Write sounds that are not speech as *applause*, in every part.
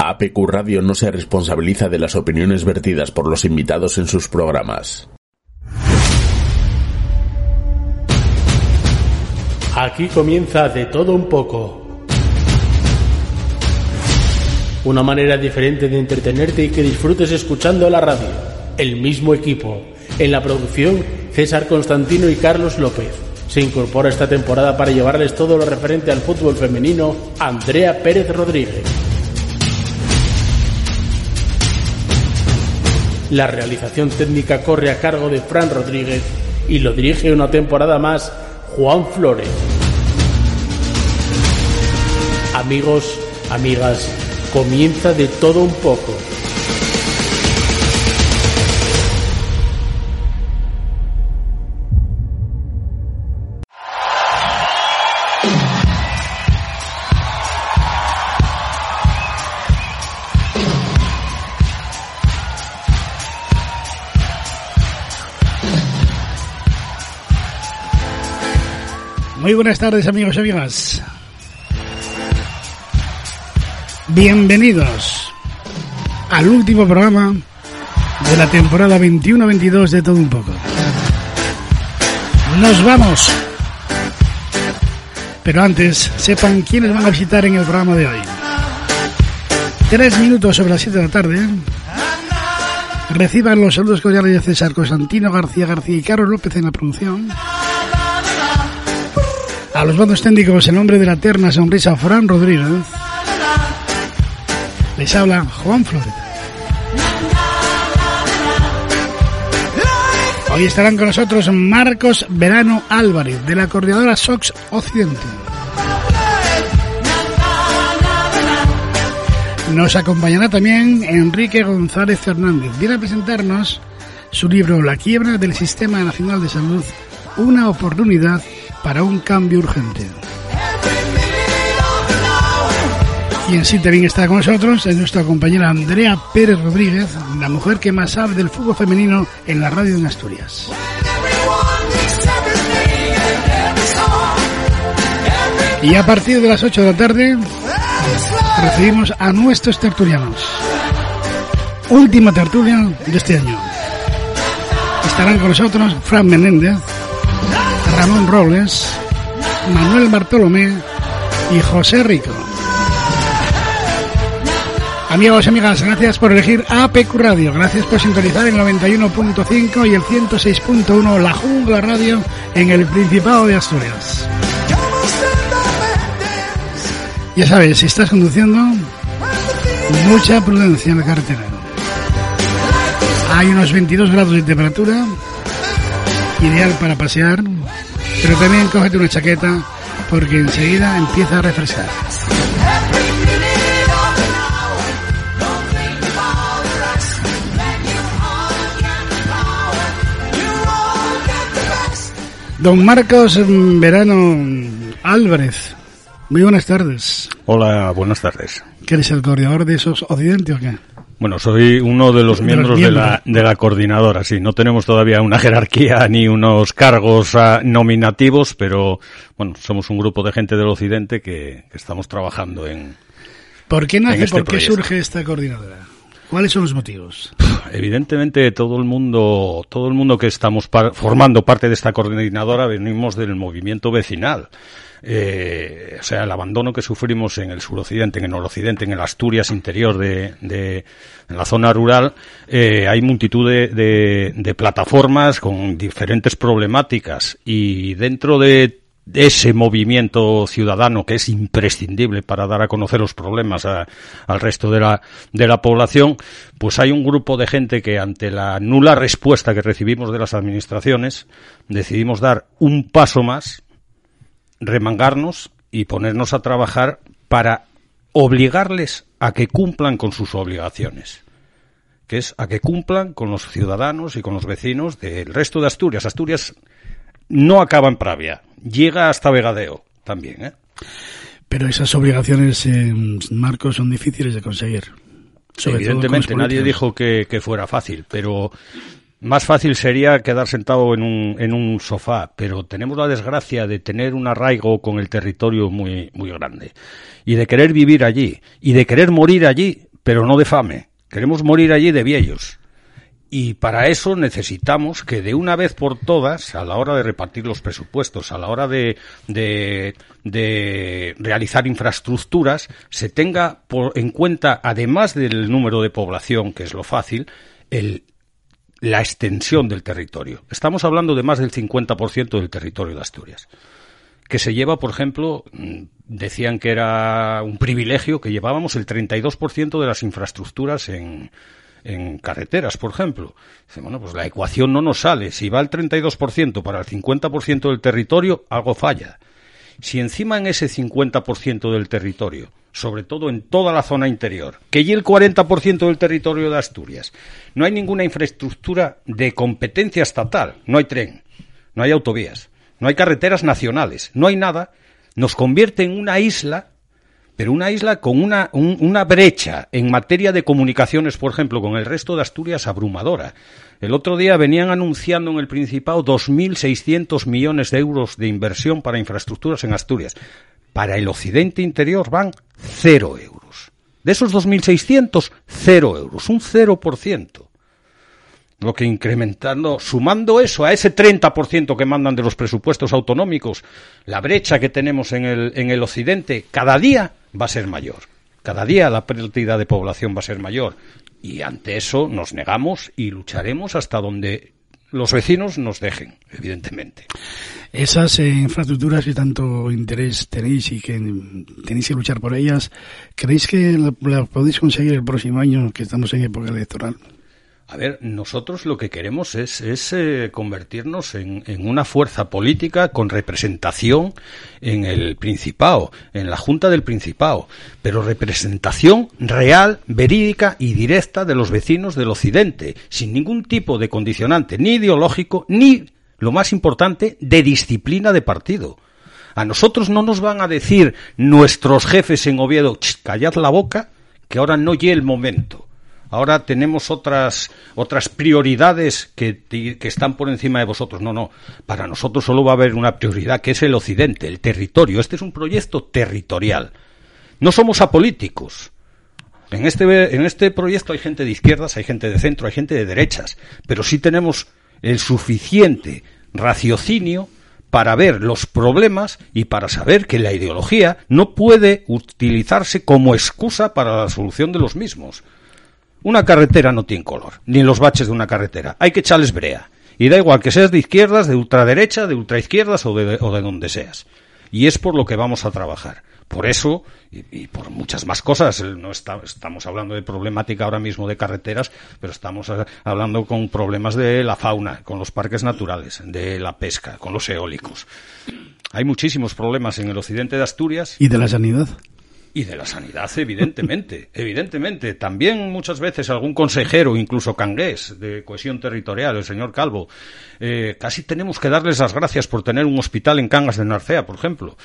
APQ Radio no se responsabiliza de las opiniones vertidas por los invitados en sus programas. Aquí comienza de todo un poco. Una manera diferente de entretenerte y que disfrutes escuchando la radio. El mismo equipo. En la producción, César Constantino y Carlos López. Se incorpora esta temporada para llevarles todo lo referente al fútbol femenino, Andrea Pérez Rodríguez. La realización técnica corre a cargo de Fran Rodríguez y lo dirige una temporada más Juan Flores. Amigos, amigas, comienza de todo un poco. Muy buenas tardes amigos y amigas. Bienvenidos al último programa de la temporada 21-22 de Todo Un Poco. Nos vamos. Pero antes, sepan quiénes van a visitar en el programa de hoy. Tres minutos sobre las 7 de la tarde. Reciban los saludos cordiales de César Constantino García García y Carlos López en la producción. A los bandos técnicos, en nombre de la eterna sonrisa Fran Rodríguez. Les habla Juan Flores. Hoy estarán con nosotros Marcos Verano Álvarez, de la coordinadora SOX Occidente. Nos acompañará también Enrique González Fernández. Viene a presentarnos su libro La quiebra del Sistema Nacional de Salud, una oportunidad para un cambio urgente. Y en también está con nosotros es nuestra compañera Andrea Pérez Rodríguez, la mujer que más sabe del fútbol femenino en la radio en Asturias. Y a partir de las 8 de la tarde recibimos a nuestros tertulianos. Última tertulia de este año. Estarán con nosotros Fran Menéndez, Ramón Robles, Manuel Bartolomé y José Rico. Amigos y amigas, gracias por elegir APQ Radio, gracias por sintonizar el 91.5 y el 106.1 La Jungla Radio en el Principado de Asturias. Ya sabes, si estás conduciendo, mucha prudencia en la carretera. Hay unos 22 grados de temperatura, ideal para pasear, pero también cógete una chaqueta porque enseguida empieza a refrescar. Don Marcos Verano Álvarez, muy buenas tardes. Hola, buenas tardes. ¿Qué eres el coordinador de esos Occidente o qué? Bueno, soy uno de los De miembros de la, de la coordinadora, sí. No tenemos todavía una jerarquía *laughs* ni unos cargos ah, nominativos, pero bueno, somos un grupo de gente del Occidente que, que estamos trabajando en... ¿Por qué nace, este por qué proyecto. surge esta coordinadora? ¿Cuáles son los motivos? Evidentemente, todo el mundo, todo el mundo que estamos par- formando parte de esta coordinadora venimos del movimiento vecinal. Eh, o sea, el abandono que sufrimos en el suroccidente, en el noroccidente, en el Asturias interior de, de en la zona rural, eh, hay multitud de, de- de plataformas con diferentes problemáticas y dentro de de ese movimiento ciudadano que es imprescindible para dar a conocer los problemas a- al resto de la, de la población, pues hay un grupo de gente que ante la nula respuesta que recibimos de las administraciones, decidimos dar un paso más, remangarnos y ponernos a trabajar para obligarles a que cumplan con sus obligaciones que es a que cumplan con los ciudadanos y con los vecinos del resto de Asturias. Asturias no acaba en Pravia, llega hasta Vegadeo también, ¿eh? Pero esas obligaciones, eh, Marcos, son difíciles de conseguir. Sobre Evidentemente, nadie dijo que, que fuera fácil, pero más fácil sería quedar sentado en un, en un sofá, pero tenemos la desgracia de tener un arraigo con el territorio muy, muy grande y de querer vivir allí y de querer morir allí pero no de fame. Queremos morir allí de viejos. Y para eso necesitamos que de una vez por todas, a la hora de repartir los presupuestos, a la hora de, de, de realizar infraestructuras, se tenga en cuenta, además del número de población, que es lo fácil, el, la extensión del territorio. Estamos hablando de más del 50% del territorio de Asturias que se lleva, por ejemplo, mm, decían que era un privilegio que llevábamos el 32% de las infraestructuras en, en carreteras, por ejemplo. Dice, bueno, pues la ecuación no nos sale. Si va el 32% para el 50% del territorio, algo falla. Si encima en ese 50% del territorio, sobre todo en toda la zona interior, que y el 40% del territorio de Asturias, no hay ninguna infraestructura de competencia estatal, no hay tren, no hay autovías, no hay carreteras nacionales, no hay nada, nos convierte en una isla, pero una isla con una, una brecha en materia de comunicaciones, por ejemplo, con el resto de Asturias abrumadora. El otro día venían anunciando en el Principado 2.600 millones de euros de inversión para infraestructuras en Asturias. Para el occidente interior van cero euros. De esos 2.600, cero euros, un 0% lo que incrementando, sumando eso a ese 30% que mandan de los presupuestos autonómicos, la brecha que tenemos en el, en el occidente, cada día va a ser mayor. Cada día la pérdida de población va a ser mayor. Y ante eso nos negamos y lucharemos hasta donde los vecinos nos dejen, evidentemente. Esas eh, infraestructuras que tanto interés tenéis y que tenéis que luchar por ellas, ¿creéis que las podéis conseguir el próximo año que estamos en época electoral? A ver, nosotros lo que queremos es, es eh, convertirnos en, en, una fuerza política con representación en el Principado, en la Junta del Principado, pero representación real, verídica y directa de los vecinos del Occidente, sin ningún tipo de condicionante, ni ideológico, ni, lo más importante, de disciplina de partido. A nosotros no nos van a decir nuestros jefes en Oviedo, callad la boca, que ahora no llegue el momento ahora tenemos otras, otras prioridades que, que, están por encima de vosotros. No, no. Para nosotros solo va a haber una prioridad que es el occidente, el territorio. Este es un proyecto territorial. No somos apolíticos. En este, en este proyecto hay gente de izquierdas, hay gente de centro, hay gente de derechas, pero sí tenemos el suficiente raciocinio para ver los problemas y para saber que la ideología no puede utilizarse como excusa para la solución de los mismos. Una carretera no tiene color, ni los baches de una carretera. Hay que echarles brea. Y da igual que seas de izquierdas, de ultraderecha, de ultraizquierdas o de, o de donde seas. Y es por lo que vamos a trabajar. Por eso, y, por muchas más cosas, no estamos hablando de problemática ahora mismo de carreteras, pero estamos hablando con problemas de la fauna, con los parques naturales, de la pesca, con los eólicos. Hay muchísimos problemas en el occidente de Asturias. ¿Y de la sanidad? Y de la sanidad, evidentemente, *laughs* evidentemente. También muchas veces algún consejero, incluso cangués, de cohesión territorial, el señor Calvo, eh, casi tenemos que darles las gracias por tener un hospital en Cangas de Narcea, por ejemplo.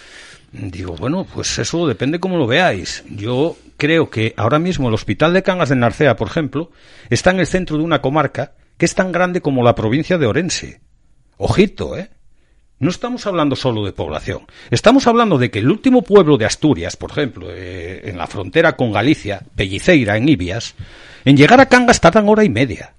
Digo, bueno, pues eso depende cómo lo veáis. Yo creo que ahora mismo el hospital de Cangas de Narcea, por ejemplo, está en el centro de una comarca que es tan grande como la provincia de Orense. Ojito, ¿eh? No estamos hablando solo de población. Estamos hablando de que el último pueblo de Asturias, por ejemplo, eh, en la frontera con Galicia, Pelliceira, en Ibias, en llegar a Cangas tardan hora y media.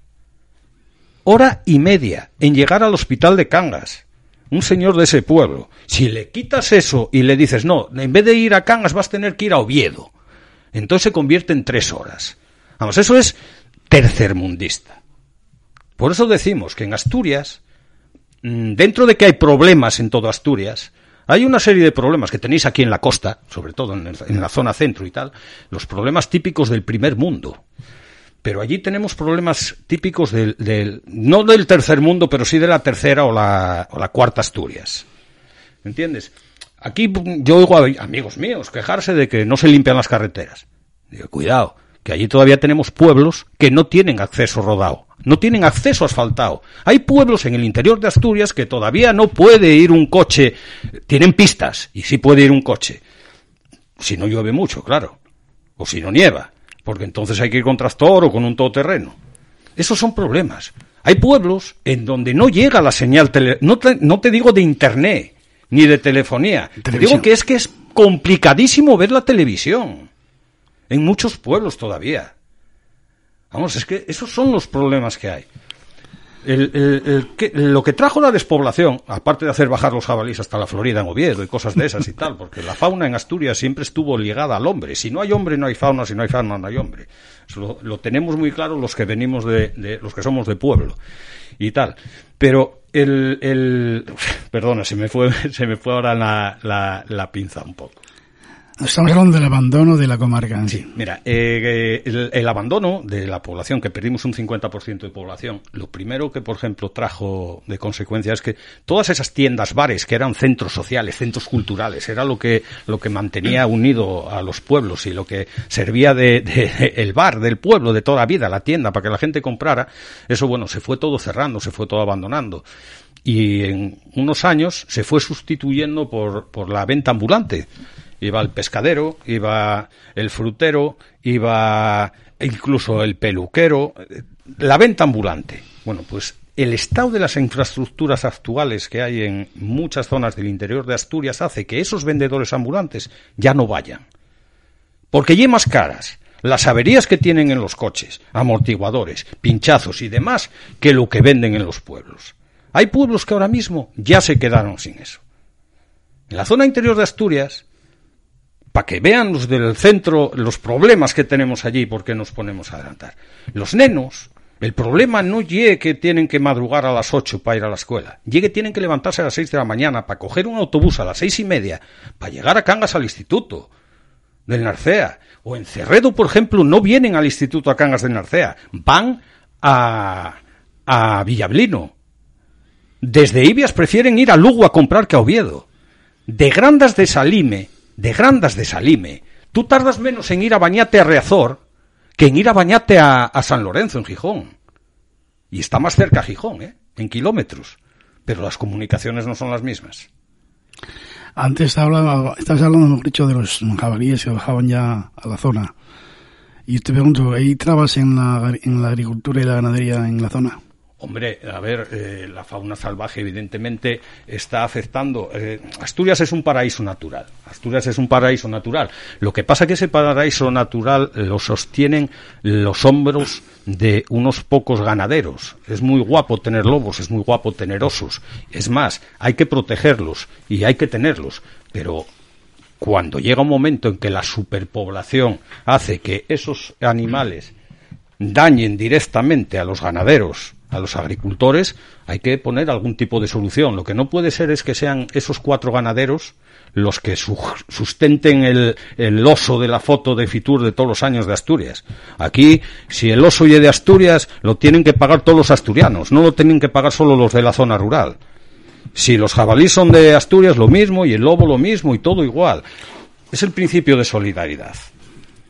Hora y media en llegar al hospital de Cangas. Un señor de ese pueblo. Si le quitas eso y le dices, no, en vez de ir a Cangas vas a tener que ir a Oviedo. Entonces se convierte en tres horas. Vamos, eso es tercermundista. Por eso decimos que en Asturias dentro de que hay problemas en todo Asturias, hay una serie de problemas que tenéis aquí en la costa, sobre todo en, la zona centro y tal, los problemas típicos del primer mundo. Pero allí tenemos problemas típicos del, no del tercer mundo, pero sí de la tercera o la, o la cuarta Asturias. ¿Entiendes? Aquí yo oigo a amigos míos quejarse de que no se limpian las carreteras. Digo, cuidado, que allí todavía tenemos pueblos que no tienen acceso rodado, no tienen acceso asfaltado. Hay pueblos en el interior de Asturias que todavía no puede ir un coche, tienen pistas y sí puede ir un coche. Si no llueve mucho, claro, o si no nieva, porque entonces hay que ir con tractor o con un todoterreno. Esos son problemas. Hay pueblos en donde no llega la señal, tele no, te, no te digo de internet ni de telefonía, te digo que es que es complicadísimo ver la televisión. En muchos pueblos todavía. Vamos, es que esos son los problemas que hay. lo que trajo la despoblación, aparte de hacer bajar los jabalíes hasta la Florida en Oviedo y cosas de esas y tal, porque la fauna en Asturias siempre estuvo ligada al hombre. Si no hay hombre, no hay fauna, si no hay fauna, no hay hombre. Lo, tenemos muy claro los que venimos de, los que somos de pueblo y tal. Pero el, el perdona, se me fue, *laughs* se me fue ahora la, la pinza un poco. Estamos hablando del abandono de la comarca. Sí, mira, eh, el, abandono de la población, que perdimos un 50% de población, lo primero que, por ejemplo, trajo de consecuencia es que todas esas tiendas, bares, que eran centros sociales, centros culturales, era lo que, lo que mantenía unido a los pueblos y lo que servía de, de el bar del pueblo de toda la vida, la tienda, para que la gente comprara, eso, bueno, se fue todo cerrando, se fue todo abandonando y en unos años se fue sustituyendo por, por la venta ambulante iba el pescadero, iba el frutero, iba incluso el peluquero, la venta ambulante. Bueno, pues el estado de las infraestructuras actuales que hay en muchas zonas del interior de Asturias hace que esos vendedores ambulantes ya no vayan. Porque ya más caras las averías que tienen en los coches, amortiguadores, pinchazos y demás, que lo que venden en los pueblos. Hay pueblos que ahora mismo ya se quedaron sin eso. En la zona interior de Asturias para que vean los del centro los problemas que tenemos allí, porque nos ponemos a adelantar. Los nenos, el problema no llegue que tienen que madrugar a las ocho para ir a la escuela, llegue tienen que levantarse a las seis de la mañana para coger un autobús a las seis y media para llegar a Cangas al instituto del Narcea. O en Cerredo, por ejemplo, no vienen al instituto a Cangas del Narcea, van a, a Villablino. Desde Ibias prefieren ir a Lugo a comprar que a Oviedo. De Grandas de Salime de Grandas de Salime, tú tardas menos en ir a bañarte a Reazor que en ir a bañarte a, San Lorenzo, en Gijón. Y está más cerca Gijón, ¿eh? en kilómetros. Pero las comunicaciones no son las mismas. Antes hablaba, estabas hablando, mejor dicho, de los jabalíes que bajaban ya a la zona. Y te pregunto, ¿hay trabas en la, en la agricultura y la ganadería en la zona? Hombre, a ver, eh, la fauna salvaje evidentemente está afectando. Eh, Asturias es un paraíso natural. Asturias es un paraíso natural. Lo que pasa es que ese paraíso natural lo sostienen los hombros de unos pocos ganaderos. Es muy guapo tener lobos, es muy guapo tener osos. Es más, hay que protegerlos y hay que tenerlos. Pero cuando llega un momento en que la superpoblación hace que esos animales dañen directamente a los ganaderos a los agricultores, hay que poner algún tipo de solución. Lo que no puede ser es que sean esos cuatro ganaderos los que sustenten el, el, oso de la foto de Fitur de todos los años de Asturias. Aquí, si el oso oye de Asturias, lo tienen que pagar todos los asturianos, no lo tienen que pagar solo los de la zona rural. Si los jabalíes son de Asturias, lo mismo, y el lobo lo mismo, y todo igual. Es el principio de solidaridad.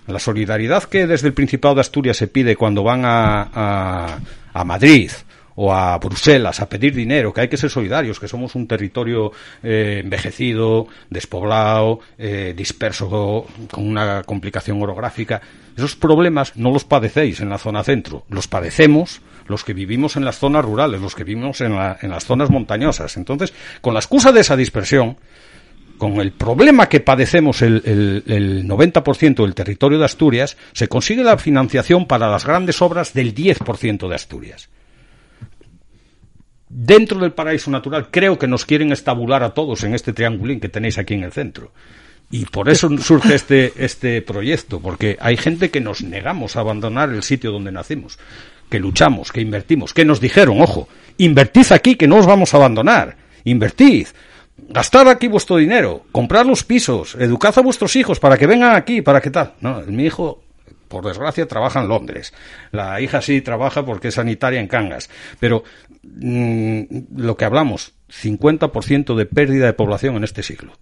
La solidaridad que desde el Principado de Asturias se pide cuando van a a Madrid o a Bruselas a pedir dinero, que hay que ser solidarios, que somos un territorio eh, envejecido, despoblado, eh, disperso, con una complicación orográfica. Esos problemas no los padecéis en la zona centro, los padecemos los que vivimos en las zonas rurales, los que vivimos en, en las zonas montañosas. Entonces, con la excusa de esa dispersión, con el problema que padecemos el, el, el 90% del territorio de Asturias, se consigue la financiación para las grandes obras del 10% de Asturias. Dentro del paraíso natural creo que nos quieren estabular a todos en este triangulín que tenéis aquí en el centro. Y por eso surge este, este proyecto, porque hay gente que nos negamos a abandonar el sitio donde nacimos, que luchamos, que invertimos, que nos dijeron, ojo, invertid aquí que no os vamos a abandonar, invertid, Gastad aquí vuestro dinero, comprar los pisos, educad a vuestros hijos para que vengan aquí, para que tal. No, mi hijo, por desgracia, trabaja en Londres. La hija sí trabaja porque es sanitaria en Cangas. Pero mm, lo que hablamos, 50% de pérdida de población en este siglo.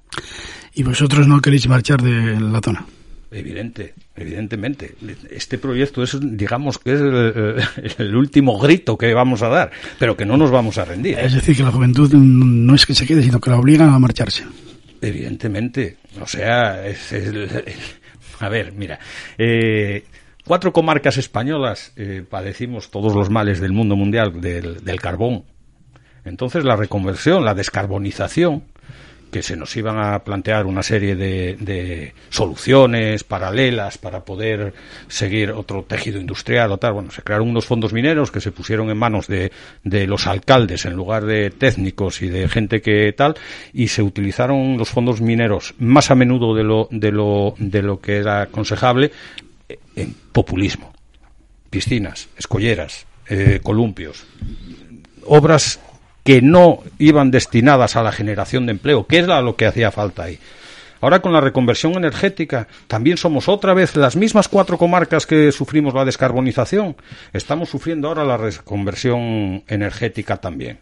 ¿Y vosotros no queréis marchar de la zona? Evidente, evidentemente. Este proyecto es, digamos, que es el, último grito que vamos a dar, pero que no nos vamos a rendir. Es decir, que la juventud no es que se quede, sino que la obligan a marcharse. Evidentemente. O sea, es, a ver, mira, eh, cuatro comarcas españolas eh, padecimos todos los males del mundo mundial del, del carbón. Entonces, la reconversión, la descarbonización, que se nos iban a plantear una serie de, soluciones paralelas para poder seguir otro tejido industrial o tal. Bueno, se crearon unos fondos mineros que se pusieron en manos de, de los alcaldes en lugar de técnicos y de gente que tal, y se utilizaron los fondos mineros más a menudo de lo, de lo, de lo que era aconsejable en populismo. Piscinas, escolleras, eh, columpios, obras que no iban destinadas a la generación de empleo, que era lo que hacía falta ahí. Ahora con la reconversión energética también somos otra vez las mismas cuatro comarcas que sufrimos la descarbonización. Estamos sufriendo ahora la reconversión energética también.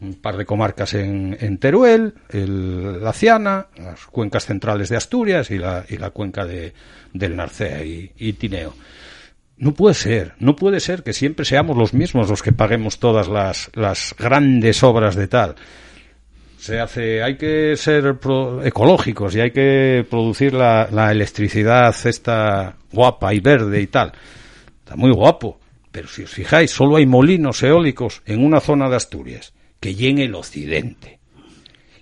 Un par de comarcas en, Teruel, el, la Ciana, las cuencas centrales de Asturias y la, y la cuenca de, del Narcea y Tineo. No puede ser, no puede ser que siempre seamos los mismos los que paguemos todas las, las grandes obras de tal. Se hace, hay que ser ecológicos y hay que producir la, la electricidad esta guapa y verde y tal. Está muy guapo, pero si os fijáis, solo hay molinos eólicos en una zona de Asturias, que llegue el occidente.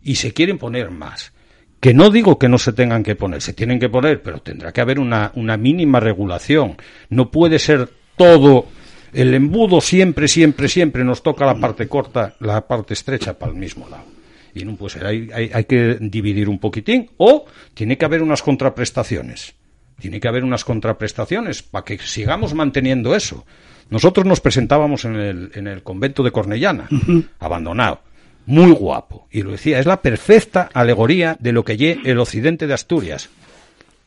Y se quieren poner más. Que no digo que no se tengan que poner, se tienen que poner, pero tendrá que haber una, una mínima regulación. No puede ser todo el embudo siempre, siempre, siempre nos toca la parte corta, la parte estrecha para el mismo lado. Y no puede ser, hay, hay, hay, que dividir un poquitín o tiene que haber unas contraprestaciones. Tiene que haber unas contraprestaciones para que sigamos manteniendo eso. Nosotros nos presentábamos en el, en el convento de Cornellana, abandonado muy guapo. Y lo decía, es la perfecta alegoría de lo que ye el occidente de Asturias.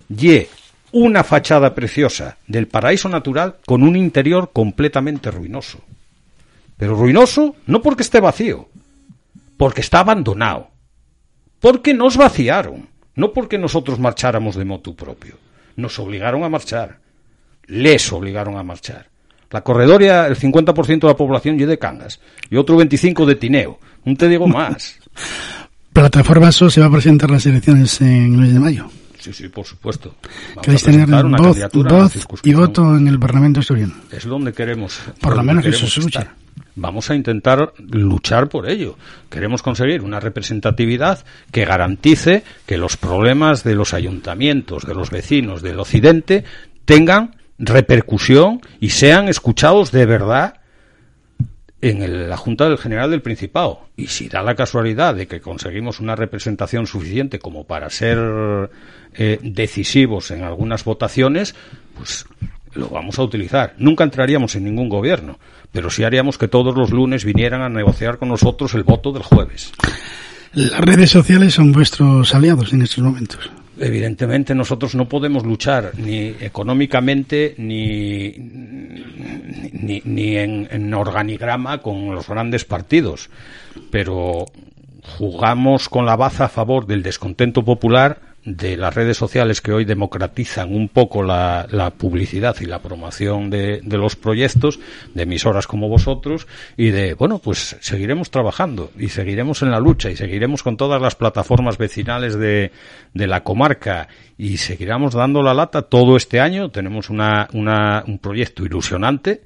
Ye una fachada preciosa del paraíso natural con un interior completamente ruinoso. Pero ruinoso no porque esté vacío, porque está abandonado. Porque nos vaciaron, no porque nosotros marcháramos de motu propio. Nos obligaron a marchar. Les obligaron a marchar. La corredoria, el 50% de la población ye de Cangas y otro 25% de Tineo no te digo más. *laughs* Plataforma SO se va a presentar las elecciones en el mes de mayo. Sí, sí, por supuesto. ¿Queréis tener voz, voz y voto en el Parlamento asturiano? Es donde queremos. Por lo menos que eso se lucha. Vamos a intentar luchar por ello. Queremos conseguir una representatividad que garantice que los problemas de los ayuntamientos, de los vecinos del Occidente, tengan repercusión y sean escuchados de verdad en la Junta del General del Principado. Y si da la casualidad de que conseguimos una representación suficiente como para ser eh, decisivos en algunas votaciones, pues lo vamos a utilizar. Nunca entraríamos en ningún gobierno, pero sí haríamos que todos los lunes vinieran a negociar con nosotros el voto del jueves. Las redes sociales son vuestros aliados en estos momentos evidentemente nosotros no podemos luchar ni económicamente ni, ni, en, en, organigrama con los grandes partidos, pero jugamos con la baza a favor del descontento popular de las redes sociales que hoy democratizan un poco la, publicidad y la promoción de, los proyectos, de emisoras como vosotros, y de, bueno, pues seguiremos trabajando y seguiremos en la lucha y seguiremos con todas las plataformas vecinales de, de la comarca y seguiremos dando la lata todo este año. Tenemos una, una, un proyecto ilusionante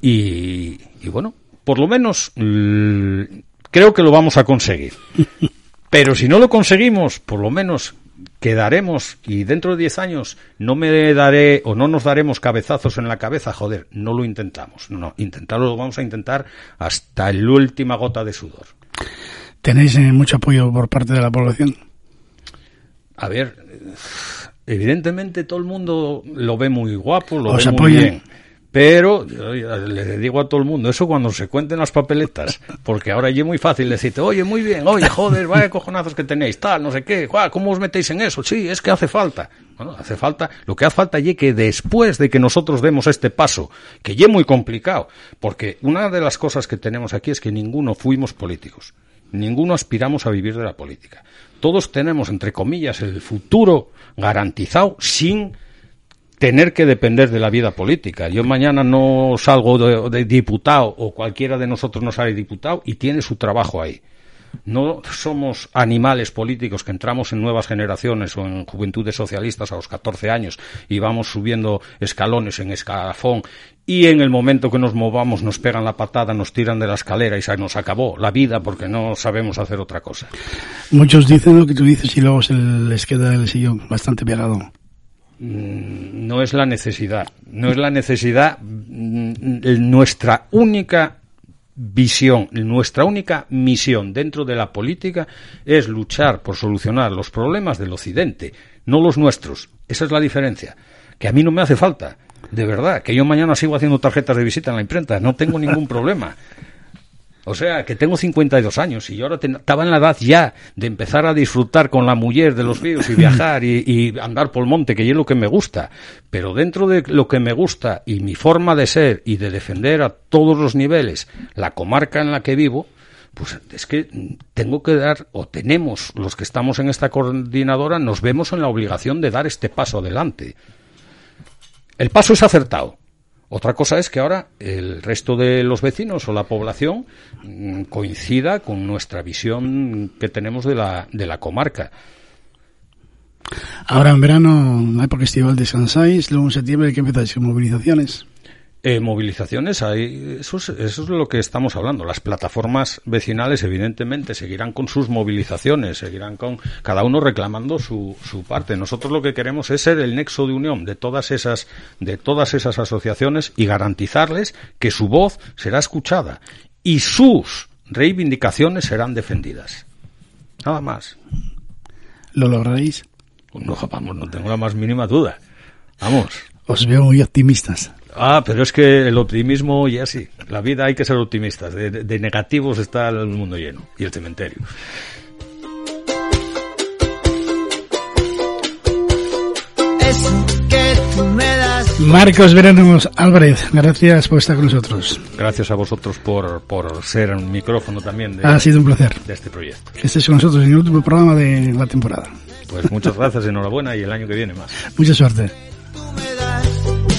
y, y bueno, por lo menos creo que lo vamos a conseguir. *laughs* Pero si no lo conseguimos, por lo menos quedaremos y dentro de 10 años no me daré o no nos daremos cabezazos en la cabeza, joder, no lo intentamos. No, no, intentarlo lo vamos a intentar hasta la última gota de sudor. ¿Tenéis eh, mucho apoyo por parte de la población? A ver, evidentemente todo el mundo lo ve muy guapo, lo ve muy bien. Pero le digo a todo el mundo, eso cuando se cuenten las papeletas, porque ahora es muy fácil decirte, oye, muy bien, oye, joder, vaya cojonazos que tenéis, tal, no sé qué, ¿cómo os metéis en eso? Sí, es que hace falta. Bueno, hace falta, lo que hace falta es que después de que nosotros demos este paso, que ya es muy complicado, porque una de las cosas que tenemos aquí es que ninguno fuimos políticos, ninguno aspiramos a vivir de la política. Todos tenemos, entre comillas, el futuro garantizado sin tener que depender de la vida política. Yo mañana no salgo de, diputado o cualquiera de nosotros no sale diputado y tiene su trabajo ahí. No somos animales políticos que entramos en nuevas generaciones o en juventudes socialistas a los 14 años y vamos subiendo escalones en escalafón y en el momento que nos movamos nos pegan la patada, nos tiran de la escalera y se nos acabó la vida porque no sabemos hacer otra cosa. Muchos dicen lo que tú dices y luego se les queda el sillón bastante pegado. Mm, no es la necesidad, no es la necesidad, mm, nuestra única visión, nuestra única misión dentro de la política es luchar por solucionar los problemas del Occidente, no los nuestros. Esa es la diferencia. Que a mí no me hace falta, de verdad, que yo mañana sigo haciendo tarjetas de visita en la imprenta, no tengo ningún problema. *laughs* O sea, que tengo 52 años y yo ahora estaba en la edad ya de empezar a disfrutar con la mujer de los ríos y viajar y, andar por el monte, que es lo que me gusta. Pero dentro de lo que me gusta y mi forma de ser y de defender a todos los niveles la comarca en la que vivo, pues es que tengo que dar, o tenemos los que estamos en esta coordinadora, nos vemos en la obligación de dar este paso adelante. El paso es acertado otra cosa es que ahora el resto de los vecinos o la población mm, coincida con nuestra visión que tenemos de la, de la comarca. Ahora en verano hay por Festival de Sansáis, luego en septiembre que empezar con movilizaciones. Eh, movilizaciones, hay, eso, es, eso es lo que estamos hablando. Las plataformas vecinales, evidentemente, seguirán con sus movilizaciones, seguirán con cada uno reclamando su, su parte. Nosotros lo que queremos es ser el nexo de unión de todas esas, de todas esas asociaciones y garantizarles que su voz será escuchada y sus reivindicaciones serán defendidas. Nada más. ¿Lo lograréis? No, vamos, no tengo la más mínima duda. Vamos. Os veo muy optimistas. Ah, pero es que el optimismo ya sí. La vida hay que ser optimistas. De, negativos está el mundo lleno y el cementerio. Marcos Veranos Álvarez, gracias por estar con nosotros. Gracias a vosotros por, por ser un micrófono también de, ha sido un placer. de este proyecto. Que estés con nosotros en el último programa de la temporada. Pues muchas gracias, enhorabuena y el año que viene más. Mucha suerte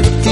gracias a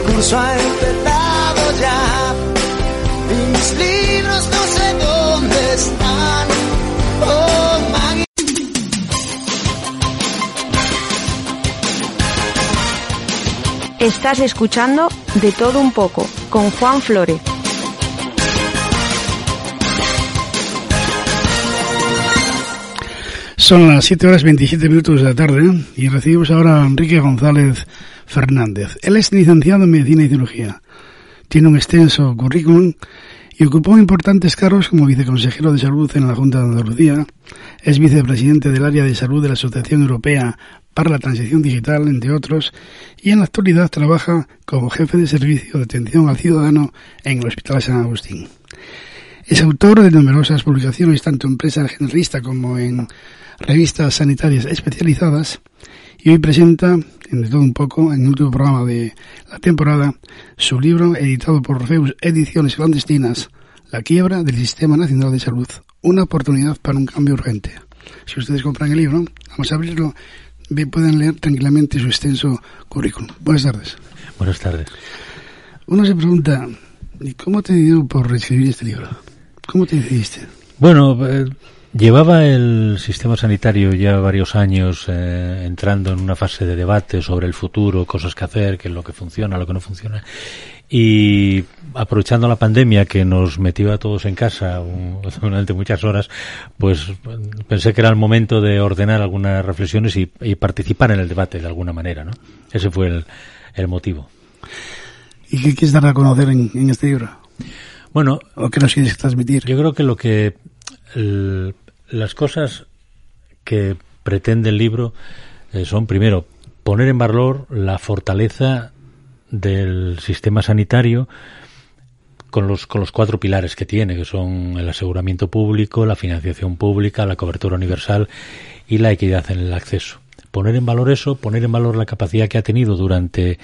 El curso ha empezado ya y mis libros no sé dónde están. Oh, Maggie. Estás escuchando De Todo Un Poco con Juan Flores. Son las 7 horas 27 minutos de la tarde y recibimos ahora a Enrique González Fernández. Él es licenciado en Medicina y Cirugía. Tiene un extenso currículum y ocupó importantes cargos como viceconsejero de salud en la Junta de Andalucía. Es vicepresidente del área de salud de la Asociación Europea para la Transición Digital, entre otros, y en la actualidad trabaja como jefe de servicio de atención al ciudadano en el Hospital San Agustín. Es autor de numerosas publicaciones tanto en prensa generalista como en revistas sanitarias especializadas y hoy presenta, en de todo un poco, en el último programa de la temporada, su libro editado por Orfeus Ediciones Clandestinas, La quiebra del Sistema Nacional de Salud, una oportunidad para un cambio urgente. Si ustedes compran el libro, vamos a abrirlo, pueden leer tranquilamente su extenso currículum. Buenas tardes. Buenas tardes. Uno se pregunta, ¿y cómo te dio por escribir este libro? ¿Cómo te decidiste? Bueno, eh, llevaba el sistema sanitario ya varios años eh, entrando en una fase de debate sobre el futuro, cosas que hacer, qué es lo que funciona, lo que no funciona. Y aprovechando la pandemia que nos metió a todos en casa un- *laughs* durante muchas horas, pues pensé que era el momento de ordenar algunas reflexiones y, y participar en el debate de alguna manera, ¿no? Ese fue el, el motivo. ¿Y qué quieres dar a conocer en, en este libro? Bueno, ¿O qué nos quieres transmitir? Yo creo que lo que las cosas que pretende el libro eh, son primero poner en valor la fortaleza del sistema sanitario con los con los cuatro pilares que tiene, que son el aseguramiento público, la financiación pública, la cobertura universal y la equidad en el acceso. Poner en valor eso, poner en valor la capacidad que ha tenido durante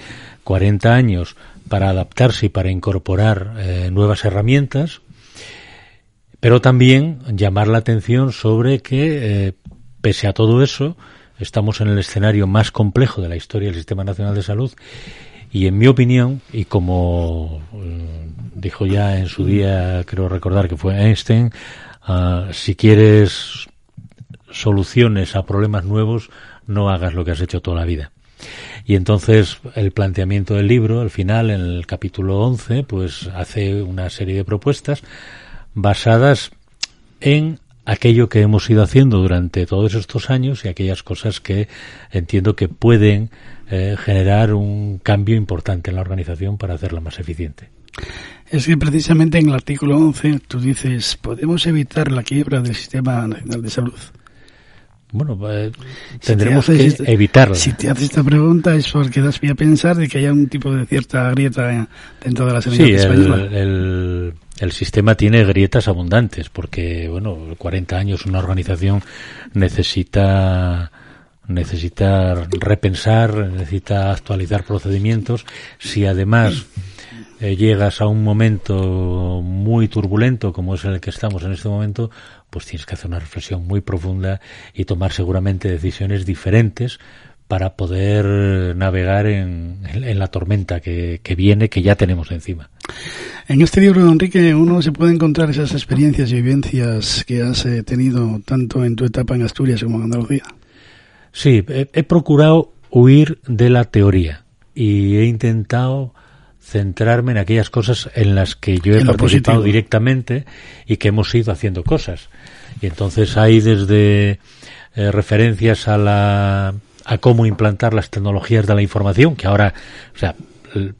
40 años para adaptarse y para incorporar eh, nuevas herramientas, pero también llamar la atención sobre que, eh, pese a todo eso, estamos en el escenario más complejo de la historia del Sistema Nacional de Salud y, en mi opinión, y como eh, dijo ya en su día, creo recordar que fue Einstein, ah, si quieres soluciones a problemas nuevos, no hagas lo que has hecho toda la vida. Y entonces el planteamiento del libro, al final, en el capítulo 11, pues hace una serie de propuestas basadas en aquello que hemos ido haciendo durante todos estos años y aquellas cosas que entiendo que pueden eh, generar un cambio importante en la organización para hacerla más eficiente. Es que precisamente en el artículo 11 tú dices, podemos evitar la quiebra del Sistema Nacional de Salud. Bueno, eh, tendremos te que haces evitarla. Si te haces esta pregunta es porque das pie a pensar de que haya un tipo de cierta grieta dentro de la sanidad Sí, española. el, el, el sistema tiene grietas abundantes porque, bueno, 40 años una organización necesita necesita repensar, necesita actualizar procedimientos. Si además eh, llegas a un momento muy turbulento como es el que estamos en este momento, pues tienes que hacer una reflexión muy profunda y tomar seguramente decisiones diferentes para poder navegar en, en la tormenta que, que viene, que ya tenemos encima. En este libro, Enrique, uno se puede encontrar esas experiencias y vivencias que has eh, tenido tanto en tu etapa en Asturias como en Andalucía. Sí, he, he procurado huir de la teoría y he intentado centrarme en aquellas cosas en las que yo he participado positivo. directamente y que hemos ido haciendo cosas. Y entonces hay desde eh, referencias a la a cómo implantar las tecnologías de la información, que ahora, o sea,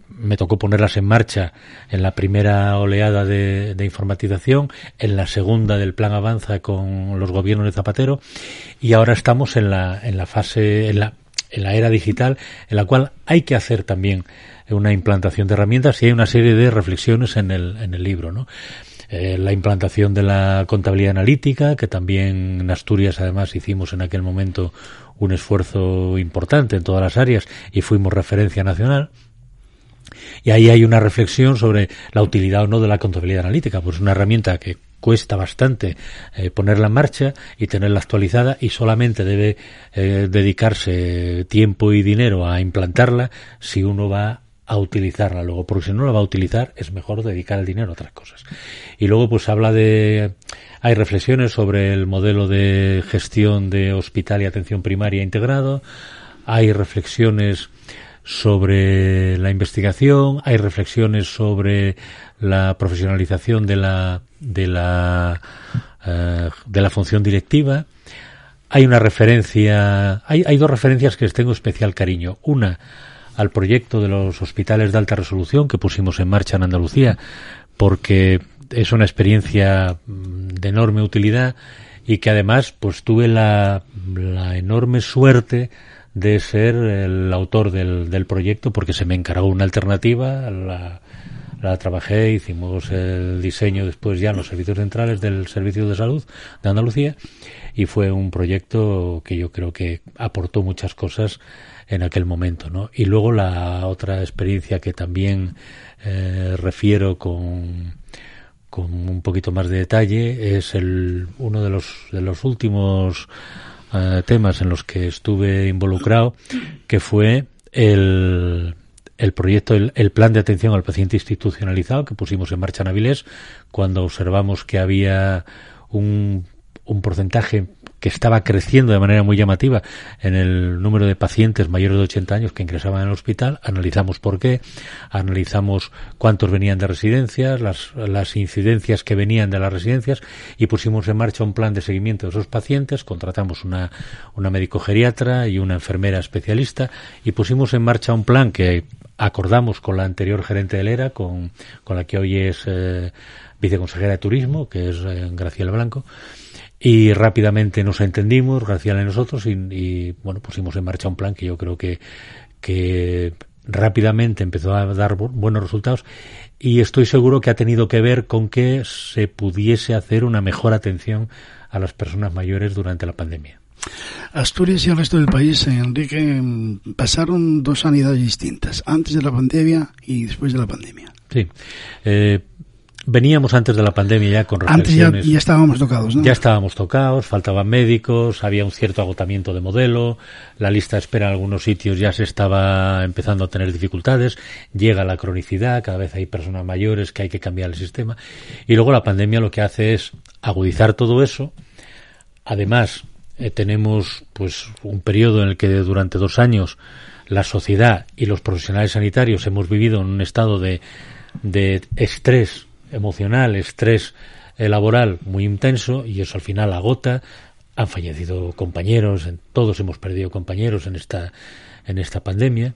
me tocó ponerlas en marcha en la primera oleada de, de informatización, en la segunda del plan Avanza con los gobiernos de Zapatero, y ahora estamos en la, en la fase, en la, en la era digital, en la cual hay que hacer también una implantación de herramientas y hay una serie de reflexiones en el, en el libro, ¿no? Eh, la implantación de la contabilidad analítica, que también en Asturias además hicimos en aquel momento un esfuerzo importante en todas las áreas y fuimos referencia nacional. Y ahí hay una reflexión sobre la utilidad o no de la contabilidad analítica, pues una herramienta que cuesta bastante eh, ponerla en marcha y tenerla actualizada y solamente debe eh, dedicarse tiempo y dinero a implantarla si uno va a utilizarla luego, porque si no la va a utilizar es mejor dedicar el dinero a otras cosas. Y luego pues habla de hay reflexiones sobre el modelo de gestión de hospital y atención primaria integrado, hay reflexiones sobre la investigación, hay reflexiones sobre la profesionalización de la de la eh, de la función directiva. Hay una referencia, hay, hay dos referencias que les tengo especial cariño. Una al proyecto de los hospitales de alta resolución que pusimos en marcha en Andalucía, porque es una experiencia mm, de enorme utilidad y que además pues tuve la, la enorme suerte de ser el autor del, del, proyecto porque se me encargó una alternativa, la, la trabajé, hicimos el diseño después ya en los servicios centrales del Servicio de Salud de Andalucía y fue un proyecto que yo creo que aportó muchas cosas en aquel momento, ¿no? Y luego la otra experiencia que también eh, refiero con, con un poquito más de detalle es el uno de los de los últimos uh, temas en los que estuve involucrado, que fue el el proyecto, el, el, plan de atención al paciente institucionalizado que pusimos en marcha en Avilés cuando observamos que había un, un porcentaje que estaba creciendo de manera muy llamativa en el número de pacientes mayores de 80 años que ingresaban en el hospital. Analizamos por qué, analizamos cuántos venían de residencias, las, las incidencias que venían de las residencias y pusimos en marcha un plan de seguimiento de esos pacientes. Contratamos una, una médico geriatra y una enfermera especialista y pusimos en marcha un plan que acordamos con la anterior gerente del ERA, con, con la que hoy es eh, viceconsejera de Turismo, que es eh, Graciela Blanco, y rápidamente nos entendimos, Graciela y nosotros, y, y, bueno, pusimos en marcha un plan que yo creo que, que rápidamente empezó a dar buenos resultados y estoy seguro que ha tenido que ver con que se pudiese hacer una mejor atención a las personas mayores durante la pandemia. Asturias y el resto del país, Enrique, pasaron dos sanidades distintas, antes de la pandemia y después de la pandemia. Sí. Eh, veníamos antes de la pandemia ya con reflexiones. Antes ya, ya, estábamos tocados, ¿no? Ya estábamos tocados, faltaban médicos, había un cierto agotamiento de modelo, la lista de espera en algunos sitios ya se estaba empezando a tener dificultades, llega la cronicidad, cada vez hay personas mayores que hay que cambiar el sistema, y luego la pandemia lo que hace es agudizar todo eso, además eh, tenemos pues un periodo en el que durante dos años la sociedad y los profesionales sanitarios hemos vivido en un estado de, de estrés emocional, estrés eh, laboral muy intenso y eso al final agota. Han fallecido compañeros, todos hemos perdido compañeros en esta, en esta pandemia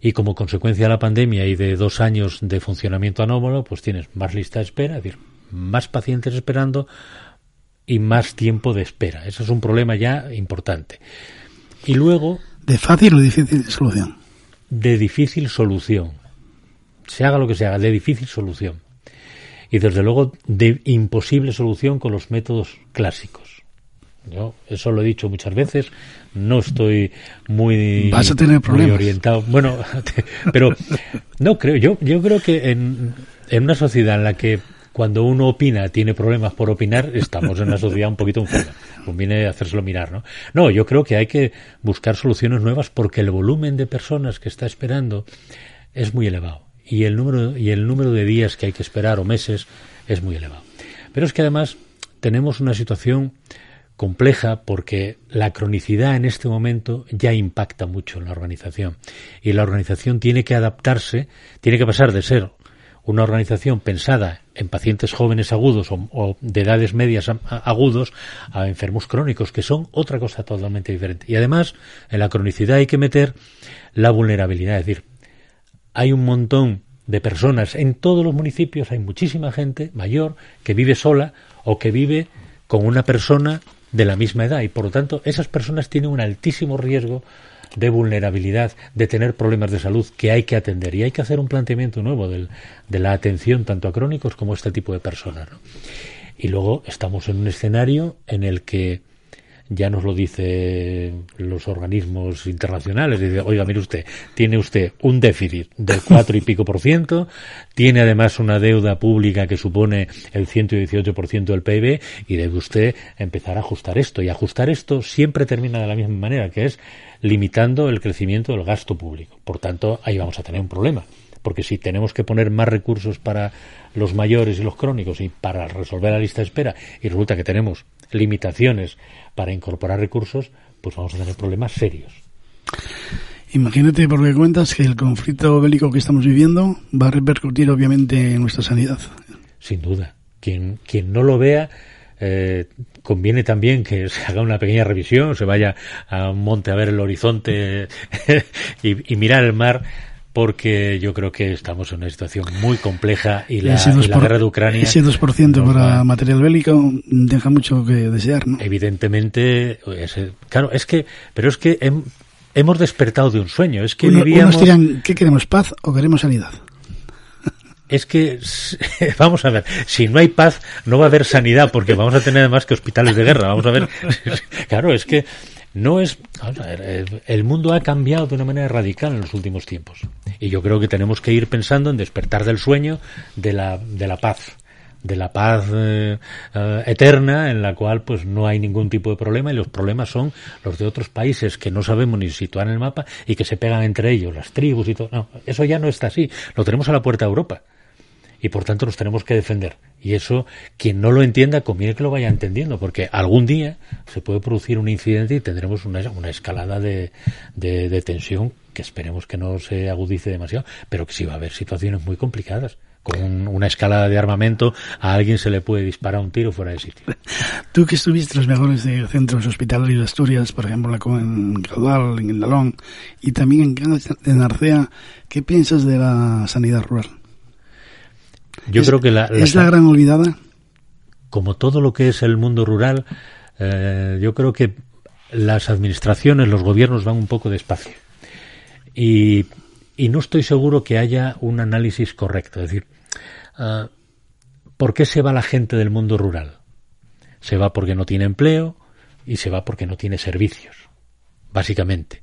y como consecuencia de la pandemia y de dos años de funcionamiento anómalo, pues tienes más lista de espera, es decir, más pacientes esperando y más tiempo de espera. Eso es un problema ya importante. Y luego... ¿De fácil o difícil solución? De difícil solución. Se haga lo que se haga, de difícil solución. Y desde luego de imposible solución con los métodos clásicos. Yo eso lo he dicho muchas veces, no estoy muy, Vas a tener problemas. muy orientado. Bueno, *laughs* pero no creo, yo, yo creo que en, en una sociedad en la que cuando uno opina tiene problemas por opinar, estamos en una sociedad un poquito enferma. Conviene hacérselo mirar, ¿no? No, yo creo que hay que buscar soluciones nuevas porque el volumen de personas que está esperando es muy elevado y el número y el número de días que hay que esperar o meses es muy elevado. Pero es que además tenemos una situación compleja porque la cronicidad en este momento ya impacta mucho en la organización y la organización tiene que adaptarse, tiene que pasar de ser una organización pensada en pacientes jóvenes agudos o, de edades medias agudos a enfermos crónicos, que son otra cosa totalmente diferente. Y además, en la cronicidad hay que meter la vulnerabilidad, es decir, hay un montón de personas. En todos los municipios, hay muchísima gente mayor que vive sola o que vive con una persona de la misma edad. Y por lo tanto esas personas tienen un altísimo riesgo de vulnerabilidad, de tener problemas de salud que hay que atender. Y hay que hacer un planteamiento nuevo de la atención tanto a crónicos como a este tipo de personas. Y luego estamos en un escenario en el que ya nos lo dice los organismos internacionales. Dice, oiga, mire usted, tiene usted un déficit del *laughs* cuatro y pico por ciento, tiene además una deuda pública que supone el 118 por ciento del PIB y debe usted empezar a ajustar esto. Y ajustar esto siempre termina de la misma manera, que es limitando el crecimiento del gasto público. Por tanto, ahí vamos a tener un problema. Porque si tenemos que poner más recursos para los mayores y los crónicos y para resolver la lista de espera y resulta que tenemos limitaciones para incorporar recursos, pues vamos a tener problemas serios. Imagínate, por que cuentas, que el conflicto bélico que estamos viviendo va a repercutir obviamente en nuestra sanidad. Sin duda. Quien, quien no lo vea, eh, conviene también que se haga una pequeña revisión, se vaya a un monte a ver el horizonte *laughs* y, y mirar el mar porque yo creo que estamos en una situación muy compleja y la, Ese y la 2%, guerra de Ucrania. Ese 2% nos para material bélico deja mucho que desear, ¿no? Evidentemente, claro, es que, pero es que hem- hemos despertado de un sueño. Es que Uno- vivíamos, unos dirán, ¿qué queremos, paz o queremos sanidad? *laughs* es que, *laughs* vamos a ver, si no hay paz, no va a haber sanidad, porque vamos a tener además que hospitales de guerra. Vamos a ver, *laughs* claro, es que no es, el mundo ha cambiado de una manera radical en los últimos tiempos. Y yo creo que tenemos que ir pensando en despertar del sueño de la, de la paz de la paz eh, eh, eterna en la cual pues no hay ningún tipo de problema y los problemas son los de otros países que no sabemos ni situar en el mapa y que se pegan entre ellos, las tribus y todo. No, eso ya no está así. Lo tenemos a la puerta de Europa y por tanto nos tenemos que defender. Y eso, quien no lo entienda, conviene que lo vaya entendiendo, porque algún día se puede producir un incidente y tendremos una, una escalada de, de, de tensión que esperemos que no se agudice demasiado, pero que sí va a haber situaciones muy complicadas. Con un- una escalada de armamento, a alguien se le puede disparar un tiro fuera de sitio. *laughs* Tú que estuviste en los mejores eh, centros hospitalarios de Asturias, por ejemplo, en Caudal, en el Lalón, y también en, en Arcea, ¿qué piensas de la sanidad rural? Yo ¿Es- creo que la, la ¿Es la gran olvidada? como todo lo que es el mundo rural, eh, yo creo que las administraciones, los gobiernos van un poco despacio. Y, y no estoy seguro que haya un análisis correcto. Es decir, ah, ¿por qué se va la gente del mundo rural? Se va porque no tiene empleo y se va porque no tiene servicios, básicamente.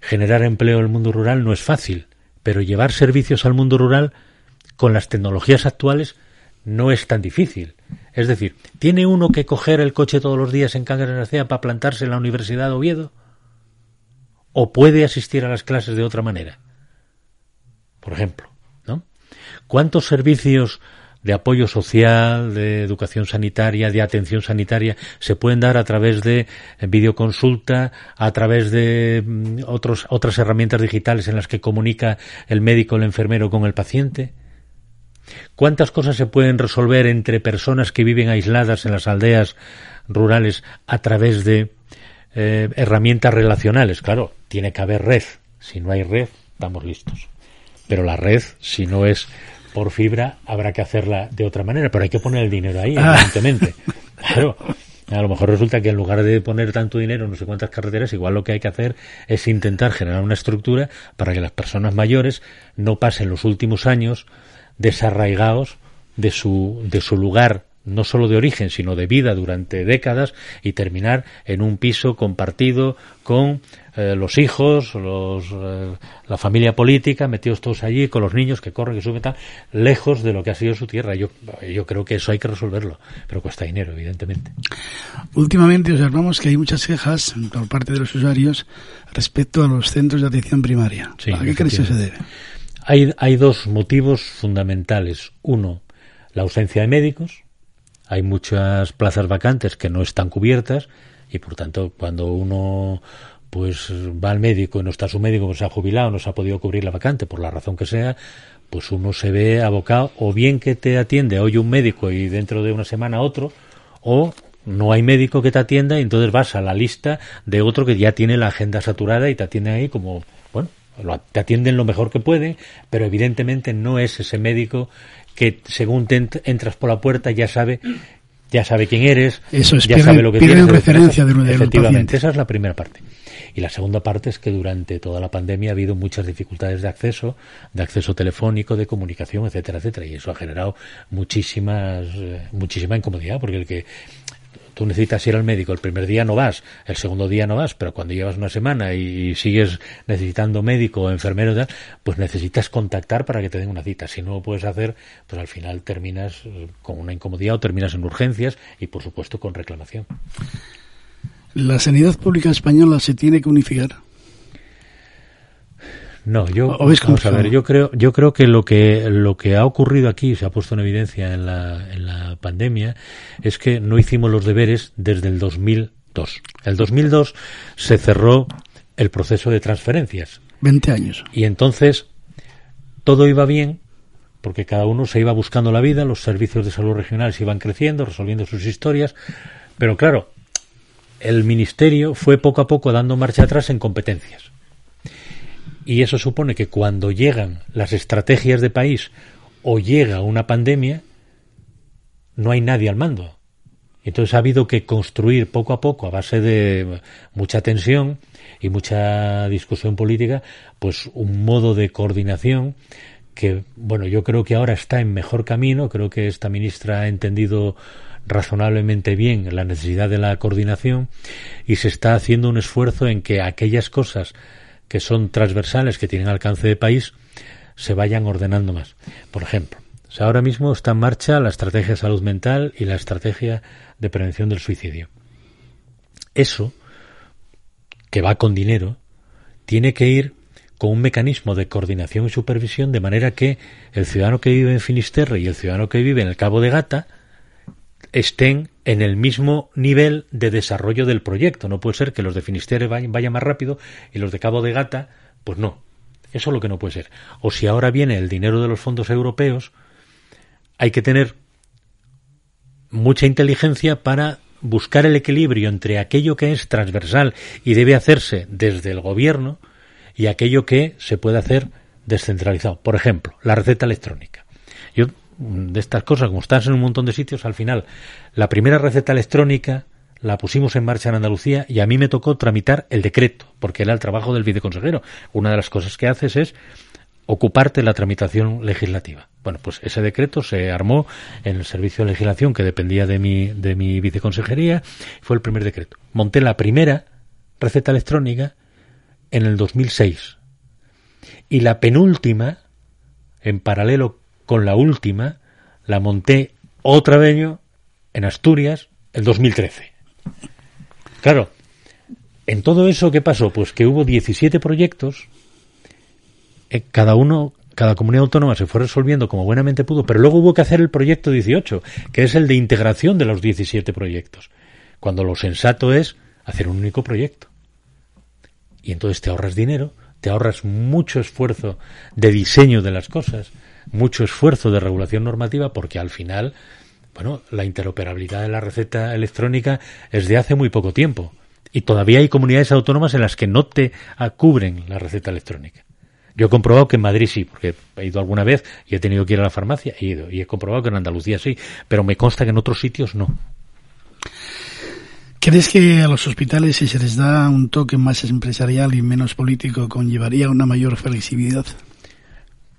Generar empleo en el mundo rural no es fácil, pero llevar servicios al mundo rural con las tecnologías actuales no es tan difícil. Es decir, ¿tiene uno que coger el coche todos los días en Cangas de Narcea para plantarse en la Universidad de Oviedo? ¿O puede asistir a las clases de otra manera? Por ejemplo, ¿no? ¿Cuántos servicios de apoyo social, de educación sanitaria, de atención sanitaria se pueden dar a través de videoconsulta, a través de mm, otros, otras herramientas digitales en las que comunica el médico el enfermero con el paciente? ¿Cuántas cosas se pueden resolver entre personas que viven aisladas en las aldeas rurales a través de eh, herramientas relacionales? Claro, tiene que haber red. Si no hay red, estamos listos. Pero la red, si no es por fibra, habrá que hacerla de otra manera. Pero hay que poner el dinero ahí, evidentemente. Claro. A lo mejor resulta que en lugar de poner tanto dinero en no sé cuántas carreteras, igual lo que hay que hacer es intentar generar una estructura para que las personas mayores no pasen los últimos años desarraigados de su, de su lugar, no solo de origen, sino de vida durante décadas y terminar en un piso compartido con eh, los hijos, los, eh, la familia política, metidos todos allí, con los niños que corren, que suben, tal, lejos de lo que ha sido su tierra. Yo, yo creo que eso hay que resolverlo, pero cuesta dinero, evidentemente. Últimamente observamos que hay muchas quejas por parte de los usuarios respecto a los centros de atención primaria. Sí, ¿A qué crees que se debe? Hay, hay dos motivos fundamentales. Uno, la ausencia de médicos. Hay muchas plazas vacantes que no están cubiertas y, por tanto, cuando uno pues va al médico y no está su médico, pues se ha jubilado, no se ha podido cubrir la vacante por la razón que sea, pues uno se ve abocado o bien que te atiende hoy un médico y dentro de una semana otro, o no hay médico que te atienda y entonces vas a la lista de otro que ya tiene la agenda saturada y te atiende ahí como, bueno, lo- te atienden lo mejor que pueden, pero evidentemente no es ese médico que según te ent- entras por la puerta ya sabe ya sabe quién eres, Eso es, ya pierden- sabe lo que tienes, referencia de- efectivamente, esa es la primera parte. Y la segunda parte es que durante toda la pandemia ha habido muchas dificultades de acceso, de acceso telefónico, de comunicación, etcétera, etcétera, y eso ha generado muchísimas, eh, muchísima incomodidad, porque el que tú necesitas ir al médico, el primer día no vas, el segundo día no vas, pero cuando llevas una semana y sigues necesitando médico o enfermero, pues necesitas contactar para que te den una cita. Si no lo puedes hacer, pues al final terminas eh, con una incomodidad o terminas en urgencias y por supuesto con reclamación. ¿La sanidad pública española se tiene que unificar? No, yo vamos a ver, yo creo, yo creo que lo que lo que ha ocurrido aquí se ha puesto en evidencia en la, en la pandemia es que no hicimos los deberes desde el 2002. El 2002 se cerró el proceso de transferencias. 20 años. Y entonces todo iba bien porque cada uno se iba buscando la vida, los servicios de salud regionales iban creciendo, resolviendo sus historias, pero claro, el ministerio fue poco a poco dando marcha atrás en competencias. Y eso supone que cuando llegan las estrategias de país o llega una pandemia, no hay nadie al mando. Entonces ha habido que construir poco a poco, a base de mucha tensión y mucha discusión política, pues un modo de coordinación que, bueno, yo creo que ahora está en mejor camino. Creo que esta ministra ha entendido razonablemente bien la necesidad de la coordinación y se está haciendo un esfuerzo en que aquellas cosas que son transversales, que tienen alcance de país, se vayan ordenando más. Por ejemplo, ahora mismo está en marcha la estrategia de salud mental y la estrategia de prevención del suicidio. Eso, que va con dinero, tiene que ir con un mecanismo de coordinación y supervisión de manera que el ciudadano que vive en Finisterre y el ciudadano que vive en el Cabo de Gata estén en el mismo nivel de desarrollo del proyecto. No puede ser que los de Finisterre vayan, más rápido y los de Cabo de Gata, pues no. Eso es lo que no puede ser. O si ahora viene el dinero de los fondos europeos, hay que tener mucha inteligencia para buscar el equilibrio entre aquello que es transversal y debe hacerse desde el gobierno y aquello que se puede hacer descentralizado. Por ejemplo, la receta electrónica. Yo de estas cosas, como estás en un montón de sitios, al final, la primera receta electrónica la pusimos en marcha en Andalucía y a mí me tocó tramitar el decreto, porque era el trabajo del viceconsejero. Una de las cosas que haces es ocuparte de la tramitación legislativa. Bueno, pues ese decreto se armó en el servicio de legislación que dependía de mi, de mi viceconsejería, fue el primer decreto. Monté la primera receta electrónica en el 2006 y la penúltima, en paralelo con la última la monté otra vez en Asturias en 2013. Claro, en todo eso, ¿qué pasó? Pues que hubo 17 proyectos, eh, cada uno, cada comunidad autónoma se fue resolviendo como buenamente pudo, pero luego hubo que hacer el proyecto 18, que es el de integración de los 17 proyectos, cuando lo sensato es hacer un único proyecto. Y entonces te ahorras dinero, te ahorras mucho esfuerzo de diseño de las cosas, mucho esfuerzo de regulación normativa porque al final, bueno, la interoperabilidad de la receta electrónica es de hace muy poco tiempo y todavía hay comunidades autónomas en las que no te cubren la receta electrónica. Yo he comprobado que en Madrid sí, porque he ido alguna vez y he tenido que ir a la farmacia, he ido, y he comprobado que en Andalucía sí, pero me consta que en otros sitios no. ¿Crees que a los hospitales, si se les da un toque más empresarial y menos político, conllevaría una mayor flexibilidad?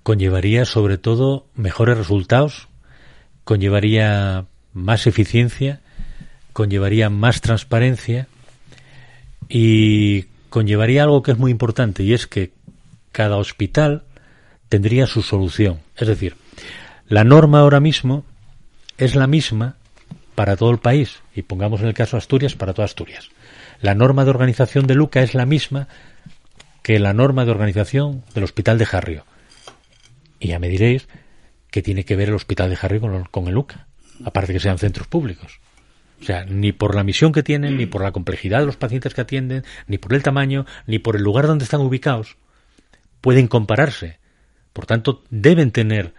Conllevaría sobre todo mejores resultados, conllevaría más eficiencia, conllevaría más transparencia y conllevaría algo que es muy importante y es que cada hospital tendría su solución. Es decir, la norma ahora mismo es la misma para todo el país y pongamos en el caso Asturias para toda Asturias. La norma de organización de Luca es la misma que la norma de organización del Hospital de Jarrio. Y ya me diréis que tiene que ver el Hospital de Harry con, el UCA, aparte que sean centros públicos. O sea, ni por la misión que tienen, ni por la complejidad de los pacientes que atienden, ni por el tamaño, ni por el lugar donde están ubicados, pueden compararse. Por tanto, deben tener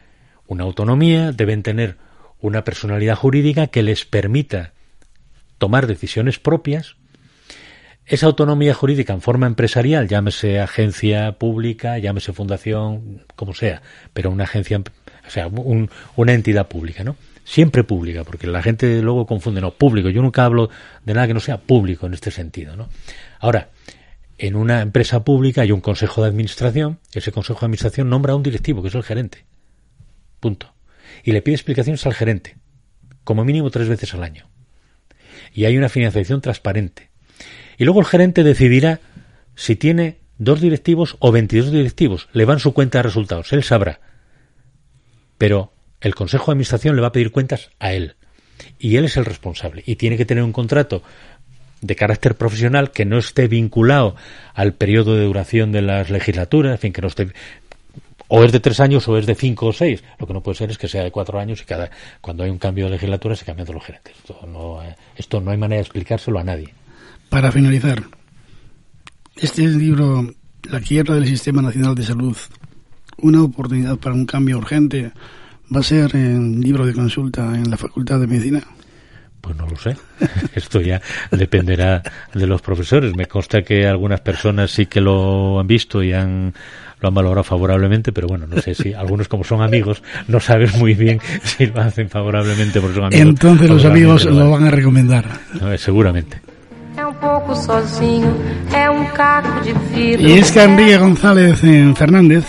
una autonomía, deben tener una personalidad jurídica que les permita tomar decisiones propias esa autonomía jurídica en forma empresarial, llámese agencia pública, llámese fundación, como sea, pero una agencia, o sea, una entidad pública, ¿no? Siempre pública, porque la gente luego confunde, no, público. Yo nunca hablo de nada que no sea público en este sentido, ¿no? Ahora, en una empresa pública hay un consejo de administración, ese consejo de administración nombra a un directivo, que es el gerente. Punto. Y le pide explicaciones al gerente, como mínimo tres veces al año. y hay una financiación transparente. Y luego el gerente decidirá si tiene dos directivos o 22 directivos. Le van su cuenta de resultados, él sabrá. Pero el Consejo de Administración le va a pedir cuentas a él. Y él es el responsable. Y tiene que tener un contrato de carácter profesional que no esté vinculado al periodo de duración de las legislaturas, en fin, que no esté o es de tres años o es de cinco o seis. Lo que no puede ser es que sea de cuatro años y cada cuando hay un cambio de legislatura se cambian todos los gerentes. Esto no, eh, esto no hay manera de explicárselo a nadie. Para finalizar, este libro, La quiebra del Sistema Nacional de Salud, una oportunidad para un cambio urgente, va a ser en libro de consulta en la Facultad de Medicina. Pues no lo sé. *laughs* Esto ya dependerá de los profesores. Me consta que algunas personas sí que lo han visto y han lo han valorado favorablemente, pero bueno, no sé si algunos como son amigos no sabes muy bien si lo hacen favorablemente porque son amigos. Entonces los amigos lo van a recomendar. No, eh, seguramente. Y es que Enrique González en Fernández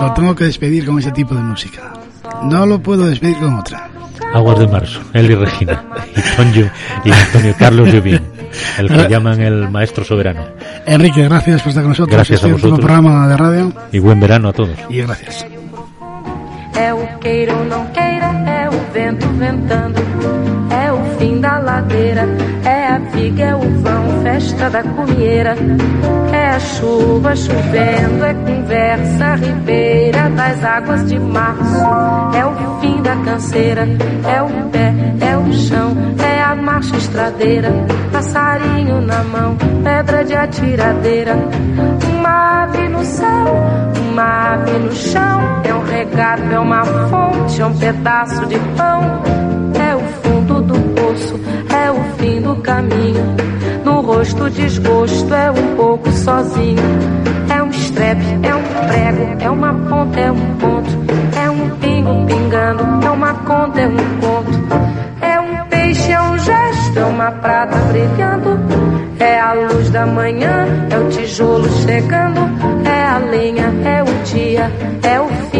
lo tengo que despedir con ese tipo de música. No lo puedo despedir con otra. Aguas de Marzo, él y Regina, y Tonio y Antonio Carlos Llobín, el que llaman el maestro soberano. Enrique, gracias por estar con nosotros. Gracias a Este último vosotros. programa de radio. Y buen verano a todos. Y gracias. É o queira ou não queira, é o vento ventando, é o fim da ladeira, é o vão, festa da comieira, é a chuva chovendo, é conversa ribeira das águas de março, é o fim da canseira, é o pé, é o chão, é a marcha estradeira, passarinho na mão, pedra de atiradeira, uma ave no céu, uma ave no chão, é um regato, é uma fonte, é um pedaço de pão, caminho. No rosto desgosto, é um pouco sozinho. É um estrepe, é um prego, é uma ponta, é um ponto, é um pingo pingando, é uma conta, é um conto. É um peixe, é um gesto, é uma prata brilhando. É a luz da manhã, é o tijolo chegando. É a lenha, é o dia, é o fim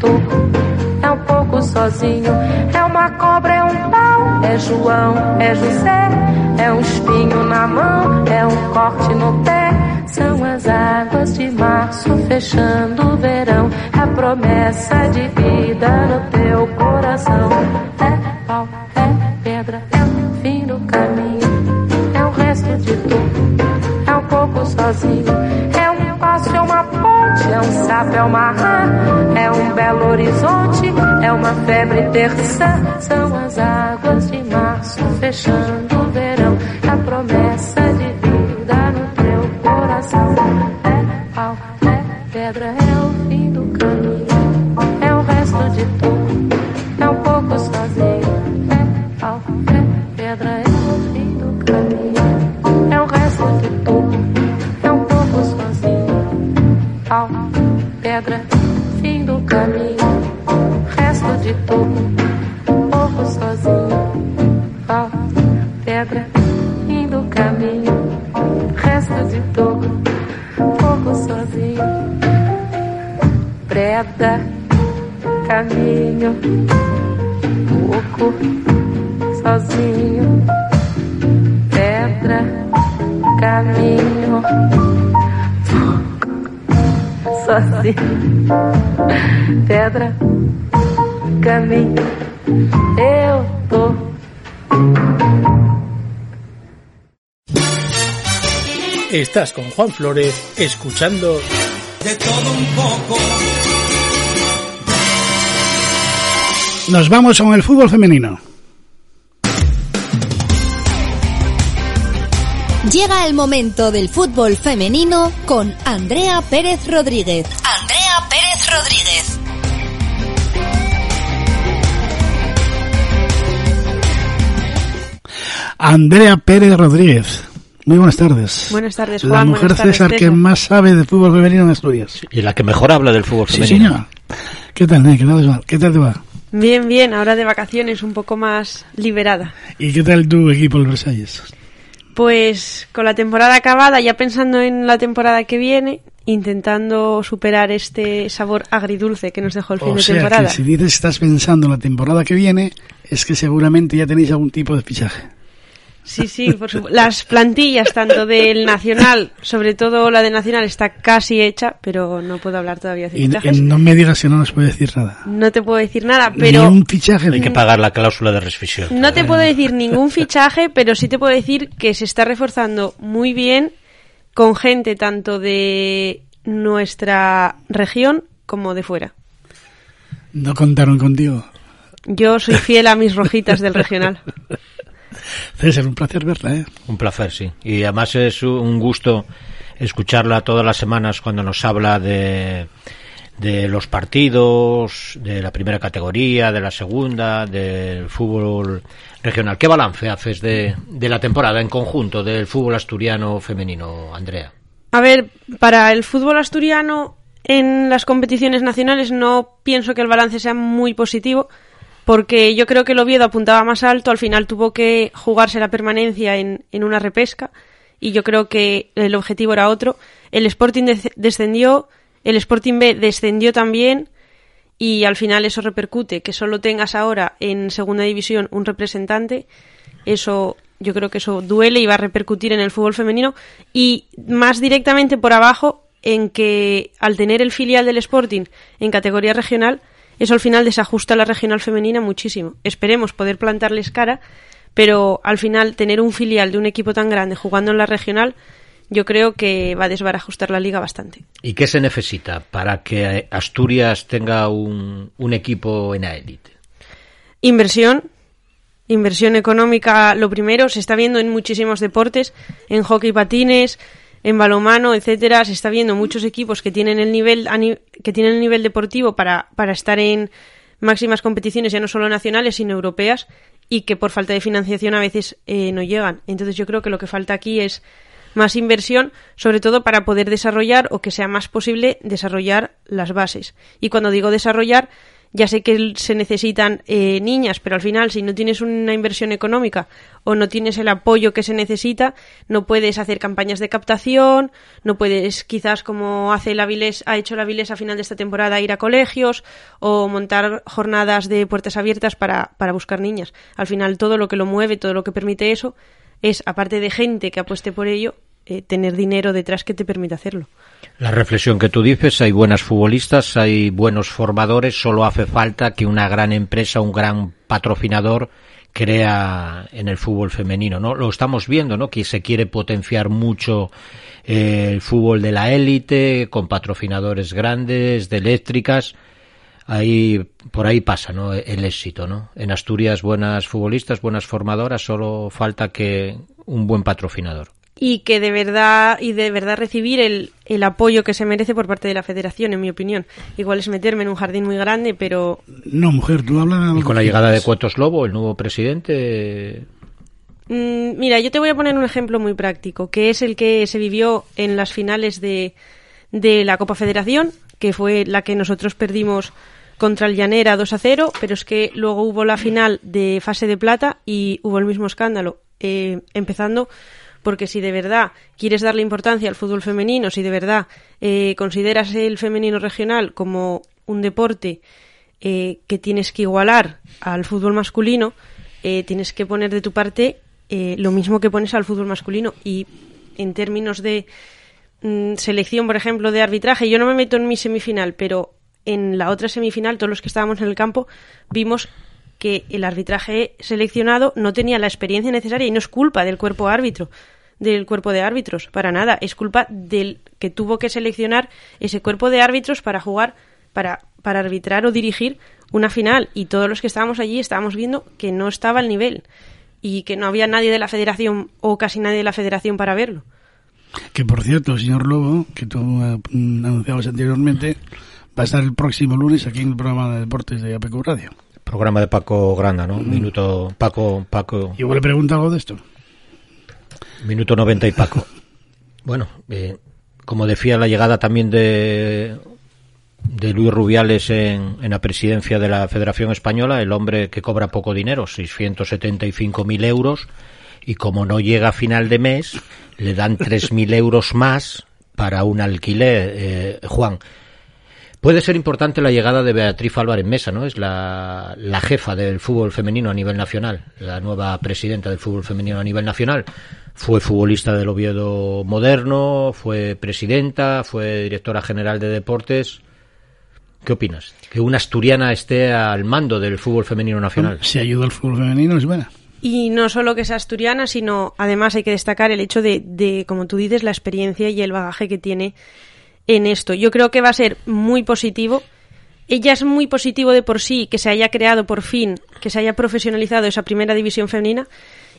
Toco, é um pouco sozinho. É uma cobra, é um pau, é João, é José. É um espinho na mão, é um corte no pé. São as águas de março fechando o verão. É a promessa de vida no teu coração. É pau, é pedra, é o fim do caminho. É o resto de tudo, é um pouco sozinho. É é um sapo, é uma rã. É um belo horizonte, é uma febre terça. São as águas de março fechando o verão. A promessa caminho, pouco sozinho. Pedra, caminho, pouco sozinho. Pedra, caminho, eu tô. Estás con Juan Flores escuchando De todo un poco. Nos vamos con el fútbol femenino. Llega el momento del fútbol femenino con Andrea Pérez Rodríguez. Andrea Pérez Rodríguez. Andrea Pérez Rodríguez. Muy buenas tardes. Buenas tardes, La Juan. mujer Buenas tardes, César que más sabe de fútbol femenino en Asturias. Y la que mejor habla del fútbol Sí, femenino. señor. ¿Qué tal, Ney? ¿Qué tal? ¿Qué tal te va? Bien, bien. Ahora de vacaciones un poco más liberada. ¿Y qué tal tu equipo, el Versalles? Pues con la temporada acabada, ya pensando en la temporada que viene, intentando superar este sabor agridulce que nos dejó el fin O de sea, temporada. que si dices que estás pensando en la temporada que viene, es que seguramente ya tenéis algún tipo de fichaje. Sí, sí, por supuesto. Las plantillas, tanto del Nacional, sobre todo la de Nacional, está casi hecha, pero no puedo hablar todavía de fichajes. y no me digas que no nos puede decir nada. No te puedo decir nada, Ni pero un fichaje. Hay que pagar la cláusula de rescisión. no te puedo decir ningún fichaje, pero sí te puedo decir que se está reforzando muy bien con gente tanto de nuestra región como de fuera. No contaron contigo. Yo soy fiel a mis rojitas del regional. *laughs* César, un placer verla, ¿eh? Un placer, sí. Y además es un gusto escucharla todas las semanas cuando nos habla de, de los partidos, de la primera categoría, de la segunda, del fútbol regional. ¿Qué balance haces de, de la temporada en conjunto del fútbol asturiano femenino, Andrea? A ver, para el fútbol asturiano en las competiciones nacionales no pienso que el balance sea muy positivo porque yo creo que el Oviedo apuntaba más alto, al final tuvo que jugarse la permanencia en, en una repesca y yo creo que el objetivo era otro. El Sporting de- descendió, el Sporting B descendió también y al final eso repercute que solo tengas ahora en segunda división un representante eso yo creo que eso duele y va a repercutir en el fútbol femenino y más directamente por abajo en que al tener el filial del Sporting en categoría regional eso al final desajusta la regional femenina muchísimo esperemos poder plantarles cara pero al final tener un filial de un equipo tan grande jugando en la regional yo creo que va a desbarajustar la liga bastante ¿Y qué se necesita para que Asturias tenga un, un equipo en la élite? Inversión, inversión económica, lo primero, se está viendo en muchísimos deportes, en hockey patines, en balonmano, etcétera, se está viendo muchos equipos que tienen el nivel que tienen el nivel deportivo para, para estar en máximas competiciones ya no solo nacionales sino europeas y que por falta de financiación a veces eh, no llegan. Entonces yo creo que lo que falta aquí es más inversión, sobre todo para poder desarrollar o que sea más posible desarrollar las bases. Y cuando digo desarrollar, ya sé que se necesitan eh, niñas, pero al final si no tienes una inversión económica o no tienes el apoyo que se necesita, no puedes hacer campañas de captación, no puedes quizás como hace la Avilés, ha hecho la Avilés a final de esta temporada ir a colegios o montar jornadas de puertas abiertas para, para buscar niñas. Al final todo lo que lo mueve, todo lo que permite eso es, aparte de gente que apueste por ello, eh, tener dinero detrás que te permita hacerlo. La reflexión que tú dices, hay buenas futbolistas, hay buenos formadores, solo hace falta que una gran empresa, un gran patrocinador crea en el fútbol femenino, ¿no? Lo estamos viendo, ¿no? Que se quiere potenciar mucho eh, el fútbol de la élite, con patrocinadores grandes, de eléctricas. Ahí, por ahí pasa, ¿no? El éxito, ¿no? En Asturias, buenas futbolistas, buenas formadoras, solo falta que un buen patrocinador. Y que de verdad y de verdad recibir el, el apoyo que se merece por parte de la federación, en mi opinión. Igual es meterme en un jardín muy grande, pero No, mujer, tú hablas... Y con la llegada de Cuetos Lobo, el nuevo presidente, mm, mira, yo te voy a poner un ejemplo muy práctico, que es el que se vivió en las finales de, de la Copa Federación, que fue la que nosotros perdimos contra el Llanera 2 a 0, pero es que luego hubo la final de fase de plata y hubo el mismo escándalo, eh, empezando porque si de verdad quieres darle importancia al fútbol femenino, si de verdad eh, consideras el femenino regional como un deporte eh, que tienes que igualar al fútbol masculino, eh, tienes que poner de tu parte eh, lo mismo que pones al fútbol masculino. Y en términos de mm, selección, por ejemplo, de arbitraje, yo no me meto en mi semifinal, pero en la otra semifinal, todos los que estábamos en el campo, vimos que el arbitraje seleccionado no tenía la experiencia necesaria y no es culpa del cuerpo árbitro, del cuerpo de árbitros, para nada, es culpa del que tuvo que seleccionar ese cuerpo de árbitros para jugar, para, para arbitrar o dirigir una final y todos los que estábamos allí estábamos viendo que no estaba al nivel y que no había nadie de la federación o casi nadie de la federación para verlo. Que por cierto, señor Lobo, que tú eh, anunciabas anteriormente, va a estar el próximo lunes aquí en el programa de deportes de APQ Radio. Programa de Paco Granda, ¿no? Minuto Paco Paco. Igual le pregunta algo de esto. Minuto 90 y Paco. Bueno, eh, como decía, la llegada también de, de Luis Rubiales en, en la presidencia de la Federación Española, el hombre que cobra poco dinero, 675.000 euros, y como no llega a final de mes, le dan 3.000 euros más para un alquiler. Eh, Juan, puede ser importante la llegada de Beatriz Álvarez Mesa, ¿no? Es la, la jefa del fútbol femenino a nivel nacional, la nueva presidenta del fútbol femenino a nivel nacional. Fue futbolista del Oviedo Moderno, fue presidenta, fue directora general de deportes. ¿Qué opinas? Que una asturiana esté al mando del fútbol femenino nacional. Si ayuda al fútbol femenino es buena. Y no solo que sea asturiana, sino además hay que destacar el hecho de, de, como tú dices, la experiencia y el bagaje que tiene en esto. Yo creo que va a ser muy positivo. Ella es muy positivo de por sí que se haya creado por fin, que se haya profesionalizado esa primera división femenina.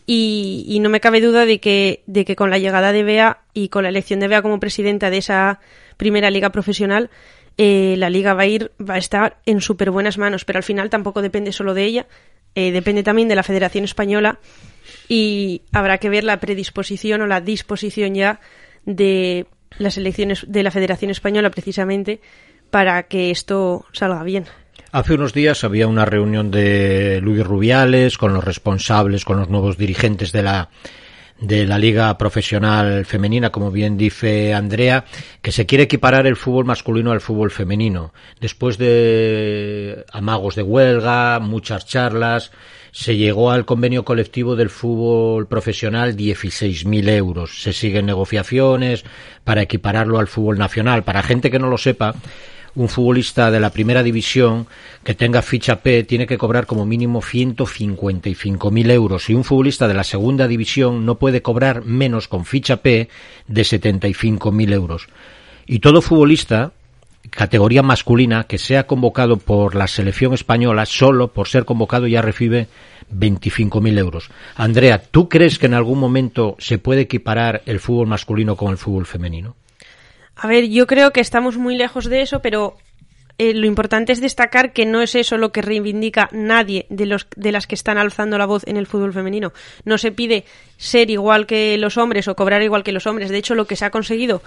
Y, no me cabe duda de que, de que con la llegada de Bea y con la elección de Bea como presidenta de esa primera liga profesional, eh, la liga va a ir, va a estar en súper buenas manos, pero al final tampoco depende solo de ella, eh, depende también de la Federación Española y habrá que ver la predisposición o la disposición ya de las elecciones de la Federación Española precisamente para que esto salga bien. Hace unos días había una reunión de Luis Rubiales con los responsables, con los nuevos dirigentes de la de la liga profesional femenina, como bien dice Andrea, que se quiere equiparar el fútbol masculino al fútbol femenino. Después de amagos de huelga, muchas charlas, se llegó al convenio colectivo del fútbol profesional 16.000 euros. Se siguen negociaciones para equipararlo al fútbol nacional. Para gente que no lo sepa, un futbolista de la primera división que tenga ficha P tiene que cobrar como mínimo 155.000 euros y un futbolista de la segunda división no puede cobrar menos con ficha P de 75.000 euros. Y todo futbolista categoría masculina que sea convocado por la selección española solo por ser convocado ya recibe 25.000 euros. Andrea, ¿tú crees que en algún momento se puede equiparar el fútbol masculino con el fútbol femenino? A ver, yo creo que estamos muy lejos de eso, pero eh, lo importante es destacar que no es eso lo que reivindica nadie de, los, de las que están alzando la voz en el fútbol femenino. No se pide ser igual que los hombres o cobrar igual que los hombres. De hecho, lo que se ha conseguido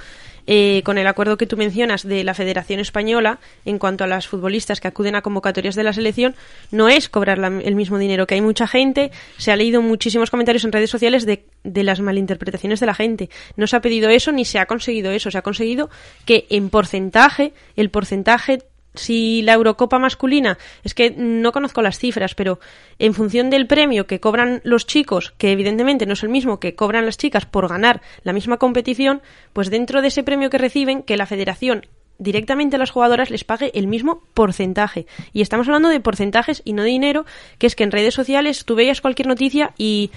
eh, con el acuerdo que tú mencionas de la Federación Española en cuanto a las futbolistas que acuden a convocatorias de la selección no es cobrar el mismo dinero que hay mucha gente. Se ha leído muchísimos comentarios en redes sociales de, de las malinterpretaciones de la gente. No se ha pedido eso ni se ha conseguido eso. Se ha conseguido que en porcentaje el porcentaje si la Eurocopa masculina, es que no conozco las cifras, pero en función del premio que cobran los chicos, que evidentemente no es el mismo que cobran las chicas por ganar la misma competición, pues dentro de ese premio que reciben, que la federación directamente a las jugadoras les pague el mismo porcentaje. Y estamos hablando de porcentajes y no de dinero, que es que en redes sociales tú veías cualquier noticia y,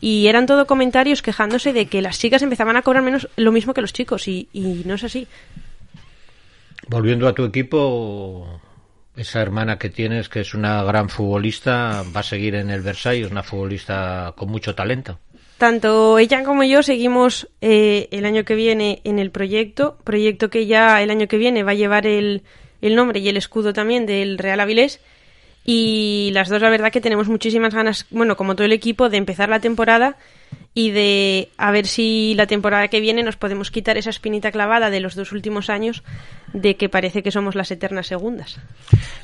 y eran todo comentarios quejándose de que las chicas empezaban a cobrar menos lo mismo que los chicos y, y no es así. Volviendo a tu equipo, esa hermana que tienes, que es una gran futbolista, va a seguir en el Versailles, una futbolista con mucho talento. Tanto ella como yo seguimos eh, el año que viene en el proyecto, proyecto que ya el año que viene va a llevar el, el nombre y el escudo también del Real Avilés. Y las dos, la verdad, que tenemos muchísimas ganas, bueno, como todo el equipo, de empezar la temporada y de a ver si la temporada que viene nos podemos quitar esa espinita clavada de los dos últimos años de que parece que somos las eternas segundas.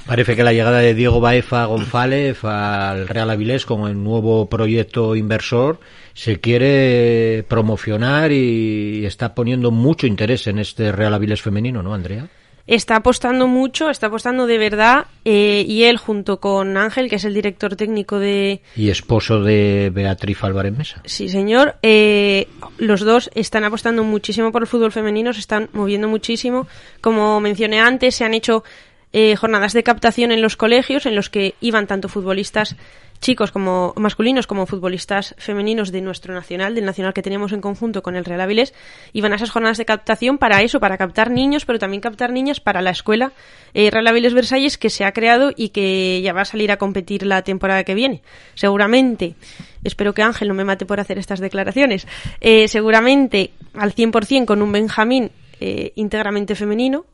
Parece que la llegada de Diego Baefa González al Real Avilés como el nuevo proyecto inversor se quiere promocionar y está poniendo mucho interés en este Real Avilés femenino, ¿no, Andrea? Está apostando mucho, está apostando de verdad, eh, y él junto con Ángel, que es el director técnico de... Y esposo de Beatriz Álvarez Mesa. Sí, señor. Eh, los dos están apostando muchísimo por el fútbol femenino, se están moviendo muchísimo. Como mencioné antes, se han hecho eh, jornadas de captación en los colegios en los que iban tanto futbolistas chicos como masculinos como futbolistas femeninos de nuestro nacional, del nacional que teníamos en conjunto con el Real Avilés, iban a esas jornadas de captación para eso, para captar niños, pero también captar niñas para la escuela eh, Real Avilés Versalles que se ha creado y que ya va a salir a competir la temporada que viene. Seguramente, espero que Ángel no me mate por hacer estas declaraciones, eh, seguramente al 100% con un Benjamín eh, íntegramente femenino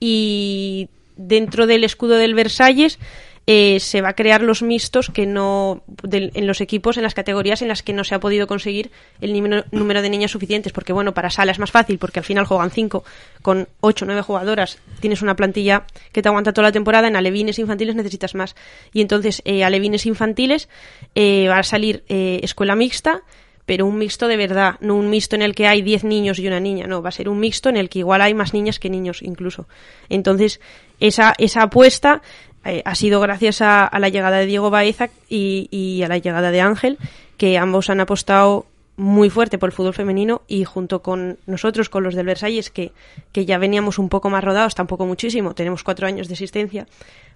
y dentro del escudo del Versalles eh, se va a crear los mixtos que no en los equipos en las categorías en las que no se ha podido conseguir el número, de niñas suficientes porque bueno para sala es más fácil porque al final juegan cinco con ocho nueve jugadoras tienes una plantilla que te aguanta toda la temporada en alevines infantiles necesitas más y entonces eh, alevines infantiles eh, va a salir eh, escuela mixta pero un mixto de verdad, no un mixto en el que hay 10 niños y una niña, no, va a ser un mixto en el que igual hay más niñas que niños incluso. Entonces, esa, esa apuesta eh, ha sido gracias a, a la llegada de Diego Baeza y, y a la llegada de Ángel, que ambos han apostado muy fuerte por el fútbol femenino y junto con nosotros, con los del Versalles, que, que ya veníamos un poco más rodados, tampoco muchísimo, tenemos cuatro años de existencia,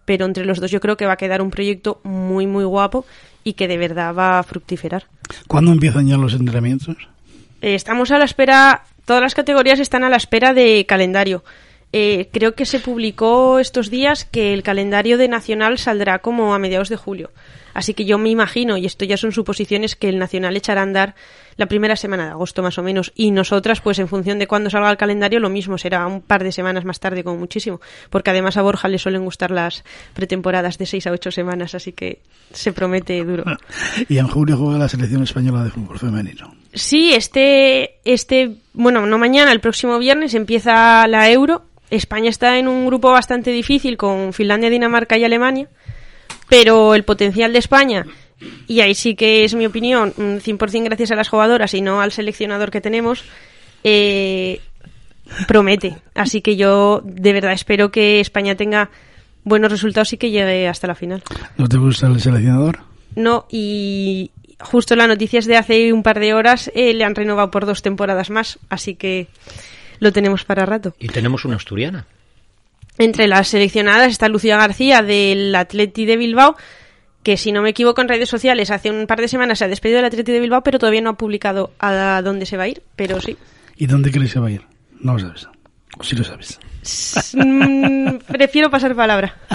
pero entre los dos yo creo que va a quedar un proyecto muy, muy guapo y que de verdad va a fructiferar. ¿Cuándo empiezan ya los entrenamientos? Eh, estamos a la espera, todas las categorías están a la espera de calendario. Eh, creo que se publicó estos días que el calendario de Nacional saldrá como a mediados de julio. Así que yo me imagino, y esto ya son suposiciones, que el Nacional echará a andar la primera semana de agosto más o menos. Y nosotras, pues en función de cuándo salga el calendario, lo mismo, será un par de semanas más tarde como muchísimo. Porque además a Borja le suelen gustar las pretemporadas de seis a ocho semanas, así que se promete duro. Y en julio juega la selección española de fútbol femenino. Sí, este, este, bueno, no mañana, el próximo viernes empieza la Euro. España está en un grupo bastante difícil con Finlandia, Dinamarca y Alemania, pero el potencial de España, y ahí sí que es mi opinión, mm, 100% gracias a las jugadoras y no al seleccionador que tenemos, eh, promete. Así que yo de verdad espero que España tenga buenos resultados y que llegue hasta la final. ¿No te gusta el seleccionador? No, y justo las noticias de hace un par de horas eh, le han renovado por dos temporadas más, así que lo tenemos para rato. Y tenemos una asturiana. Entre las seleccionadas está Lucía García del Atleti de Bilbao, que si no me equivoco en redes sociales hace un par de semanas se ha despedido del Atleti de Bilbao, pero todavía no ha publicado a dónde se va a ir, pero sí. ¿Y dónde crees que va a ir? No lo sabes. O sí lo sabes. Mm, *laughs* prefiero pasar palabra. *laughs*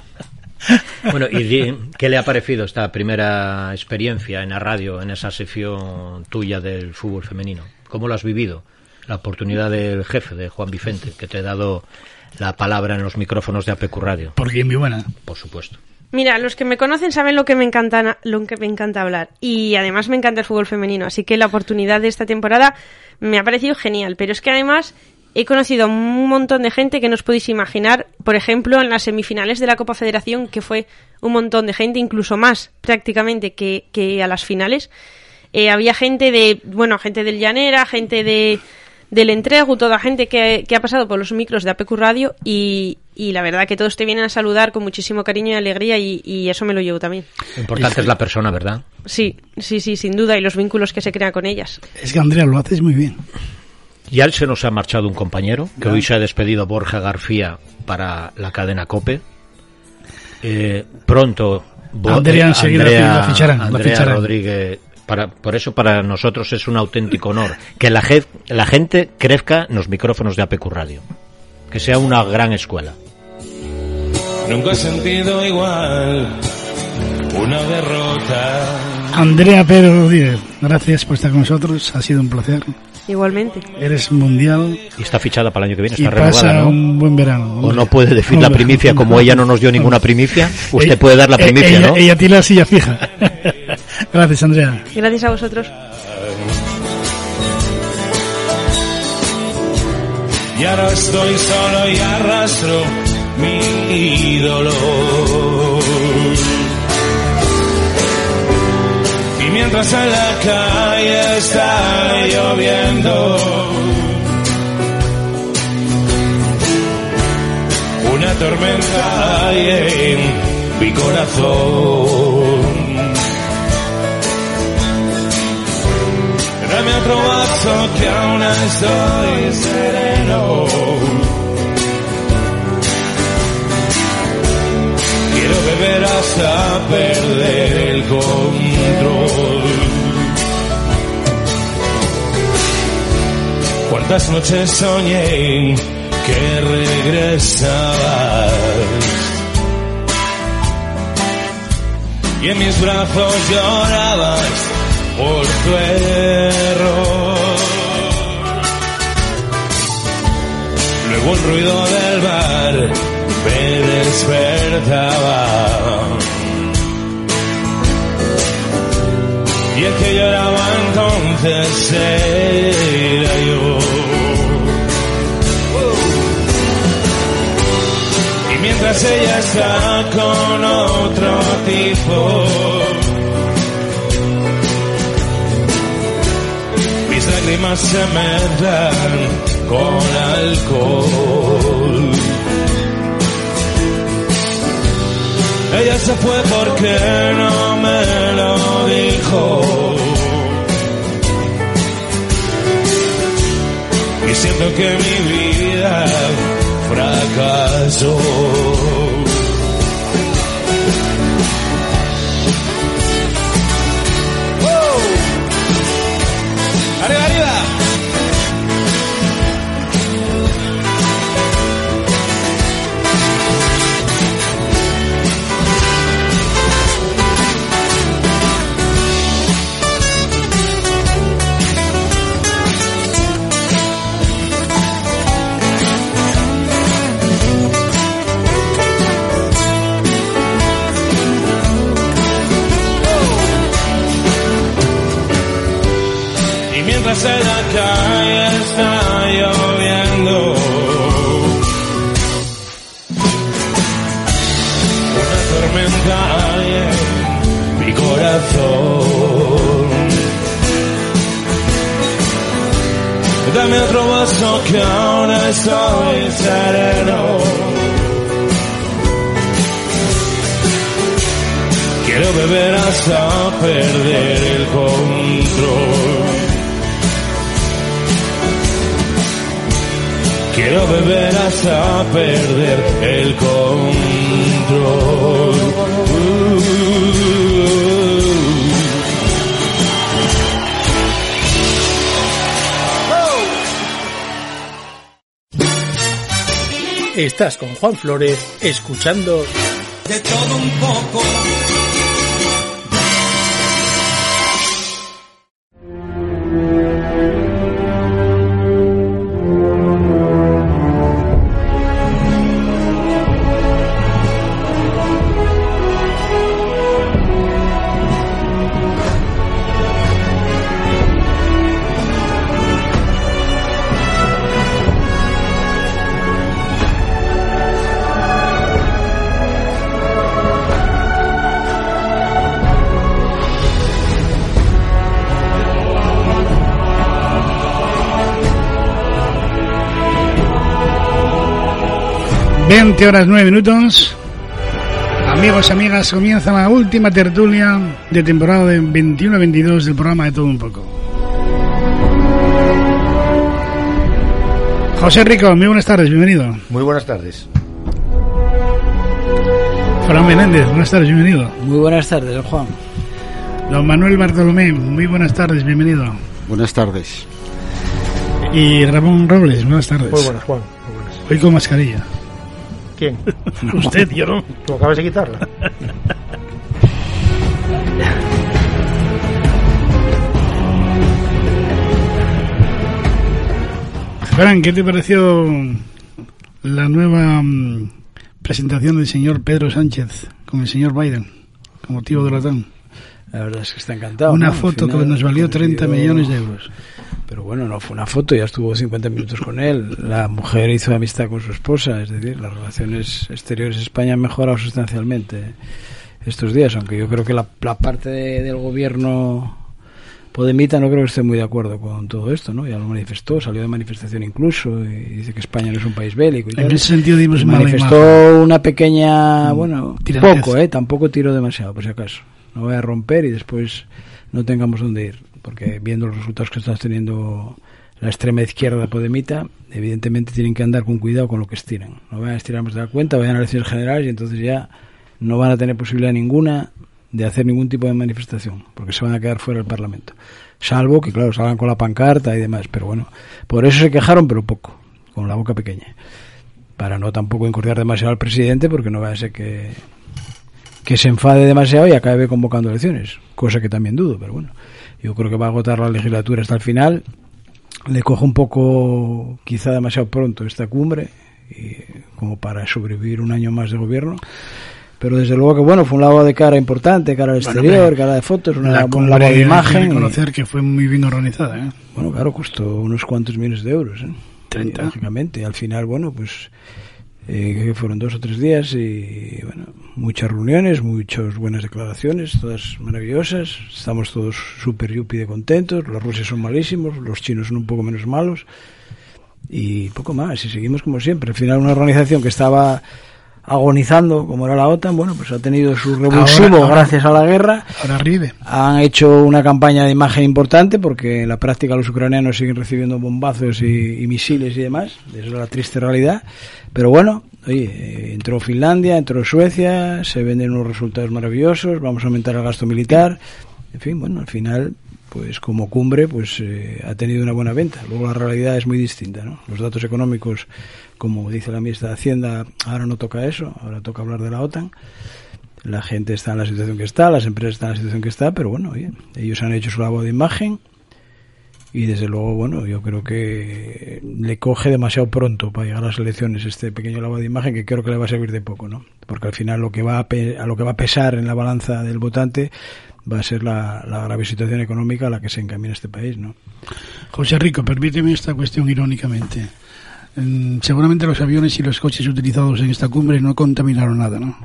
Bueno, ¿y qué le ha parecido esta primera experiencia en la radio, en esa sección tuya del fútbol femenino? ¿Cómo lo has vivido? La oportunidad del jefe, de Juan Vicente, que te ha dado la palabra en los micrófonos de APQ Radio. Porque mi buena. Por supuesto. Mira, los que me conocen saben lo que me encanta, lo que me encanta hablar. Y además me encanta el fútbol femenino. Así que la oportunidad de esta temporada me ha parecido genial. Pero es que además he conocido a un montón de gente que no os podéis imaginar. Por ejemplo, en las semifinales de la Copa Federación, que fue un montón de gente, incluso más prácticamente que, que a las finales. Eh, había gente de, bueno, gente del Llanera, gente de del Entregu, toda gente que, que ha pasado por los micros de APQ Radio y, y la verdad que todos te vienen a saludar con muchísimo cariño y alegría y, y eso me lo llevo también. Lo importante es la persona, ¿verdad? Sí, sí, sí, sin duda y los vínculos que se crean con ellas. Es que Andrea lo haces muy bien. Ya se nos ha marchado un compañero, que hoy se ha despedido Borja García para la cadena COPE. Eh, pronto Bo- Andrea eh, enseguida Andrea- la ficharán, la Andrea ficharán. Rodríguez. Para, por eso para nosotros es un auténtico honor que la, je- la gente crezca en los micrófonos de APQ Radio. Que sea una gran escuela. Nunca he sentido igual una derrota. Andrea Pedro Rodríguez, gracias por estar con nosotros. Ha sido un placer. Igualmente. Eres mundial Y está fichada para el año que viene, y está pasa renovada, ¿no? un buen verano. O no puede decir la Hombre. primicia, como ella no nos dio ninguna primicia, *laughs* usted puede dar la eh, primicia, ella, ¿no? Ella tiene la silla fija. *laughs* gracias, Andrea. Gracias a vosotros. Y ahora estoy solo y arrastro mi dolor. Y mientras en la calle está lloviendo, una tormenta hay en mi corazón. Dame otro vaso que aún estoy sereno. Quiero beber hasta perder el control. Cuántas noches soñé que regresabas. Y en mis brazos llorabas por tu error. Luego el ruido del bar me despertaba. Y el que lloraba entonces era yo. Y mientras ella está con otro tipo lágrimas se mezclan con alcohol. Ella se fue porque no me lo dijo. Y siento que mi vida fracasó. En la calle está lloviendo, una tormenta hay en mi corazón. Dame otro vaso que ahora estoy sereno. Quiero beber hasta perder el control. Quiero beber hasta perder el control. Estás con Juan Flores escuchando De todo un poco. Veinte horas nueve minutos. Amigos y amigas, comienza la última tertulia de temporada de 21-22 del programa de Todo Un Poco. José Rico, muy buenas tardes, bienvenido. Muy buenas tardes. Fran Menéndez, buenas tardes, bienvenido. Muy buenas tardes, Juan. Don Manuel Bartolomé, muy buenas tardes, bienvenido. Buenas tardes. Y Ramón Robles, buenas tardes. Muy buenas, Juan. Muy buenas. Hoy con mascarilla. ¿Quién? *laughs* Usted, yo no. Tú acabas de quitarla. Fran, ¿qué te pareció la nueva mm, presentación del señor Pedro Sánchez con el señor Biden como motivo de la OTAN? La verdad es que está encantado. Una foto que nos valió 30 consiguió- millones de euros. Pero bueno, no fue una foto, ya estuvo 50 minutos con él. La mujer hizo amistad con su esposa, es decir, las relaciones exteriores de España han mejorado sustancialmente estos días, aunque yo creo que la, la parte de- del gobierno Podemita no creo que esté muy de acuerdo con todo esto, ¿no? Ya lo manifestó, salió de manifestación incluso, y dice que España no es un país bélico. y En tal. ese sentido dimos mala manifestó una pequeña, Mm, bueno, poco, ¿eh? Tampoco tiró demasiado, por si acaso. No voy a romper y después no tengamos dónde ir, porque viendo los resultados que está teniendo la extrema izquierda Podemita, evidentemente tienen que andar con cuidado con lo que estiran. No vayan a estirar más de la cuenta, vayan a elecciones generales y entonces ya no van a tener posibilidad ninguna de hacer ningún tipo de manifestación, porque se van a quedar fuera del Parlamento. Salvo que, claro, salgan con la pancarta y demás, pero bueno, por eso se quejaron, pero poco, con la boca pequeña para no tampoco incordiar demasiado al presidente porque no vaya a ser que, que se enfade demasiado y acabe convocando elecciones, cosa que también dudo, pero bueno, yo creo que va a agotar la legislatura hasta el final, le cojo un poco quizá demasiado pronto esta cumbre y, como para sobrevivir un año más de gobierno, Pero desde luego que bueno, fue un lavado de cara importante, cara al exterior, cara de fotos, una, la un lavado de imagen. y- reconocer que fue muy bien organizada, ¿eh? Bueno, claro, costó unos cuantos millones de euros, ¿eh? 30. Y, lógicamente, al final, bueno, pues que fueron dos o tres días y, bueno, muchas reuniones, muchas buenas declaraciones, todas maravillosas. Estamos todos súper yupi de contentos. Los rusos son malísimos, los chinos son un poco menos malos y poco más. Y seguimos como siempre. Al final, una organización que estaba agonizando, como era la OTAN, bueno, pues ha tenido su revulsivo Ahora- ahora- gracias a la guerra. Ahora ríe. Han hecho una campaña de imagen importante porque en la práctica los ucranianos siguen recibiendo bombazos y, y misiles y demás. Esa es la triste realidad. Pero bueno, oye, eh, entró Finlandia, entró Suecia, se venden unos resultados maravillosos, vamos a aumentar el gasto militar. En fin, bueno, al final, pues como cumbre, pues eh, ha tenido una buena venta. Luego la realidad es muy distinta, ¿no? Los datos económicos, como dice la ministra de Hacienda, ahora no toca eso, ahora toca hablar de la OTAN la gente está en la situación que está, las empresas están en la situación que está, pero bueno, oye, ellos han hecho su lavado de imagen y desde luego, bueno, yo creo que le coge demasiado pronto para llegar a las elecciones este pequeño lavado de imagen que creo que le va a servir de poco, ¿no? Porque al final lo que va a, pe- a lo que va a pesar en la balanza del votante va a ser la, la grave situación económica a la que se encamina este país, ¿no? José Rico, permíteme esta cuestión irónicamente. Mm, seguramente los aviones y los coches utilizados en esta cumbre no contaminaron nada, ¿no?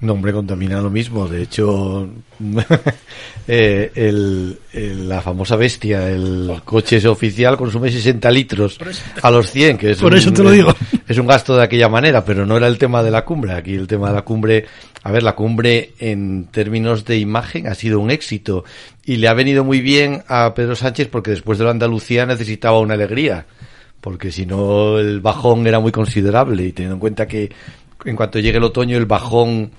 No, hombre, contamina lo mismo. De hecho, *laughs* eh, el, el- la famosa bestia, el coche ese oficial, consume 60 litros a los 100, que es Por un, eso te lo digo. *laughs* Es un gasto de aquella manera, pero no era el tema de la cumbre. Aquí el tema de la cumbre, a ver, la cumbre en términos de imagen ha sido un éxito y le ha venido muy bien a Pedro Sánchez porque después de la Andalucía necesitaba una alegría porque si no el bajón era muy considerable y teniendo en cuenta que en cuanto llegue el otoño el bajón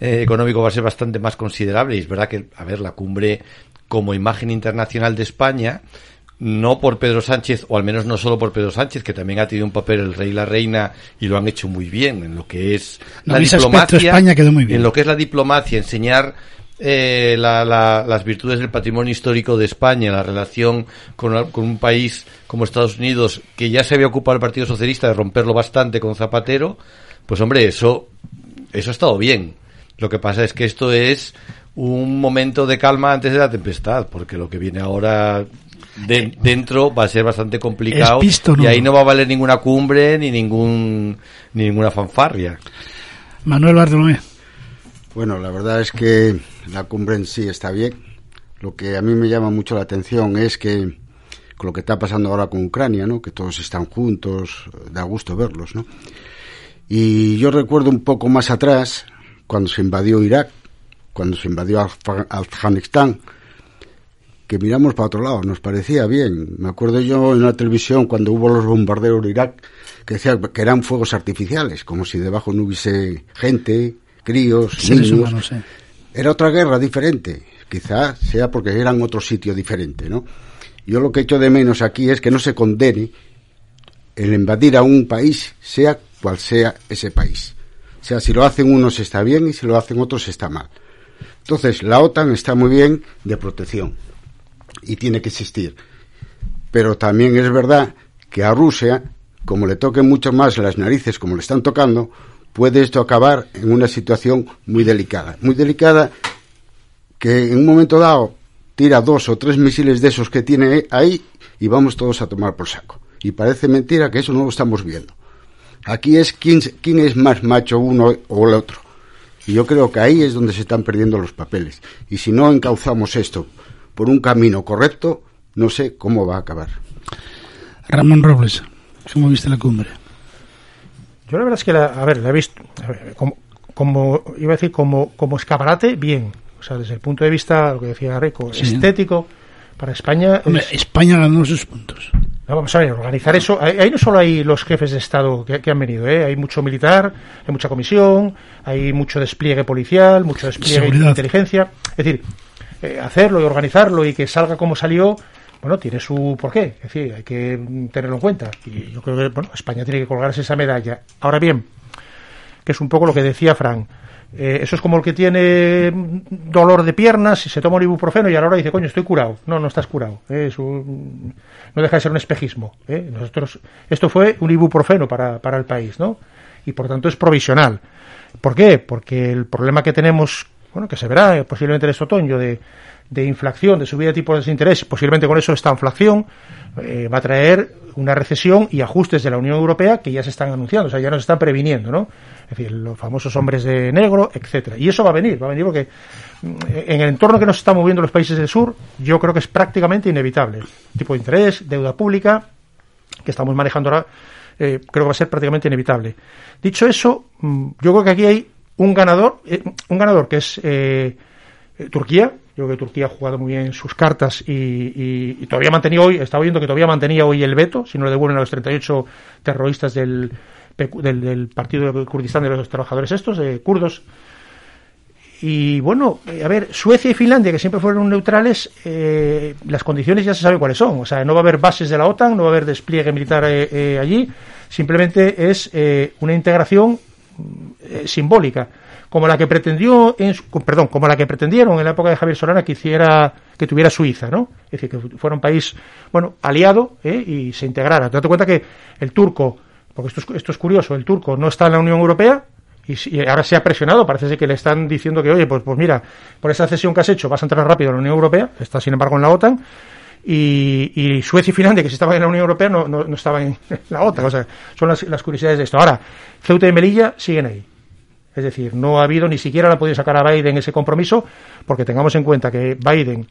eh, económico va a ser bastante más considerable y es verdad que, a ver, la cumbre como imagen internacional de España, no por Pedro Sánchez, o al menos no solo por Pedro Sánchez, que también ha tenido un papel el rey y la reina y lo han hecho muy bien en lo que es No, la aspecto diplomacia, España quedó muy bien. en lo que es la diplomacia, enseñar eh, la- la- las virtudes del patrimonio histórico de España, la relación con, un país como Estados Unidos, que ya se había ocupado el Partido Socialista de romperlo bastante con Zapatero, pues hombre, eso, eso ha estado bien. Lo que pasa es que esto es un momento de calma antes de la tempestad, porque lo que viene ahora de- dentro va a ser bastante complicado Es pisto, ¿no? y ahí no va a valer ninguna cumbre ni ningún ni ninguna fanfarria. Manuel Bartolomé. Bueno, la verdad es que la cumbre en sí está bien. Lo que a mí me llama mucho la atención es que con lo que está pasando ahora con Ucrania, ¿no? Que todos están juntos, da gusto verlos, ¿no? Y yo recuerdo un poco más atrás, cuando se invadió Irak, cuando se invadió Afga- Afganistán, que miramos para otro lado, nos parecía bien. Me acuerdo yo en la televisión cuando hubo los bombardeos de Irak, que decía que eran fuegos artificiales, como si debajo no hubiese gente, críos, Seres niños. humanos, eh. Era otra guerra diferente. Quizá sea porque eran otro sitio diferente, ¿no? Yo lo que echo de menos aquí es que no se condene el invadir a un país, sea cual sea ese país. O sea, si lo hacen unos está bien y si lo hacen otros está mal. Entonces, la OTAN está muy bien de protección y tiene que existir. Pero también es verdad que a Rusia, como le toquen mucho más las narices como le están tocando, puede esto acabar en una situación muy delicada. Muy delicada que en un momento dado tira dos o tres misiles de esos que tiene ahí y vamos todos a tomar por saco. Y parece mentira que eso no lo estamos viendo. Aquí es quién, es más macho uno o el otro. Y yo creo que ahí es donde se están perdiendo los papeles. Y si no encauzamos esto por un camino correcto, no sé cómo va a acabar. Ramón Robles, ¿cómo viste la cumbre? Yo la verdad es que, la, a ver, la he visto a ver, como, como, iba a decir, como, como escaparate, bien. O sea, desde el punto de vista, lo que decía Rico, Sí. estético, para España... Hombre, es- España ganó sus puntos. No, vamos a ver, organizar eso. Ahí, no solo hay los jefes de Estado que, que han venido, ¿eh? hay mucho militar, hay mucha comisión, hay mucho despliegue policial, mucho despliegue de inteligencia. Es decir, eh, hacerlo y organizarlo y que salga como salió, bueno, tiene su porqué. Es decir, hay que tenerlo en cuenta. Y yo creo que bueno, España tiene que colgarse esa medalla. Ahora bien, que es un poco lo que decía Fran. Eh, eso es como el que tiene dolor de piernas y se toma un ibuprofeno y a la hora dice, coño, estoy curado. No, no estás curado. Eh, no deja de ser un espejismo. ¿eh? Nosotros, esto fue un ibuprofeno para, para el país, ¿no? y por tanto es provisional. ¿Por qué? Porque el problema que tenemos, bueno, que se verá posiblemente en este otoño de, de inflación, de subida de tipos de interés, posiblemente con eso esta inflación eh, va a traer una recesión y ajustes de la Unión Europea que ya se están anunciando, o sea, ya nos están previniendo, ¿no? Es decir, los famosos hombres de negro, etcétera. Y eso va a venir, va a venir porque mm, en el entorno que nos están moviendo los países del sur, yo creo que es prácticamente inevitable. Tipo de interés, deuda pública, que estamos manejando ahora, eh, creo que va a ser prácticamente inevitable. Dicho eso, mm, yo creo que aquí hay un ganador, eh, un ganador que es Turquía. Yo creo que Turquía ha jugado muy bien sus cartas y, y- todavía mantenía hoy, estaba viendo que todavía mantenía hoy el veto, si no le devuelven a los 38 terroristas del, del, del Partido de Kurdistán de los Trabajadores estos, de kurdos. Y bueno, eh, a ver, Suecia y Finlandia, que siempre fueron neutrales, eh, las condiciones ya se saben cuáles son. O sea, no va a haber bases de la OTAN, no va a haber despliegue militar eh, eh, allí. Simplemente es eh, una integración eh, simbólica, como la que pretendió, en perdón, como la que pretendieron en la época de Javier Solana que hiciera, que tuviera Suiza, ¿no? Es decir, que fuera un país, bueno, aliado ¿eh? y se integrara. Date cuenta que el turco, porque esto es, esto es curioso, el turco no está en la Unión Europea y, ahora se ha presionado, parece ser que le están diciendo que, oye, pues, pues mira, por esa cesión que has hecho vas a entrar rápido en la Unión Europea, está sin embargo en la OTAN, y, Suecia y Finlandia, que si estaban en la Unión Europea, no, no, no estaban en la OTAN. O sea, son las, las curiosidades de esto. Ahora, Ceuta y Melilla siguen ahí. Es decir, no ha habido ni siquiera la ha podido sacar a Biden ese compromiso, porque tengamos en cuenta que Biden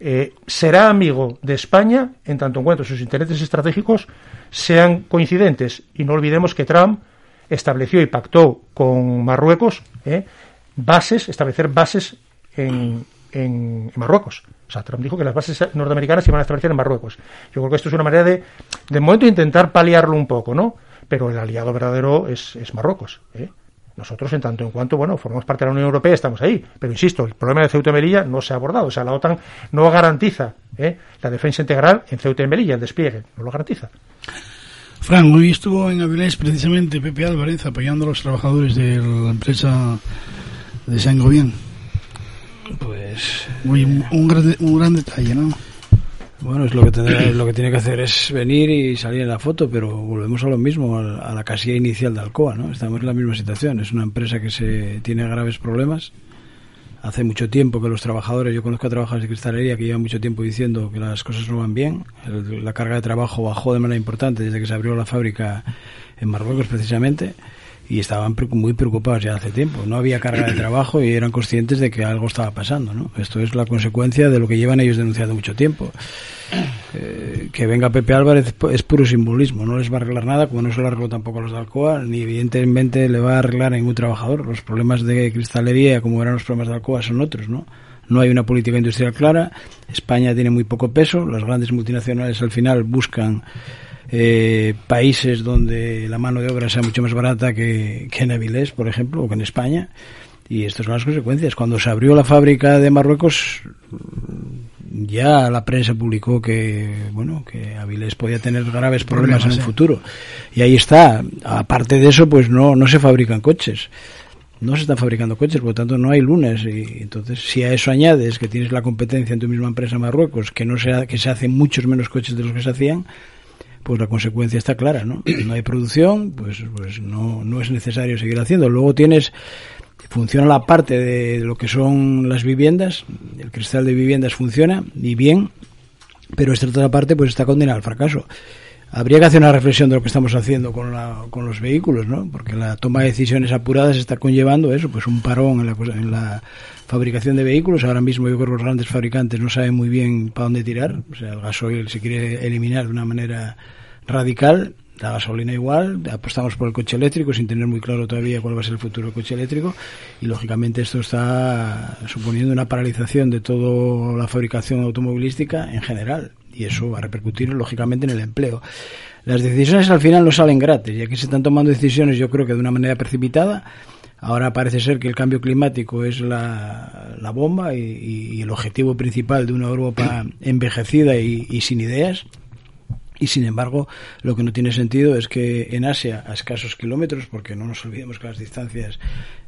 eh, será amigo de España en tanto en cuanto sus intereses estratégicos sean coincidentes. Y no olvidemos que Trump estableció y pactó con Marruecos eh, bases, establecer bases en, en, Marruecos. O sea, Trump dijo que las bases norteamericanas se iban a establecer en Marruecos. Yo creo que esto es una manera de, de momento, intentar paliarlo un poco, ¿no? Pero el aliado verdadero es, es Marruecos. ¿eh? Nosotros, en tanto en cuanto, bueno, formamos parte de la Unión Europea, estamos ahí. Pero insisto, el problema de Ceuta y Melilla no se ha abordado. O sea, la OTAN no garantiza ¿eh? la defensa integral en Ceuta y Melilla, el despliegue. No lo garantiza. Fran, hoy estuvo en Avilés precisamente Pepe Álvarez apoyando a los trabajadores de la empresa de Saint Gobain. Pues Muy, un, un gran, un gran detalle, ¿no? Bueno, es lo que tendrá- lo que tiene que hacer es venir y salir en la foto, pero volvemos a lo mismo, a, la casilla inicial de Alcoa, ¿no? Estamos en la misma situación. Es una empresa que se tiene graves problemas. Hace mucho tiempo que los trabajadores, yo conozco a trabajadores de cristalería que llevan mucho tiempo diciendo que las cosas no van bien. El- la carga de trabajo bajó de manera importante desde que se abrió la fábrica en Marruecos precisamente y estaban muy preocupados ya hace tiempo. No había carga de trabajo y eran conscientes de que algo estaba pasando. ¿no? Esto es la consecuencia de lo que llevan ellos denunciando mucho tiempo. Eh, que venga Pepe Álvarez es puro simbolismo, no les va a arreglar nada, como no se lo arregló tampoco a los de Alcoa, ni evidentemente le va a arreglar a ningún trabajador. Los problemas de cristalería, como eran los problemas de Alcoa, son otros, ¿no? No hay una política industrial clara, España tiene muy poco peso, las grandes multinacionales al final buscan eh, países donde la mano de obra sea mucho más barata que, que en Avilés, por ejemplo, o que en España. Y estas son las consecuencias. Cuando se abrió la fábrica de Marruecos, ya la prensa publicó que bueno que Avilés podía tener graves problemas, Problemas, en sí. futuro y ahí está aparte de eso pues no no se fabrican coches no se están fabricando coches por lo tanto no hay lunes y entonces si a eso añades que tienes la competencia en tu misma empresa en Marruecos que no se ha- que se hacen muchos menos coches de los que se hacían pues la consecuencia está clara no *clears throat* no hay producción pues pues no no es necesario seguir haciendo luego tienes funciona la parte de lo que son las viviendas, el cristal de viviendas funciona y bien, pero esta otra parte pues está condenada al fracaso. Habría que hacer una reflexión de lo que estamos haciendo con, la- con los vehículos, ¿no? Porque la toma de decisiones apuradas está conllevando eso, pues un parón en la, en la fabricación de vehículos. Ahora mismo yo creo que los grandes fabricantes no saben muy bien para dónde tirar. O sea, el gasoil se quiere eliminar de una manera radical. La gasolina igual, apostamos por el coche eléctrico sin tener muy claro todavía cuál va a ser el futuro del coche eléctrico y lógicamente esto está suponiendo una paralización de toda la fabricación automovilística en general y eso va a repercutir lógicamente en el empleo. Las decisiones al final no salen gratis y aquí se están tomando decisiones yo creo que de una manera precipitada. Ahora parece ser que el cambio climático es la, la bomba y, y el objetivo principal de una Europa *clears throat* envejecida y- y sin ideas. Y sin embargo, lo que no tiene sentido es que en Asia, a escasos kilómetros, porque no nos olvidemos que las distancias,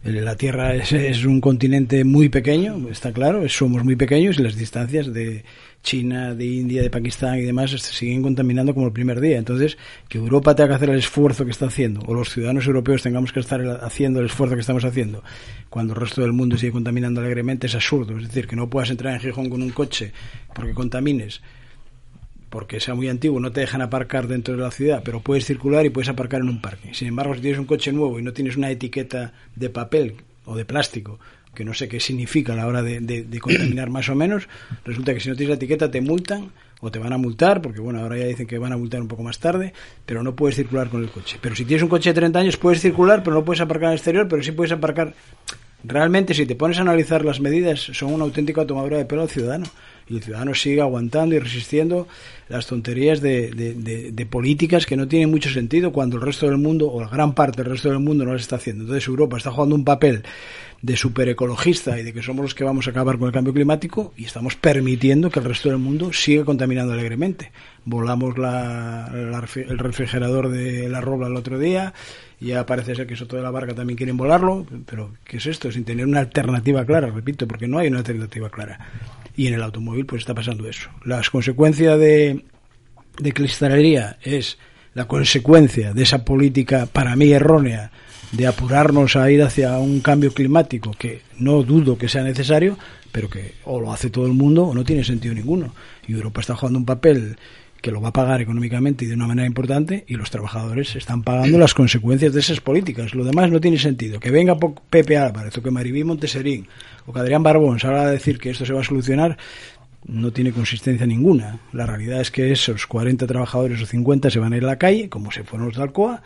eh, la Tierra es, es un continente muy pequeño, está claro, somos muy pequeños y las distancias de China, de India, de Pakistán y demás se siguen contaminando como el primer día. Entonces, que Europa tenga que hacer el esfuerzo que está haciendo, o los ciudadanos europeos tengamos que estar haciendo el esfuerzo que estamos haciendo, cuando el resto del mundo sigue contaminando alegremente, es absurdo. Es decir, que no puedas entrar en Gijón con un coche porque contamines porque sea muy antiguo, no te dejan aparcar dentro de la ciudad, pero puedes circular y puedes aparcar en un parque. Sin embargo, si tienes un coche nuevo y no tienes una etiqueta de papel o de plástico, que no sé qué significa a la hora de, contaminar más o menos, resulta que si no tienes la etiqueta te multan o te van a multar, porque bueno, ahora ya dicen que van a multar un poco más tarde, pero no puedes circular con el coche. Pero si tienes un coche de 30 años puedes circular, pero no puedes aparcar el exterior, pero sí puedes aparcar realmente si te pones a analizar las medidas son una auténtica tomadura de pelo al ciudadano y el ciudadano sigue aguantando y resistiendo las tonterías de- de políticas que no tienen mucho sentido cuando el resto del mundo o la gran parte del resto del mundo no las está haciendo entonces Europa está jugando un papel de super ecologista y de que somos los que vamos a acabar con el cambio climático y estamos permitiendo que el resto del mundo siga contaminando alegremente. Volamos la- la el refrigerador de la Robla el otro día, ya parece ser que Soto de la Barca también quieren volarlo, pero ¿qué es esto? Sin tener una alternativa clara, repito, porque no hay una alternativa clara. Y en el automóvil pues está pasando eso. Las consecuencias de, de cristalería es la consecuencia de esa política para mí errónea de apurarnos a ir hacia un cambio climático que no dudo que sea necesario, pero que o lo hace todo el mundo o no tiene sentido ninguno. Y Europa está jugando un papel que lo va a pagar económicamente y de una manera importante y los trabajadores están pagando las consecuencias de esas políticas. Lo demás no tiene sentido. Que venga Pepe Álvarez o que Maribí Monteserín o que Adrián Barbón salga a decir que esto se va a solucionar no tiene consistencia ninguna. La realidad es que esos 40 trabajadores o 50 se van a ir a la calle, como se fueron los de Alcoa,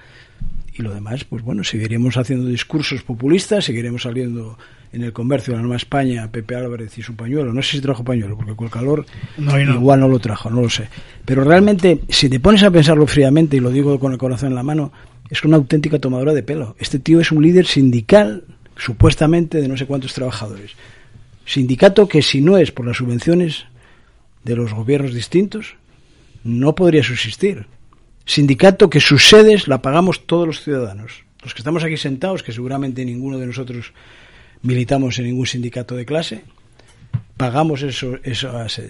y lo demás, pues bueno, seguiremos haciendo discursos populistas, seguiremos saliendo en el comercio de la Nueva España, Pepe Álvarez y su pañuelo. No sé si trajo pañuelo, porque con el calor No, y no. igual no lo trajo, no lo sé. Pero realmente, si te pones a pensarlo fríamente, y lo digo con el corazón en la mano, es una auténtica tomadora de pelo. Este tío es un líder sindical, supuestamente, de no sé cuántos trabajadores. Sindicato que si no es por las subvenciones de los gobiernos distintos, no podría subsistir. Sindicato que sus sedes la pagamos todos los ciudadanos. Los que estamos aquí sentados, que seguramente ninguno de nosotros militamos en ningún sindicato de clase, pagamos eso.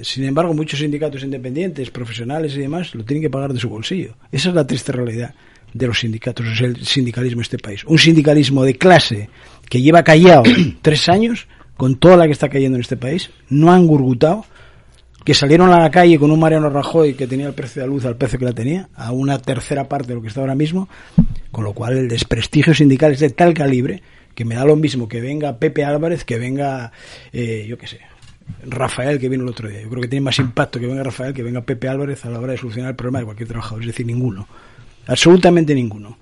Sin embargo, muchos sindicatos independientes, profesionales y demás, lo tienen que pagar de su bolsillo. Esa es la triste realidad de los sindicatos, es el sindicalismo en este país. Un sindicalismo de clase que lleva callado *clears throat* tres años, con toda la que está cayendo en este país, no han gurgutado, que salieron a la calle con un Mariano Rajoy que tenía el precio de la luz al precio que la tenía, a una tercera parte de lo que está ahora mismo, con lo cual el desprestigio sindical es de tal calibre que me da lo mismo que venga Pepe Álvarez, que venga, eh, yo qué sé, Rafael que vino el otro día. Yo creo que tiene más impacto que venga Rafael que venga Pepe Álvarez a la hora de solucionar el problema de cualquier trabajador, es decir, ninguno. Absolutamente ninguno.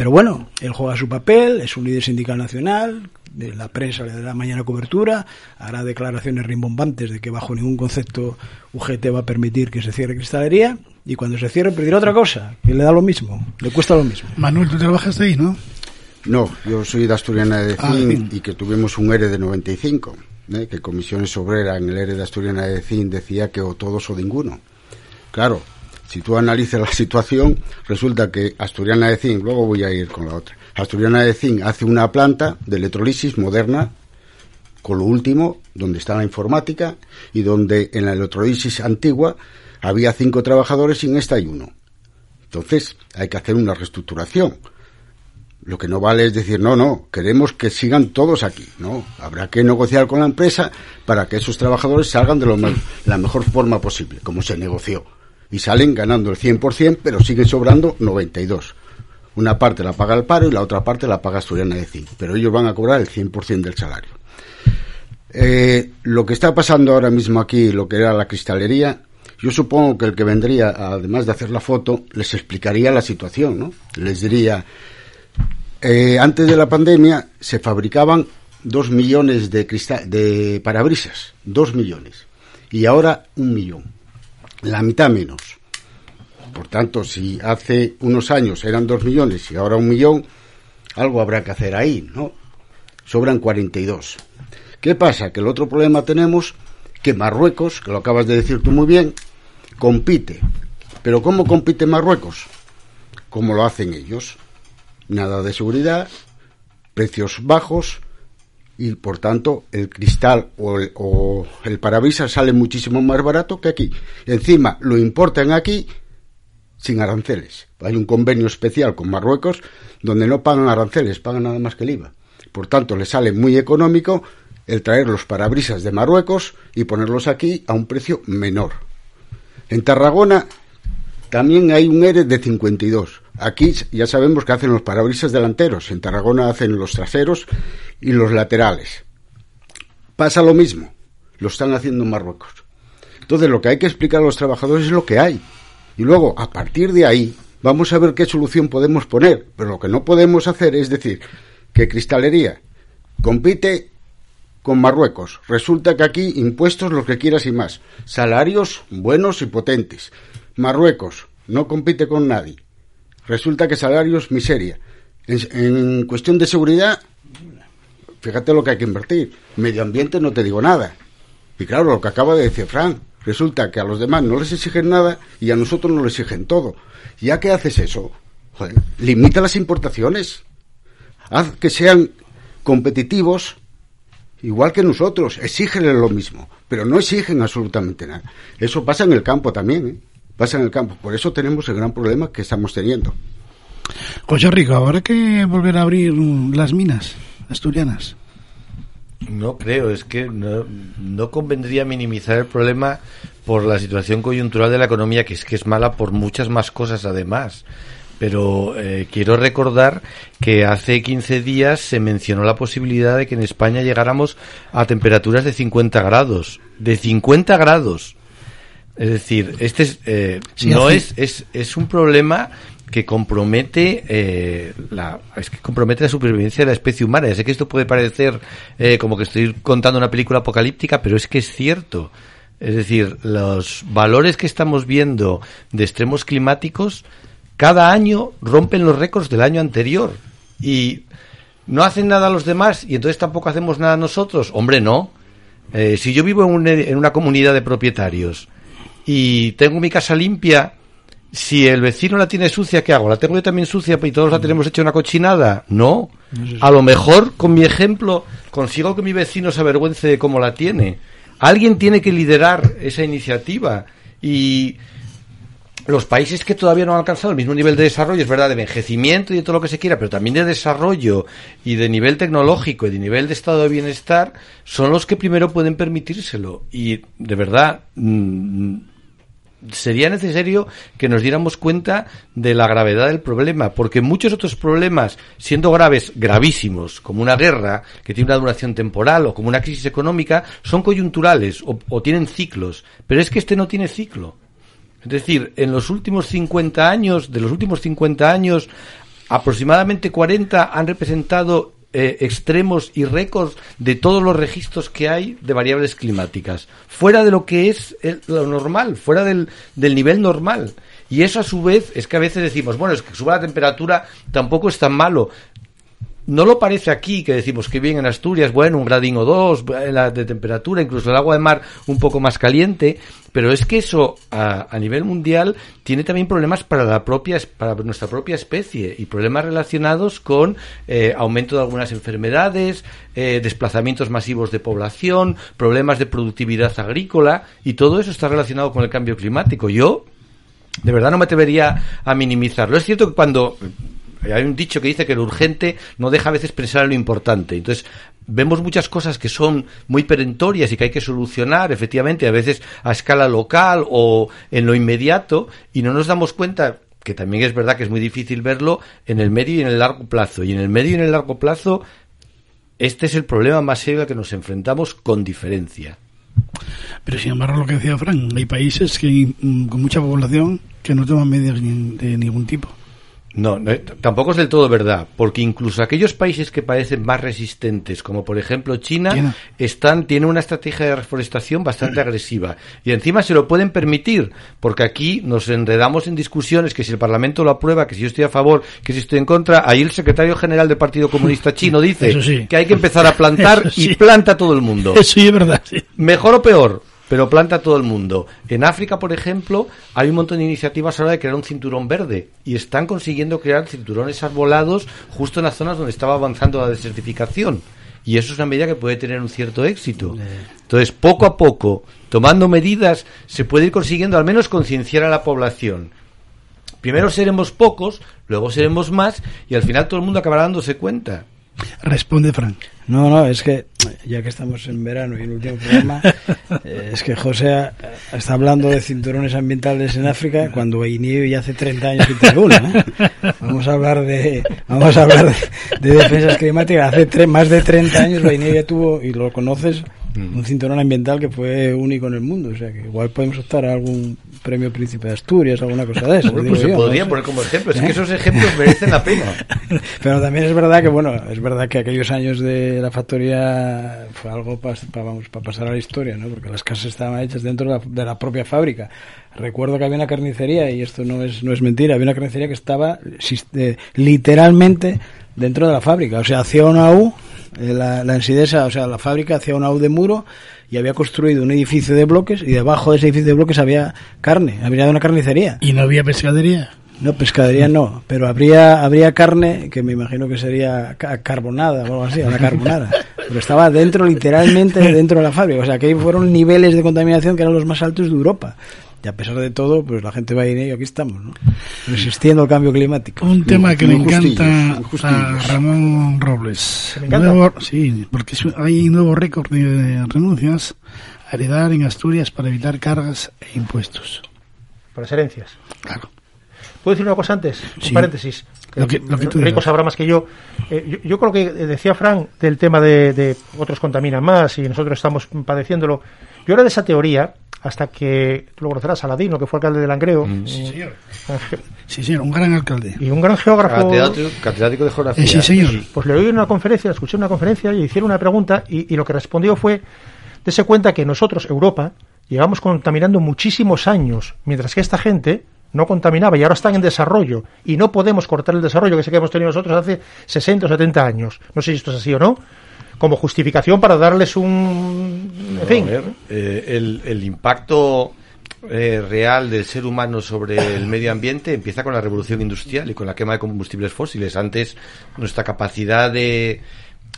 Pero bueno, él juega su papel, es un líder sindical nacional, de la prensa le dará mañana cobertura, hará declaraciones rimbombantes de que bajo ningún concepto UGT va a permitir que se cierre cristalería y cuando se cierre pedirá otra cosa, que le da lo mismo, le cuesta lo mismo. Manuel, tú trabajas ahí, ¿no? No, yo soy de Asturiana de Ah, Cin y que tuvimos un ERE de 95, ¿eh? que Comisiones Obreras en el ERE de Asturiana de Cin decía que o todos o ninguno. Claro, si tú analizas la situación, resulta que Asturiana de Cin, luego voy a ir con la otra, Asturiana de Cin hace una planta de electrolisis moderna con lo último, donde está la informática y donde en la electrolisis antigua había cinco trabajadores y en esta hay uno. Entonces, hay que hacer una reestructuración. Lo que no vale es decir, no, no, queremos que sigan todos aquí. No, habrá que negociar con la empresa para que esos trabajadores salgan de lo la mejor forma posible, como se negoció. Y salen ganando el 100%, pero siguen sobrando 92. Una parte la paga el paro y la otra parte la paga Asturiana de Zinc. Pero ellos van a cobrar el 100% del salario. Eh, lo que está pasando ahora mismo aquí, lo que era la cristalería, yo supongo que el que vendría, además de hacer la foto, les explicaría la situación, ¿no? Les diría, eh, antes de la pandemia se fabricaban dos millones de, crista- de parabrisas, dos millones, y ahora un millón, la mitad menos. Por tanto, si hace unos años eran dos millones y ahora un millón, algo habrá que hacer ahí, ¿no? Sobran 42. ¿Qué pasa? Que el otro problema tenemos que Marruecos, que lo acabas de decir tú muy bien, compite Pero ¿cómo compite Marruecos? Como lo hacen ellos. Nada de seguridad, precios bajos y por tanto el cristal o el, o el parabrisas sale muchísimo más barato que aquí. Encima lo importan aquí sin aranceles. Hay un convenio especial con Marruecos donde no pagan aranceles, pagan nada más que el IVA. Por tanto, le sale muy económico el traer los parabrisas de Marruecos y ponerlos aquí a un precio menor. En Tarragona también hay un ERE de 52. Aquí ya sabemos que hacen los parabrisas delanteros, en Tarragona hacen los traseros y los laterales. Pasa lo mismo, lo están haciendo en Marruecos. Entonces lo que hay que explicar a los trabajadores es lo que hay. Y luego, a partir de ahí, vamos a ver qué solución podemos poner. Pero lo que no podemos hacer es decir que Cristalería compite con Marruecos. Resulta que aquí impuestos los que quieras y más. Salarios buenos y potentes. Marruecos no compite con nadie. Resulta que salarios miseria. En, cuestión de seguridad, fíjate lo que hay que invertir. Medio ambiente no te digo nada. Y claro, lo que acaba de decir Frank, resulta que a los demás no les exigen nada y a nosotros nos exigen todo. ¿Ya que haces eso? Limita las importaciones. Haz que sean competitivos igual que nosotros. Exígenle lo mismo, pero no exigen absolutamente nada. Eso pasa en el campo también, ¿eh? Pasa en el campo. Por eso tenemos el gran problema que estamos teniendo. José Rico, habrá que volver a abrir mm, las minas asturianas. No creo, es que no, no convendría minimizar el problema por la situación coyuntural de la economía, que es que es mala por muchas más cosas además. Pero eh, quiero recordar que hace 15 días se mencionó la posibilidad de que en España llegáramos a temperaturas de 50 grados. De 50 grados. Es decir, este es, eh, Sí, no es, es, es un problema que compromete eh, la es que compromete la supervivencia de la especie humana. Ya sé que esto puede parecer eh, como que estoy contando una película apocalíptica, pero es que es cierto. Es decir, los valores que estamos viendo de extremos climáticos cada año rompen los récords del año anterior y no hacen nada los demás y entonces tampoco hacemos nada nosotros. Hombre, no. Eh, si yo vivo en, un- en una comunidad de propietarios y tengo mi casa limpia, si el vecino la tiene sucia, ¿qué hago? ¿La tengo yo también sucia y todos la tenemos hecha una cochinada? No. A lo mejor, con mi ejemplo, consigo que mi vecino se avergüence de cómo la tiene. Alguien tiene que liderar esa iniciativa y los países que todavía no han alcanzado el mismo nivel de desarrollo, es verdad, de envejecimiento y de todo lo que se quiera, pero también de desarrollo y de nivel tecnológico y de nivel de estado de bienestar, son los que primero pueden permitírselo. Y de verdad, mm, sería necesario que nos diéramos cuenta de la gravedad del problema, porque muchos otros problemas, siendo graves, gravísimos, como una guerra que tiene una duración temporal o como una crisis económica, son coyunturales o, o tienen ciclos, pero es que este no tiene ciclo. Es decir, en los últimos 50 años, de los últimos 50 años, aproximadamente 40 han representado eh, extremos y récords de todos los registros que hay de variables climáticas, fuera de lo que es el- lo normal, fuera del, del nivel normal. Y eso a su vez es que a veces decimos, bueno, es que suba la temperatura tampoco es tan malo. No lo parece aquí, que decimos que bien en Asturias, bueno, un gradín o dos de temperatura, incluso el agua de mar un poco más caliente, pero es que eso a, a nivel mundial tiene también problemas para la propia para nuestra propia especie y problemas relacionados con eh, aumento de algunas enfermedades, eh, desplazamientos masivos de población, problemas de productividad agrícola y todo eso está relacionado con el cambio climático. Yo de verdad no me atrevería a minimizarlo. Es cierto que cuando hay un dicho que dice que lo urgente no deja a veces pensar en lo importante. Entonces, vemos muchas cosas que son muy perentorias y que hay que solucionar, efectivamente, a veces a escala local o en lo inmediato, y no nos damos cuenta que también es verdad que es muy difícil verlo en el medio y en el largo plazo. Y en el medio y en el largo plazo, este es el problema más serio al que nos enfrentamos con diferencia. Pero sin embargo, lo que decía Fran, hay países que mm, con mucha población que no toman medidas de ningún tipo. No, no, tampoco es del todo verdad, porque incluso aquellos países que parecen más resistentes, como por ejemplo China, China. están tienen una estrategia de reforestación bastante *clears throat* agresiva y encima se lo pueden permitir, porque aquí nos enredamos en discusiones que si el Parlamento lo aprueba, que si yo estoy a favor, que si estoy en contra, ahí el secretario general del Partido *laughs* Comunista Chino dice sí. que hay que empezar a plantar *laughs* sí. y planta todo el mundo. *laughs* Eso sí es verdad. Mejor o peor. Pero planta todo el mundo. En África, por ejemplo, hay un montón de iniciativas ahora de crear un cinturón verde y están consiguiendo crear cinturones arbolados justo en las zonas donde estaba avanzando la desertificación. Y eso es una medida que puede tener un cierto éxito. Entonces, poco a poco, tomando medidas, se puede ir consiguiendo al menos concienciar a la población. Primero seremos pocos, luego seremos más y al final todo el mundo acabará dándose cuenta. Responde Frank. No, no, es que ya que estamos en verano y en el último programa, *laughs* eh, es que José ha- está hablando de cinturones ambientales en África cuando hay nieve y hace 30 años que tiene uno. ¿eh? Vamos a hablar de vamos a hablar de, de defensas climáticas. Hace tre- más de 30 años Vainilla tuvo, y lo conoces, un cinturón ambiental que fue único en el mundo. O sea que igual podemos optar a algún premio Príncipe de Asturias, alguna cosa de eso. Digo pues se yo, podría no poner como ejemplo. Es ¿Eh? que esos ejemplos merecen la pena. *laughs* Pero también es verdad que, bueno, es verdad que aquellos años de la factoría fue algo para vamos, para pasar a la historia, ¿no? Porque las casas estaban hechas dentro de la, de la propia fábrica. Recuerdo que había una carnicería, y esto no es, no es mentira, había una carnicería que estaba eh, literalmente dentro de la fábrica. O sea, hacía una U, eh, la, la Ensidesa, o sea, la fábrica hacía una U de muro y había construido un edificio de bloques y debajo de ese edificio de bloques había carne, había una carnicería. ¿Y no había pescadería? No, pescadería no, pero habría habría carne que me imagino que sería ca- carbonada o algo así, una carbonada. Pero estaba dentro, literalmente dentro de la fábrica. O sea, que ahí fueron niveles de contaminación que eran los más altos de Europa. Y a pesar de todo, pues la gente va a ir y aquí estamos, ¿no? Resistiendo al cambio climático. Un tema que le encanta a. Ramón Robles. me encanta? Nuevo- sí, porque hay un nuevo récord de renuncias a heredar en Asturias para evitar cargas e impuestos. Por las herencias. Claro. ¿Puedo decir una cosa antes? Un Sí. paréntesis. Lo que- lo que tú Rico sabrá más que yo. Eh, yo. yo creo que decía Frank del tema de, de otros contaminan más y nosotros estamos padeciéndolo. Yo era de esa teoría hasta que tú lo conocerás, Saladino, que fue alcalde de Langreo. Sí, Eh, señor. *laughs* Sí, señor, un gran alcalde. Y un gran geógrafo. Catedrático, catedrático de geografía. Eh, sí, señor. Pues le oí en una conferencia, escuché en una conferencia y hicieron una pregunta y, y lo que respondió fue, dése cuenta que nosotros, Europa, llevamos contaminando muchísimos años, mientras que esta gente no contaminaba y ahora están en desarrollo y no podemos cortar el desarrollo que sé que hemos tenido nosotros hace 60 o 70 años. No sé si esto es así o no. Como justificación para darles un... En fin. a ver, eh, el, el impacto eh, real del ser humano sobre el medio ambiente empieza con la revolución industrial y con la quema de combustibles fósiles. Antes nuestra capacidad de,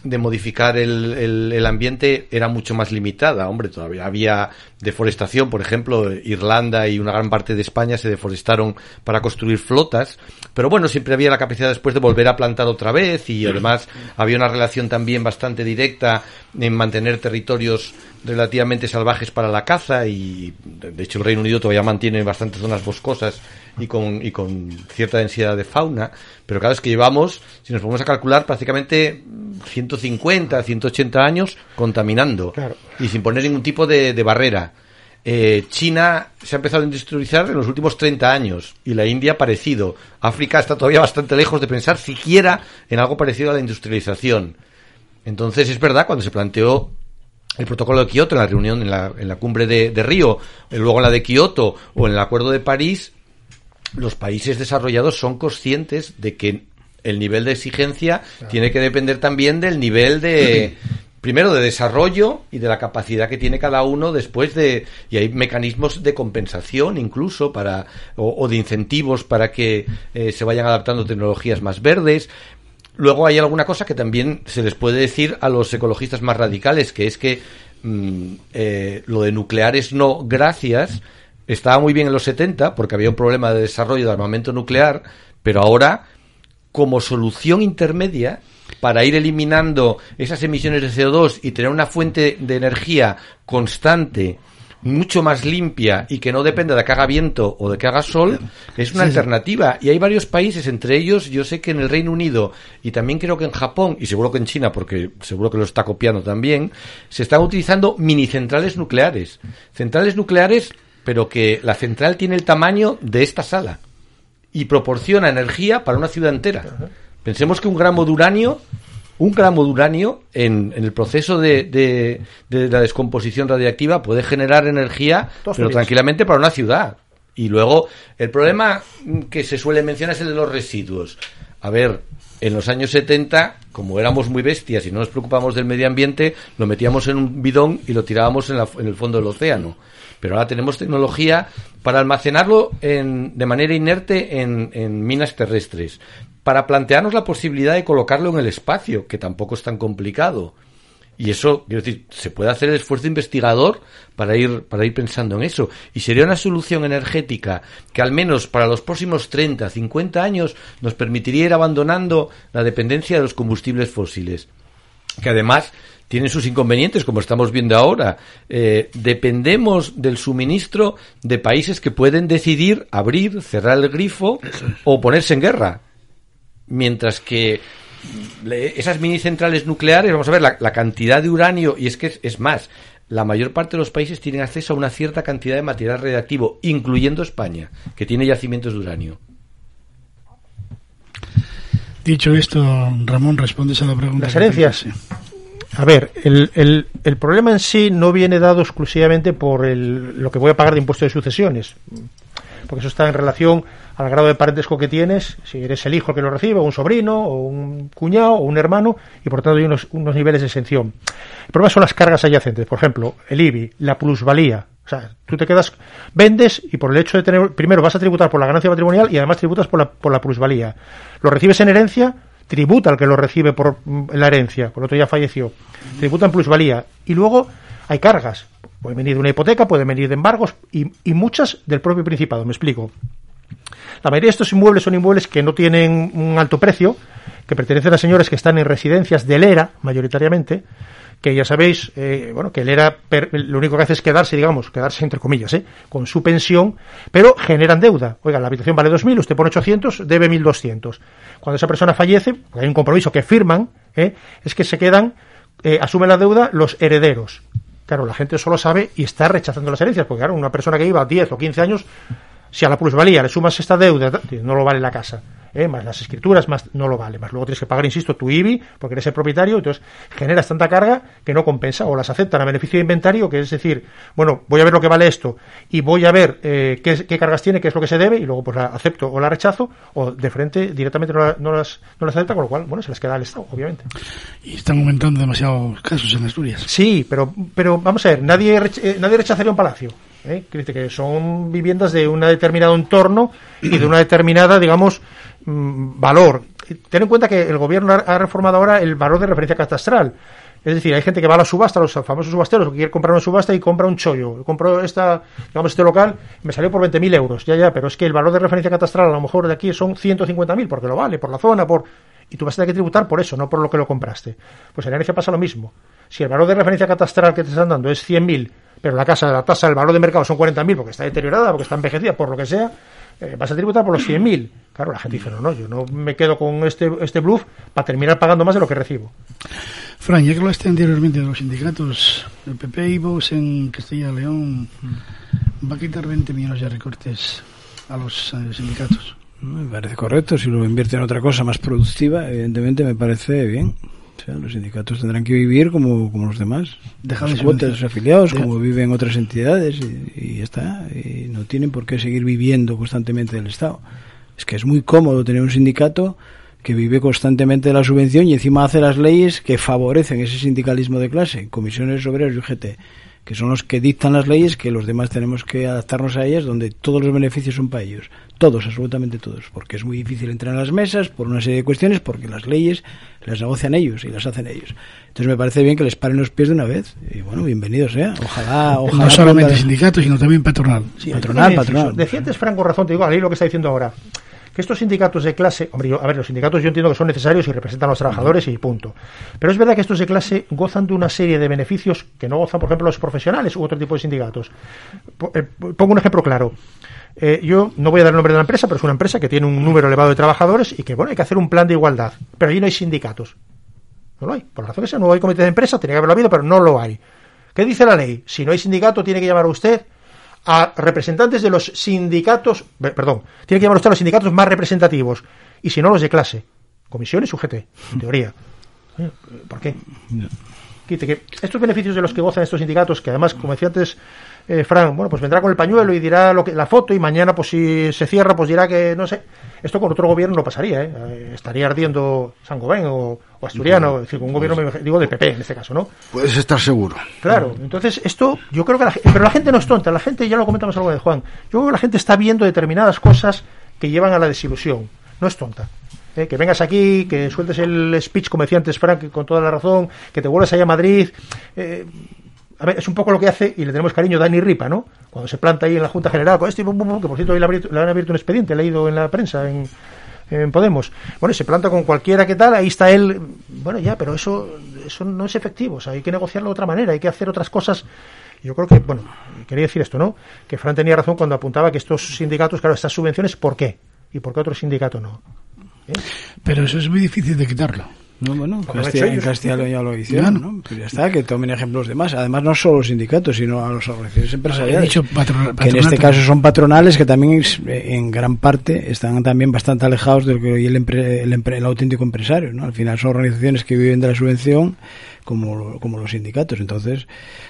de modificar el, el- el ambiente era mucho más limitada. Hombre, todavía había deforestación, por ejemplo, Irlanda y una gran parte de España se deforestaron para construir flotas, pero bueno, siempre había la capacidad después de volver a plantar otra vez y además había una relación también bastante directa en mantener territorios relativamente salvajes para la caza y de hecho el Reino Unido todavía mantiene bastantes zonas boscosas y con, y con cierta densidad de fauna, pero cada vez que llevamos, si nos ponemos a calcular, prácticamente 150, 180 años contaminando y sin poner ningún tipo de, de barrera. Eh, China se ha empezado a industrializar en los últimos 30 años y la India parecido. África está todavía bastante lejos de pensar siquiera en algo parecido a la industrialización. Entonces es verdad, cuando se planteó el protocolo de Kioto en la reunión, en la, en la cumbre de, de Río, eh, luego en la de Kioto o en el acuerdo de París, los países desarrollados son conscientes de que el nivel de exigencia tiene que depender también del nivel de *clears throat* primero de desarrollo y de la capacidad que tiene cada uno después de y hay mecanismos de compensación incluso para o, o de incentivos para que eh, se vayan adaptando tecnologías más verdes. Luego hay alguna cosa que también se les puede decir a los ecologistas más radicales, que es que mm, eh, lo de nucleares no gracias estaba muy bien en los 70 porque había un problema de desarrollo de armamento nuclear, pero ahora como solución intermedia para ir eliminando esas emisiones de CO2 y tener una fuente de energía constante mucho más limpia y que no dependa de que haga viento o de que haga sol, es una Sí, sí. alternativa. Y hay varios países, entre ellos, yo sé que en el Reino Unido y también creo que en Japón, y seguro que en China, porque seguro que lo está copiando también, se están utilizando mini centrales nucleares. Centrales nucleares, pero que la central tiene el tamaño de esta sala y proporciona energía para una ciudad entera. Pensemos que un gramo de uranio, un gramo de uranio en, en el proceso de, de- de la descomposición radiactiva puede generar energía, pero tranquilamente para una ciudad. Y luego, el problema que se suele mencionar es el de los residuos. A ver, en los años 70, como éramos muy bestias y no nos preocupábamos del medio ambiente, lo metíamos en un bidón y lo tirábamos en, la- en el fondo del océano. Pero ahora tenemos tecnología para almacenarlo en- de manera inerte en, minas terrestres, para plantearnos la posibilidad de colocarlo en el espacio, que tampoco es tan complicado. Y eso, quiero decir, se puede hacer el esfuerzo investigador para ir, para ir pensando en eso. Y sería una solución energética que al menos para los próximos 30, 50 años nos permitiría ir abandonando la dependencia de los combustibles fósiles. Que además tienen sus inconvenientes, como estamos viendo ahora. Eh, dependemos del suministro de países que pueden decidir abrir, cerrar el grifo o ponerse en guerra. Mientras que esas mini centrales nucleares, vamos a ver, la, la cantidad de uranio, y es que es, es más, la mayor parte de los países tienen acceso a una cierta cantidad de material radiactivo, incluyendo España, que tiene yacimientos de uranio. Dicho esto, Ramón, respondes a la pregunta. Las que herencias. hice. A ver, el, el- el problema en sí no viene dado exclusivamente por el- lo que voy a pagar de impuesto de sucesiones, porque eso está en relación al grado de parentesco que tienes, si eres el hijo que lo recibe, o un sobrino, o un cuñado, o un hermano, y por tanto hay unos, unos niveles de exención. El problema son las cargas adyacentes, por ejemplo, el IBI, la plusvalía. O sea, tú te quedas, vendes y por el hecho de tener, primero vas a tributar por la ganancia patrimonial y además tributas por la, por la plusvalía. Lo recibes en herencia, tributa al que lo recibe por mm, la herencia, por otro ya falleció, tributa en plusvalía. Y luego hay cargas. Pueden venir de una hipoteca, pueden venir de embargos y, y muchas del propio Principado. Me explico. La mayoría de estos inmuebles son inmuebles que no tienen un alto precio, que pertenecen a señores que están en residencias del ERA, mayoritariamente, que ya sabéis, eh, bueno, que el ERA per- lo único que hace es quedarse, digamos, quedarse entre comillas, ¿eh? con su pensión, pero generan deuda. Oiga, la habitación vale 2.000, usted pone 800, debe 1.200. Cuando esa persona fallece, porque hay un compromiso que firman, ¿eh? es que se quedan, eh, asumen la deuda los herederos. Claro, la gente solo sabe y está rechazando las herencias, porque claro, una persona que iba 10 o 15 años, si a la plusvalía le sumas esta deuda, no lo vale la casa, ¿eh? más las escrituras, más no lo vale, más luego tienes que pagar, insisto, tu IBI, porque eres el propietario, entonces generas tanta carga que no compensa, o las aceptan a beneficio de inventario, que es decir, bueno, voy a ver lo que vale esto, y voy a ver eh, qué, qué cargas tiene, qué es lo que se debe, y luego pues la acepto o la rechazo, o de frente directamente no, la- no las, no las acepta, con lo cual, bueno, se las queda al Estado, obviamente. Y están aumentando demasiados casos en Asturias. Sí, pero, pero vamos a ver, nadie, eh, nadie rechazaría un palacio. ¿Eh? Que son viviendas de un determinado entorno y de una determinada, digamos, mm, valor. Ten en cuenta que el gobierno ha, reformado ahora el valor de referencia catastral. Es decir, hay gente que va a la subasta, los famosos subasteros, que quiere comprar una subasta y compra un chollo. Compro esta, digamos, este local, me salió por 20.000 euros, ya, ya, pero es que el valor de referencia catastral a lo mejor de aquí son 150.000, porque lo vale, por la zona, por... Y tú vas a tener que tributar por eso, no por lo que lo compraste. Pues en la herencia pasa lo mismo. Si el valor de referencia catastral que te están dando es 100.000, pero la casa, la tasa, el valor de mercado son 40.000 porque está deteriorada, porque está envejecida, por lo que sea, eh, vas a tributar por los 100.000. Claro, la gente dice, no, no, yo no me quedo con este, este bluff para terminar pagando más de lo que recibo. Fran, ya que hablaste anteriormente de los sindicatos, el PP y Vox en Castilla y León va a quitar 20 millones de recortes a los eh, sindicatos. Me parece correcto. Si lo invierte en otra cosa más productiva, evidentemente me parece bien. O sea, los sindicatos tendrán que vivir como, como los demás. Las de cuotas sus afiliados, Deja- como viven otras entidades, y, y ya está. Y no tienen por qué seguir viviendo constantemente del Estado. Es que es muy cómodo tener un sindicato que vive constantemente de la subvención y encima hace las leyes que favorecen ese sindicalismo de clase, comisiones obreras y UGT, que son los que dictan las leyes que los demás tenemos que adaptarnos a ellas, donde todos los beneficios son para ellos. Todos, absolutamente todos, porque es muy difícil entrar en las mesas por una serie de cuestiones, porque las leyes las negocian ellos y las hacen ellos. Entonces me parece bien que les paren los pies de una vez. Y bueno, bienvenido sea. Ojalá, ojalá. no solamente sindicatos, sino también patronal. Sí, patronal, patronal. Decía antes Franco Razón, te digo, a lo que está diciendo ahora. Que estos sindicatos de clase, hombre, yo- a ver, los sindicatos yo entiendo que son necesarios y representan a los trabajadores y punto. Pero es verdad que estos de clase gozan de una serie de beneficios que no gozan, por ejemplo, los profesionales u otro tipo de sindicatos. Eh, Pongo un ejemplo claro. Eh, yo no voy a dar el nombre de la empresa, pero es una empresa que tiene un número elevado de trabajadores y que, bueno, hay que hacer un plan de igualdad. Pero allí no hay sindicatos. No lo hay. Por la razón que sea, no hay comité de empresa, tenía que haberlo habido, pero no lo hay. ¿Qué dice la ley? Si no hay sindicato, tiene que llamar a usted a representantes de los sindicatos, perdón, tiene que llamar usted a los sindicatos más representativos, y si no, los de clase. Comisiones UGT, en teoría. Eh, ¿Por qué? Quite que estos beneficios de los que gozan estos sindicatos, que además, como decía antes eh, Fran, bueno, pues vendrá con el pañuelo y dirá lo que, la foto y mañana, pues si se cierra, pues dirá que no sé. Esto con otro gobierno no pasaría, ¿eh? Eh, estaría ardiendo San Gobén o, o Asturiano, es decir, con un gobierno, digo, de PP en este caso, ¿no? Puedes estar seguro. Claro, entonces esto yo creo que la, pero la gente no es tonta, la gente, ya lo comentamos algo de Juan, yo creo que la gente está viendo determinadas cosas que llevan a la desilusión, no es tonta. Eh, que vengas aquí, que sueltes el speech, como decía antes Frank, con toda la razón, que te vuelvas allá a Madrid. eh, a ver, es un poco lo que hace, y le tenemos cariño, Dani Ripa, ¿no? Cuando se planta ahí en la Junta General con esto y bum, bum, que por cierto hoy le, le han abierto un expediente, leído en la prensa, en, Podemos. Bueno, se planta con cualquiera que tal, ahí está él. Bueno, ya, pero eso, eso no es efectivo. O sea, hay que negociarlo de otra manera, hay que hacer otras cosas. Yo creo que, bueno, quería decir esto, ¿no? Que Fran tenía razón cuando apuntaba que estos sindicatos, claro, estas subvenciones, ¿por qué? ¿Y por qué otro sindicato no? Pero eso es muy difícil de quitarlo. No, bueno, Castilla, en. Castilla ya lo hicieron, Bueno. ¿no? Pues ya está, que tomen ejemplos de más. Además, no solo los sindicatos, sino a las organizaciones empresariales. Dicho que en este caso son patronales que también eh, en gran parte están también bastante alejados de lo que hoy el, empre- el, empre- el auténtico empresario, ¿no? Al final son organizaciones que viven de la subvención como, como los sindicatos. Entonces,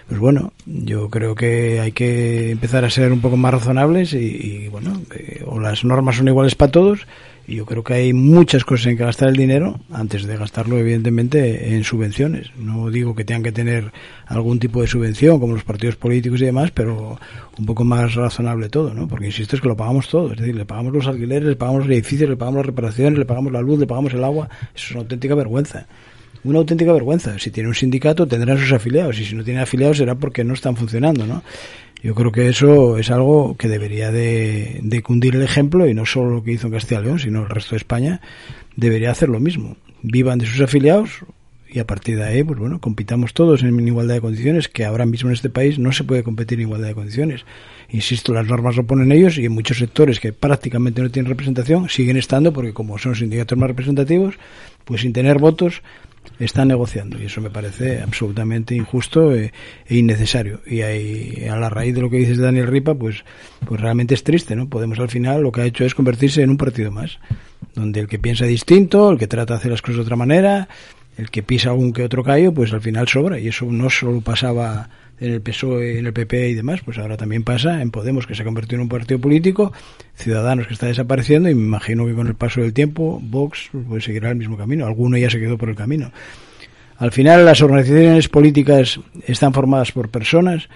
pues bueno, yo creo que hay que empezar a ser un poco más razonables y, y, bueno, eh, o las normas son iguales para todos y yo creo que hay muchas cosas en que gastar el dinero antes de gastarlo, evidentemente, en subvenciones. No digo que tengan que tener algún tipo de subvención, como los partidos políticos y demás, pero un poco más razonable todo, ¿no? Porque insisto, es que lo pagamos todo. Es decir, le pagamos los alquileres, le pagamos los edificios, le pagamos las reparaciones, le pagamos la luz, le pagamos el agua. Eso es una auténtica vergüenza. Una auténtica vergüenza. Si tiene un sindicato, tendrán sus afiliados. Y si no tiene afiliados, será porque no están funcionando, ¿no? Yo creo que eso es algo que debería de, cundir el ejemplo y no solo lo que hizo en Castilla y León, sino el resto de España debería hacer lo mismo. Vivan de sus afiliados y a partir de ahí, pues bueno, compitamos todos en igualdad de condiciones, que ahora mismo en este país no se puede competir en igualdad de condiciones. Insisto, las normas lo ponen ellos y en muchos sectores que prácticamente no tienen representación siguen estando porque como son sindicatos más representativos, pues sin tener votos están negociando y eso me parece absolutamente injusto e, e innecesario. Y ahí, a la raíz de lo que dices de Daniel Ripa pues pues realmente es triste no podemos al final lo que ha hecho es convertirse en un partido más donde el que piensa distinto el que trata de hacer las cosas de otra manera el que pisa algún que otro callo pues al final sobra y eso no solo pasaba en el PSOE, en el PP y demás, pues ahora también pasa en Podemos, que se ha convertido en un partido político, Ciudadanos que está desapareciendo y me imagino que con el paso del tiempo Vox pues seguirá el mismo camino, alguno ya se quedó por el camino. Al final las organizaciones políticas están formadas por personas,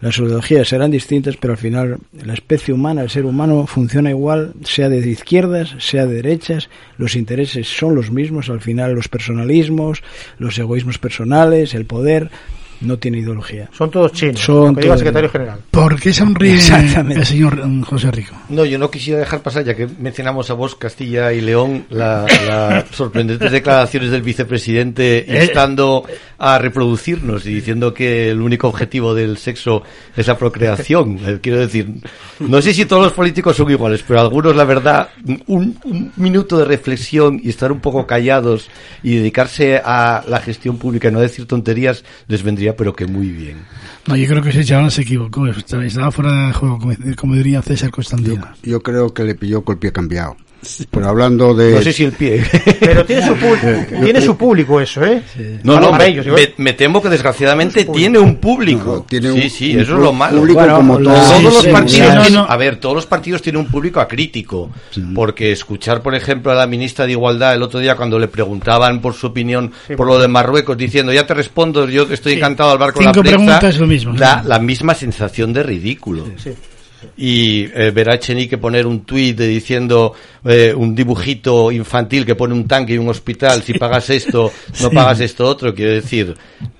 las ideologías serán distintas, pero al final la especie humana, el ser humano, funciona igual, sea de izquierdas, sea de derechas, los intereses son los mismos, al final los personalismos, los egoísmos personales, el poder, no tiene ideología. Son todos chinos, Son lo que diga el todos- secretario general. ¿Por qué sonríe Exactamente. el señor mm, José Rico? No, yo no quisiera dejar pasar, ya que mencionamos a vos, Castilla y León, la, la sorprendentes *laughs* declaraciones del vicepresidente instando a reproducirnos y diciendo que el único objetivo del sexo es la procreación. Eh, Quiero decir, no sé si todos los políticos son iguales, pero algunos, la verdad, un, un minuto de reflexión y estar un poco callados y dedicarse a la gestión pública y no decir tonterías les vendría, pero que muy bien. No, yo creo que ese chaval se equivocó. Estaba fuera de juego, como, como diría César Constantino. Yo creo que le pilló con el pie cambiado. Pero hablando de... No sé si el pie. *laughs* Pero tiene su, pu- tiene su público eso, ¿eh? No, Para- no, para me, ellos, me- me temo que desgraciadamente tiene un público. tiene sí, un- sí, un eso es lo malo. público Bueno, como todos todo. los Sí, sí, partidos sí, no, no. a ver, todos los partidos tienen un público acrítico, porque escuchar, por ejemplo, a la ministra de Igualdad el otro día cuando le preguntaban por su opinión por lo de Marruecos, diciendo, ya te respondo, yo estoy Sí. encantado de hablar con Cinco la prensa, preguntas, lo mismo. Da la misma sensación de ridículo. Y eh, ver a Echenique poner un tuit diciendo eh, un dibujito infantil que pone un tanque y un hospital, si pagas esto, no Sí. pagas esto otro. Quiero decir,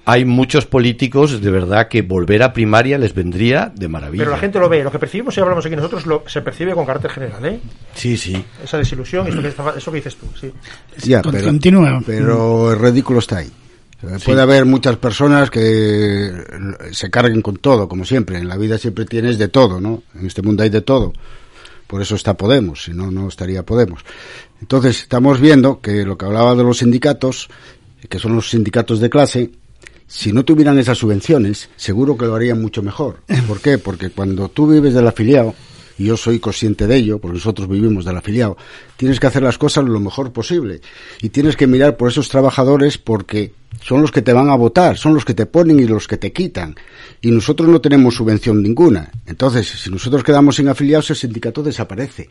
hay muchos políticos de verdad que volver a primaria les vendría de maravilla. Pero la gente lo ve, lo que percibimos y hablamos aquí nosotros lo, se percibe con carácter general, ¿eh? Sí, sí. Esa desilusión, eso que, eso que dices tú, sí. Ya, pero, continúa. pero el ridículo está ahí. Eh, Sí. Puede haber muchas personas que se carguen con todo, como siempre. En la vida siempre tienes de todo, ¿no? En este mundo hay de todo. Por eso está Podemos, si no, no estaría Podemos. Entonces, estamos viendo que lo que hablaba de los sindicatos, que son los sindicatos de clase, si no tuvieran esas subvenciones, seguro que lo harían mucho mejor. ¿Por qué? Porque cuando tú vives del afiliado, y yo soy consciente de ello, porque nosotros vivimos del afiliado, tienes que hacer las cosas lo mejor posible y tienes que mirar por esos trabajadores porque son los que te van a votar, son los que te ponen y los que te quitan. Y nosotros no tenemos subvención ninguna. Entonces, si nosotros quedamos sin afiliados, el sindicato desaparece.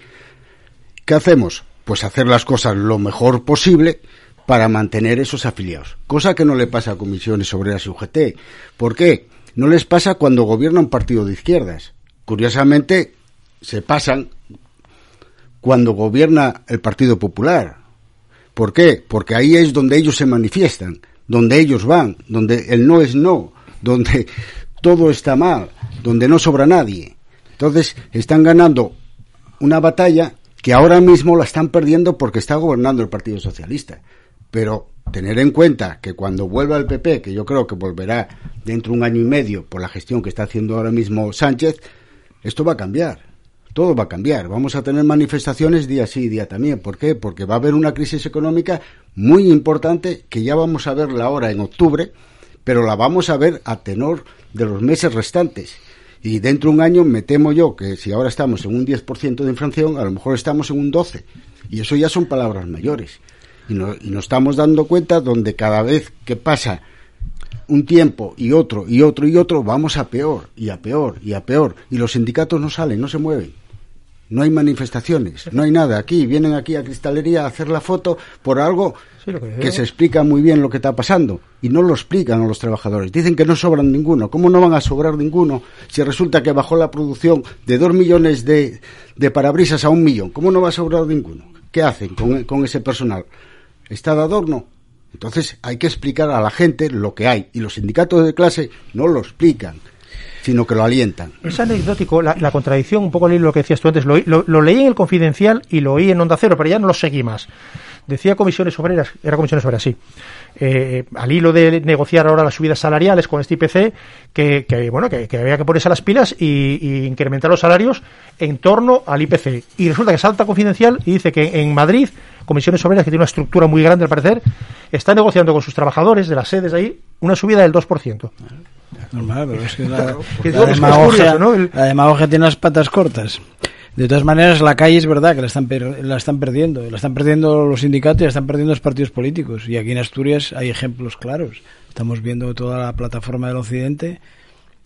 ¿Qué hacemos? Pues hacer las cosas lo mejor posible para mantener esos afiliados. Cosa que no le pasa a comisiones obreras y UGT. ¿Por qué? No les pasa cuando gobierna un partido de izquierdas. Curiosamente, se pasan cuando gobierna el Partido Popular. ¿Por qué? Porque ahí es donde ellos se manifiestan, donde ellos van, donde el no es no, donde *laughs* todo está mal, donde no sobra nadie. Entonces, están ganando una batalla que ahora mismo la están perdiendo porque está gobernando el Partido Socialista. Pero tener en cuenta que cuando vuelva el PP, que yo creo que volverá dentro de un año y medio por la gestión que está haciendo ahora mismo Sánchez, esto va a cambiar. Todo va a cambiar. Vamos a tener manifestaciones día sí y día también. ¿Por qué? Porque va a haber una crisis económica muy importante que ya vamos a verla ahora en octubre, pero la vamos a ver a tenor de los meses restantes. Y dentro de un año me temo yo que si ahora estamos en un 10% de inflación, a lo mejor estamos en un 12%. Y eso ya son palabras mayores. Y, no, y nos estamos dando cuenta donde cada vez que pasa un tiempo y otro y otro y otro, vamos a peor y a peor y a peor. Y los sindicatos no salen, no se mueven. No hay manifestaciones, no hay nada. Aquí vienen aquí a Cristalería a hacer la foto por algo Sí, que se explica muy bien lo que está pasando y no lo explican a los trabajadores. Dicen que no sobran ninguno. ¿Cómo no van a sobrar ninguno si resulta que bajó la producción de dos millones de, de parabrisas a un millón? ¿Cómo no va a sobrar ninguno? ¿Qué hacen con, con ese personal? ¿Está de adorno? Entonces hay que explicar a la gente lo que hay y los sindicatos de clase no lo explican, sino que lo alientan. Es anecdótico la, la contradicción, un poco lo que decías tú antes. Lo, lo- lo leí en el Confidencial y lo oí en Onda Cero, pero ya no lo seguí más. Decía comisiones obreras, era comisiones obreras, sí. eh, al hilo de negociar ahora las subidas salariales con este IPC, que, que, bueno, que, que había que ponerse a las pilas y, y incrementar los salarios en torno al IPC. Y resulta que salta confidencial y dice que en Madrid, comisiones obreras, que tiene una estructura muy grande al parecer, está negociando con sus trabajadores de las sedes ahí una subida del 2%. Normal, pero es que la, Claro. Que la digo que es demagogia, curioso, ¿no? El- la demagogia tiene las patas cortas. De todas maneras, la calle es verdad que la están, per- la están perdiendo. La están perdiendo los sindicatos y la están perdiendo los partidos políticos. Y aquí en Asturias hay ejemplos claros. Estamos viendo toda la plataforma del occidente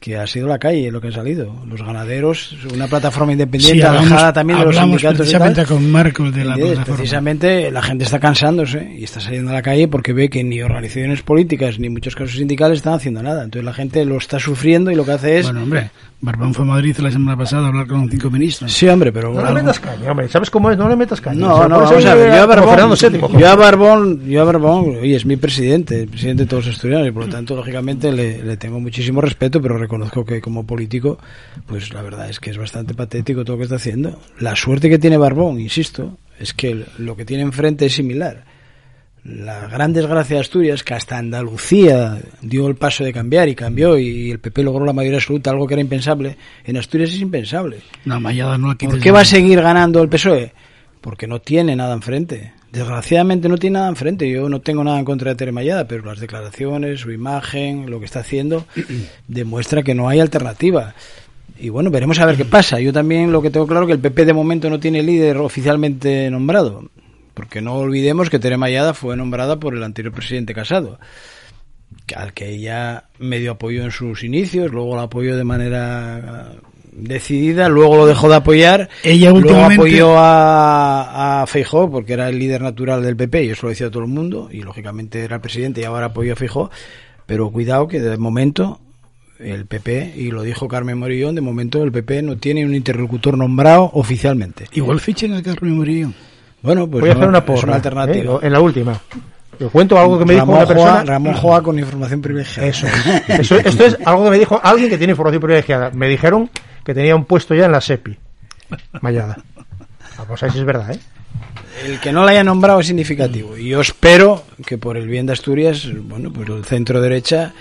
que ha sido la calle lo que ha salido. Los ganaderos, una plataforma independiente Sí, hablamos- también de los sindicatos. y precisamente tal. con Marcos de la es, plataforma. Precisamente la gente está cansándose y está saliendo a la calle porque ve que ni organizaciones políticas ni muchos casos sindicales están haciendo nada. Entonces la gente lo está sufriendo y lo que hace es... Bueno, hombre, Barbón fue a Madrid la semana pasada a hablar con cinco ministros. Sí, hombre, pero... No le metas caña, hombre. ¿Sabes cómo es? No le metas caña. No, no, vamos a ver, yo a Barbón, Fernando VII. yo a Barbón, yo a Barbón, oye, es mi presidente, el presidente de todos los estudiantes, y por lo tanto, lógicamente, le, le tengo muchísimo respeto, pero reconozco que como político, pues la verdad es que es bastante patético todo lo que está haciendo. La suerte que tiene Barbón, insisto, es que lo que tiene enfrente es similar. La gran desgracia de Asturias, que hasta Andalucía dio el paso de cambiar y cambió y el PP logró la mayoría absoluta, algo que era impensable, en Asturias es impensable. No, Mayada no ¿Por qué va a seguir ganando el PSOE? Porque no tiene nada enfrente. Desgraciadamente no tiene nada enfrente. Yo no tengo nada en contra de Tere Mayada, pero las declaraciones, su imagen, lo que está haciendo, *clears throat* demuestra que no hay alternativa. Y bueno, veremos a ver qué pasa. Yo también lo que tengo claro que el PP de momento no tiene líder oficialmente nombrado. Porque no olvidemos que Tere Mayada fue nombrada por el anterior presidente Casado al que ella medio apoyó en sus inicios, luego la apoyó de manera decidida, luego lo dejó de apoyar, Ella luego últimamente- apoyó a, a Feijó porque era el líder natural del PP y eso lo decía todo el mundo y lógicamente era el presidente y ahora apoyó a Feijó, pero cuidado que de momento el PP, y lo dijo Carmen Morillón, de momento el PP no tiene un interlocutor nombrado oficialmente. Igual fichen a Carmen Murillo. Bueno, pues Voy a hacer una es porra. una alternativa. ¿eh? En la última. Te cuento algo que me dijo Ramón una persona. Joa- Ramón Joa con información privilegiada. Eso, *laughs* eso- esto es algo que me dijo alguien que tiene información privilegiada. Me dijeron que tenía un puesto ya en la SEPI. Mayada. Vamos a ver si es verdad, ¿eh? El que no la haya nombrado es significativo. Y yo espero que por el bien de Asturias, bueno, pues el centro derecha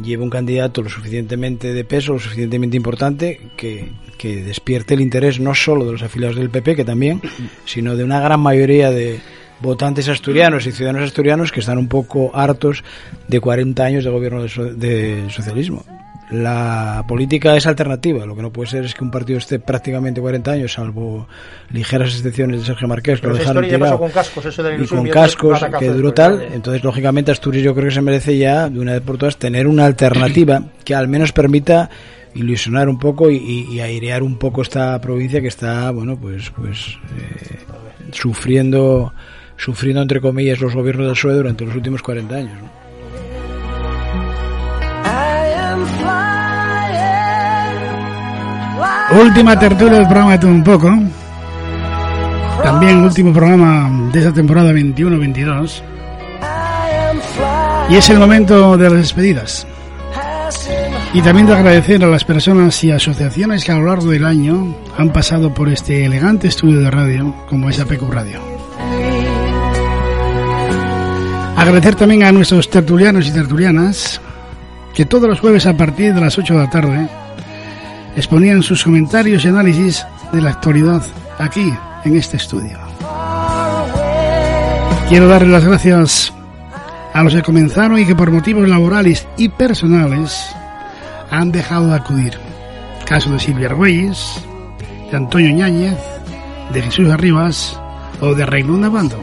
lleve un candidato lo suficientemente de peso, lo suficientemente importante, que, que despierte el interés no solo de los afiliados del PP, que también, sino de una gran mayoría de votantes asturianos y ciudadanos asturianos que están un poco hartos de 40 años de gobierno de, so- de socialismo. La política es alternativa. Lo que no puede ser es que un partido esté prácticamente 40 años, salvo ligeras excepciones de Sergio Marqués, que Pero lo dejaron tirado, con cascos, eso de y con otros cascos que duró tal. Entonces, lógicamente, Asturias yo creo que se merece ya, de una vez por todas, tener una alternativa que al menos permita ilusionar un poco y, y- y airear un poco esta provincia que está, bueno, pues, pues eh, sufriendo, sufriendo entre comillas los gobiernos del PSOE durante los últimos 40 años. ¿no? Última tertulia del programa de un poco. También último programa de esta temporada 21-22. Y es el momento de las despedidas. Y también de agradecer a las personas y asociaciones que a lo largo del año han pasado por este elegante estudio de radio como es APQ Radio. Agradecer también a nuestros tertulianos y tertulianas que todos los jueves a partir de las 8 de la tarde exponían sus comentarios y análisis de la actualidad aquí en este estudio. Quiero darle las gracias a los que comenzaron y que por motivos laborales y personales han dejado de acudir. Caso de Silvia Argüelles, de Antonio Ñáñez, de Jesús Arribas o de Raimundo Bando.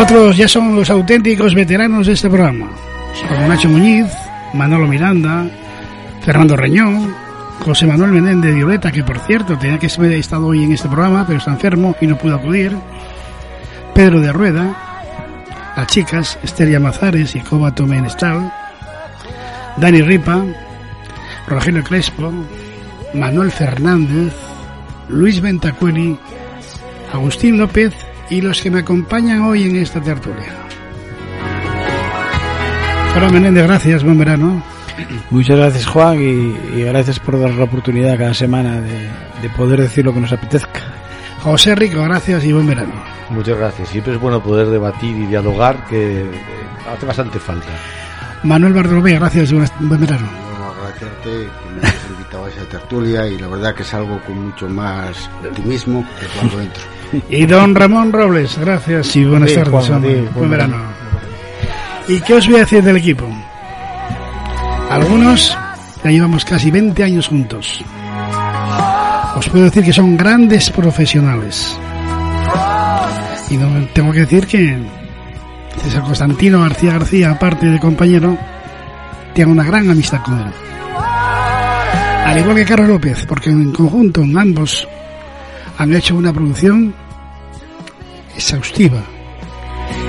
Otros ya son los auténticos veteranos de este programa, como Nacho Muñiz, Manolo Miranda, Fernando Reñón, José Manuel Menéndez de Violeta, que por cierto tenía que haber estado hoy en este programa, pero está enfermo y no pudo acudir, Pedro de Rueda, las chicas Esteria Mazares y Cobato Menestal, Dani Ripa, Rogelio Crespo, Manuel Fernández, Luis Ventacueli, Agustín López y los que me acompañan hoy en esta tertulia. Fran Menéndez, gracias, buen verano. Muchas gracias Juan y, y gracias por dar la oportunidad cada semana de, de poder decir lo que nos apetezca. José Rico, gracias y buen verano. Muchas gracias. Siempre es bueno poder debatir y dialogar, que eh, hace bastante falta. Manuel Bartolomé, gracias y buen buen verano. Bueno, agradecerte que me hayas invitado a esa tertulia y la verdad que salgo con mucho más optimismo que cuando entro. Y don Ramón Robles, gracias y buenas Sí, tardes. Juan, hombre. sí, buen buen verano. ¿Y qué os voy a decir del equipo? Algunos ya llevamos casi 20 años juntos. Os puedo decir que son grandes profesionales. Y no tengo que decir que César Constantino García García, aparte de compañero, tiene una gran amistad con él. Al igual que Carlos López, porque en conjunto ambos han hecho una producción exhaustiva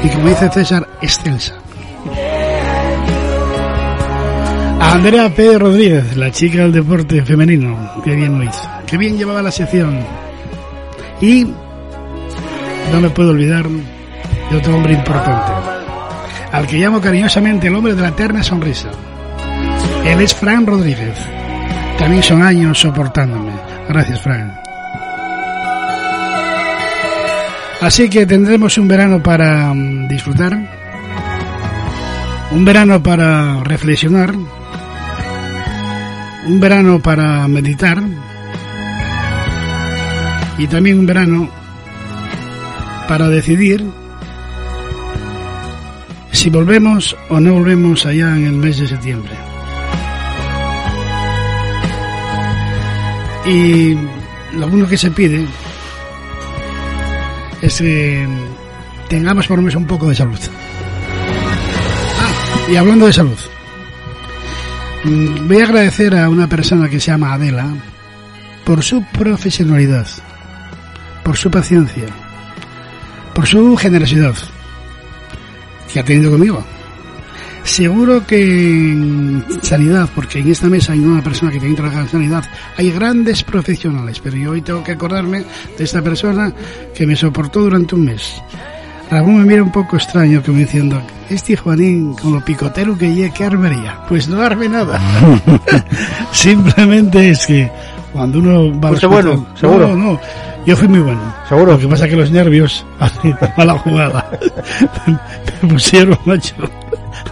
y como dice César, excelsa. Andrea P. Rodríguez, la chica del deporte femenino, que bien lo hizo, que bien llevaba la sección. Y no me puedo olvidar de otro hombre importante, al que llamo cariñosamente el hombre de la eterna sonrisa. Él es Fran Rodríguez. También son años soportándome. Gracias, Fran. Así que tendremos un verano para mm, disfrutar, un verano para reflexionar, un verano para meditar y también un verano para decidir si volvemos o no volvemos allá en el mes de septiembre. Y lo único que se pide es que tengamos por lo menos un poco de salud. Ah, y hablando de salud, voy a agradecer a una persona que se llama Adela por su profesionalidad, por su paciencia, por su generosidad que ha tenido conmigo. Seguro que en sanidad, porque en esta mesa hay una persona que tiene que trabajar en sanidad, hay grandes profesionales, pero yo hoy tengo que acordarme de esta persona que me soportó durante un mes. Ramón me mira un poco extraño como diciendo, este Juanín con lo picotero que llegue, ¿qué armería? Pues no arme nada. *laughs* Simplemente es que cuando uno va al hospital- bueno, seguro. No, no, yo fui muy bueno. Seguro. Lo que pasa es que los nervios *laughs* hacían mala jugada. me pusieron, macho,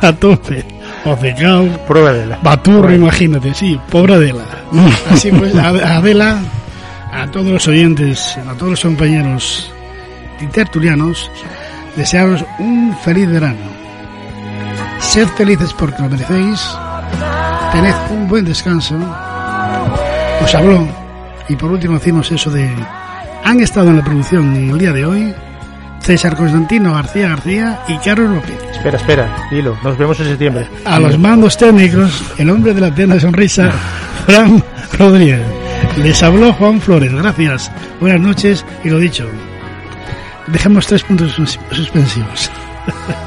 a tope. Ofecao. Prueba de la. Baturro, imagínate, sí, pobre Adela. Así pues, *laughs* a- a Adela, a todos los oyentes, a todos los compañeros y tertulianos, desearos un feliz verano. Sed felices porque lo merecéis. Tened un buen descanso. Os habló. Y por último decimos eso de... Han estado en la producción en el día de hoy César Constantino García García y Carlos López. Espera, espera, dilo. Nos vemos en septiembre. A los mandos técnicos, el hombre de la tienda sonrisa, Fran Rodríguez. Les habló Juan Flores. Gracias. Buenas noches y lo dicho. Dejemos tres puntos sus- suspensivos. *laughs*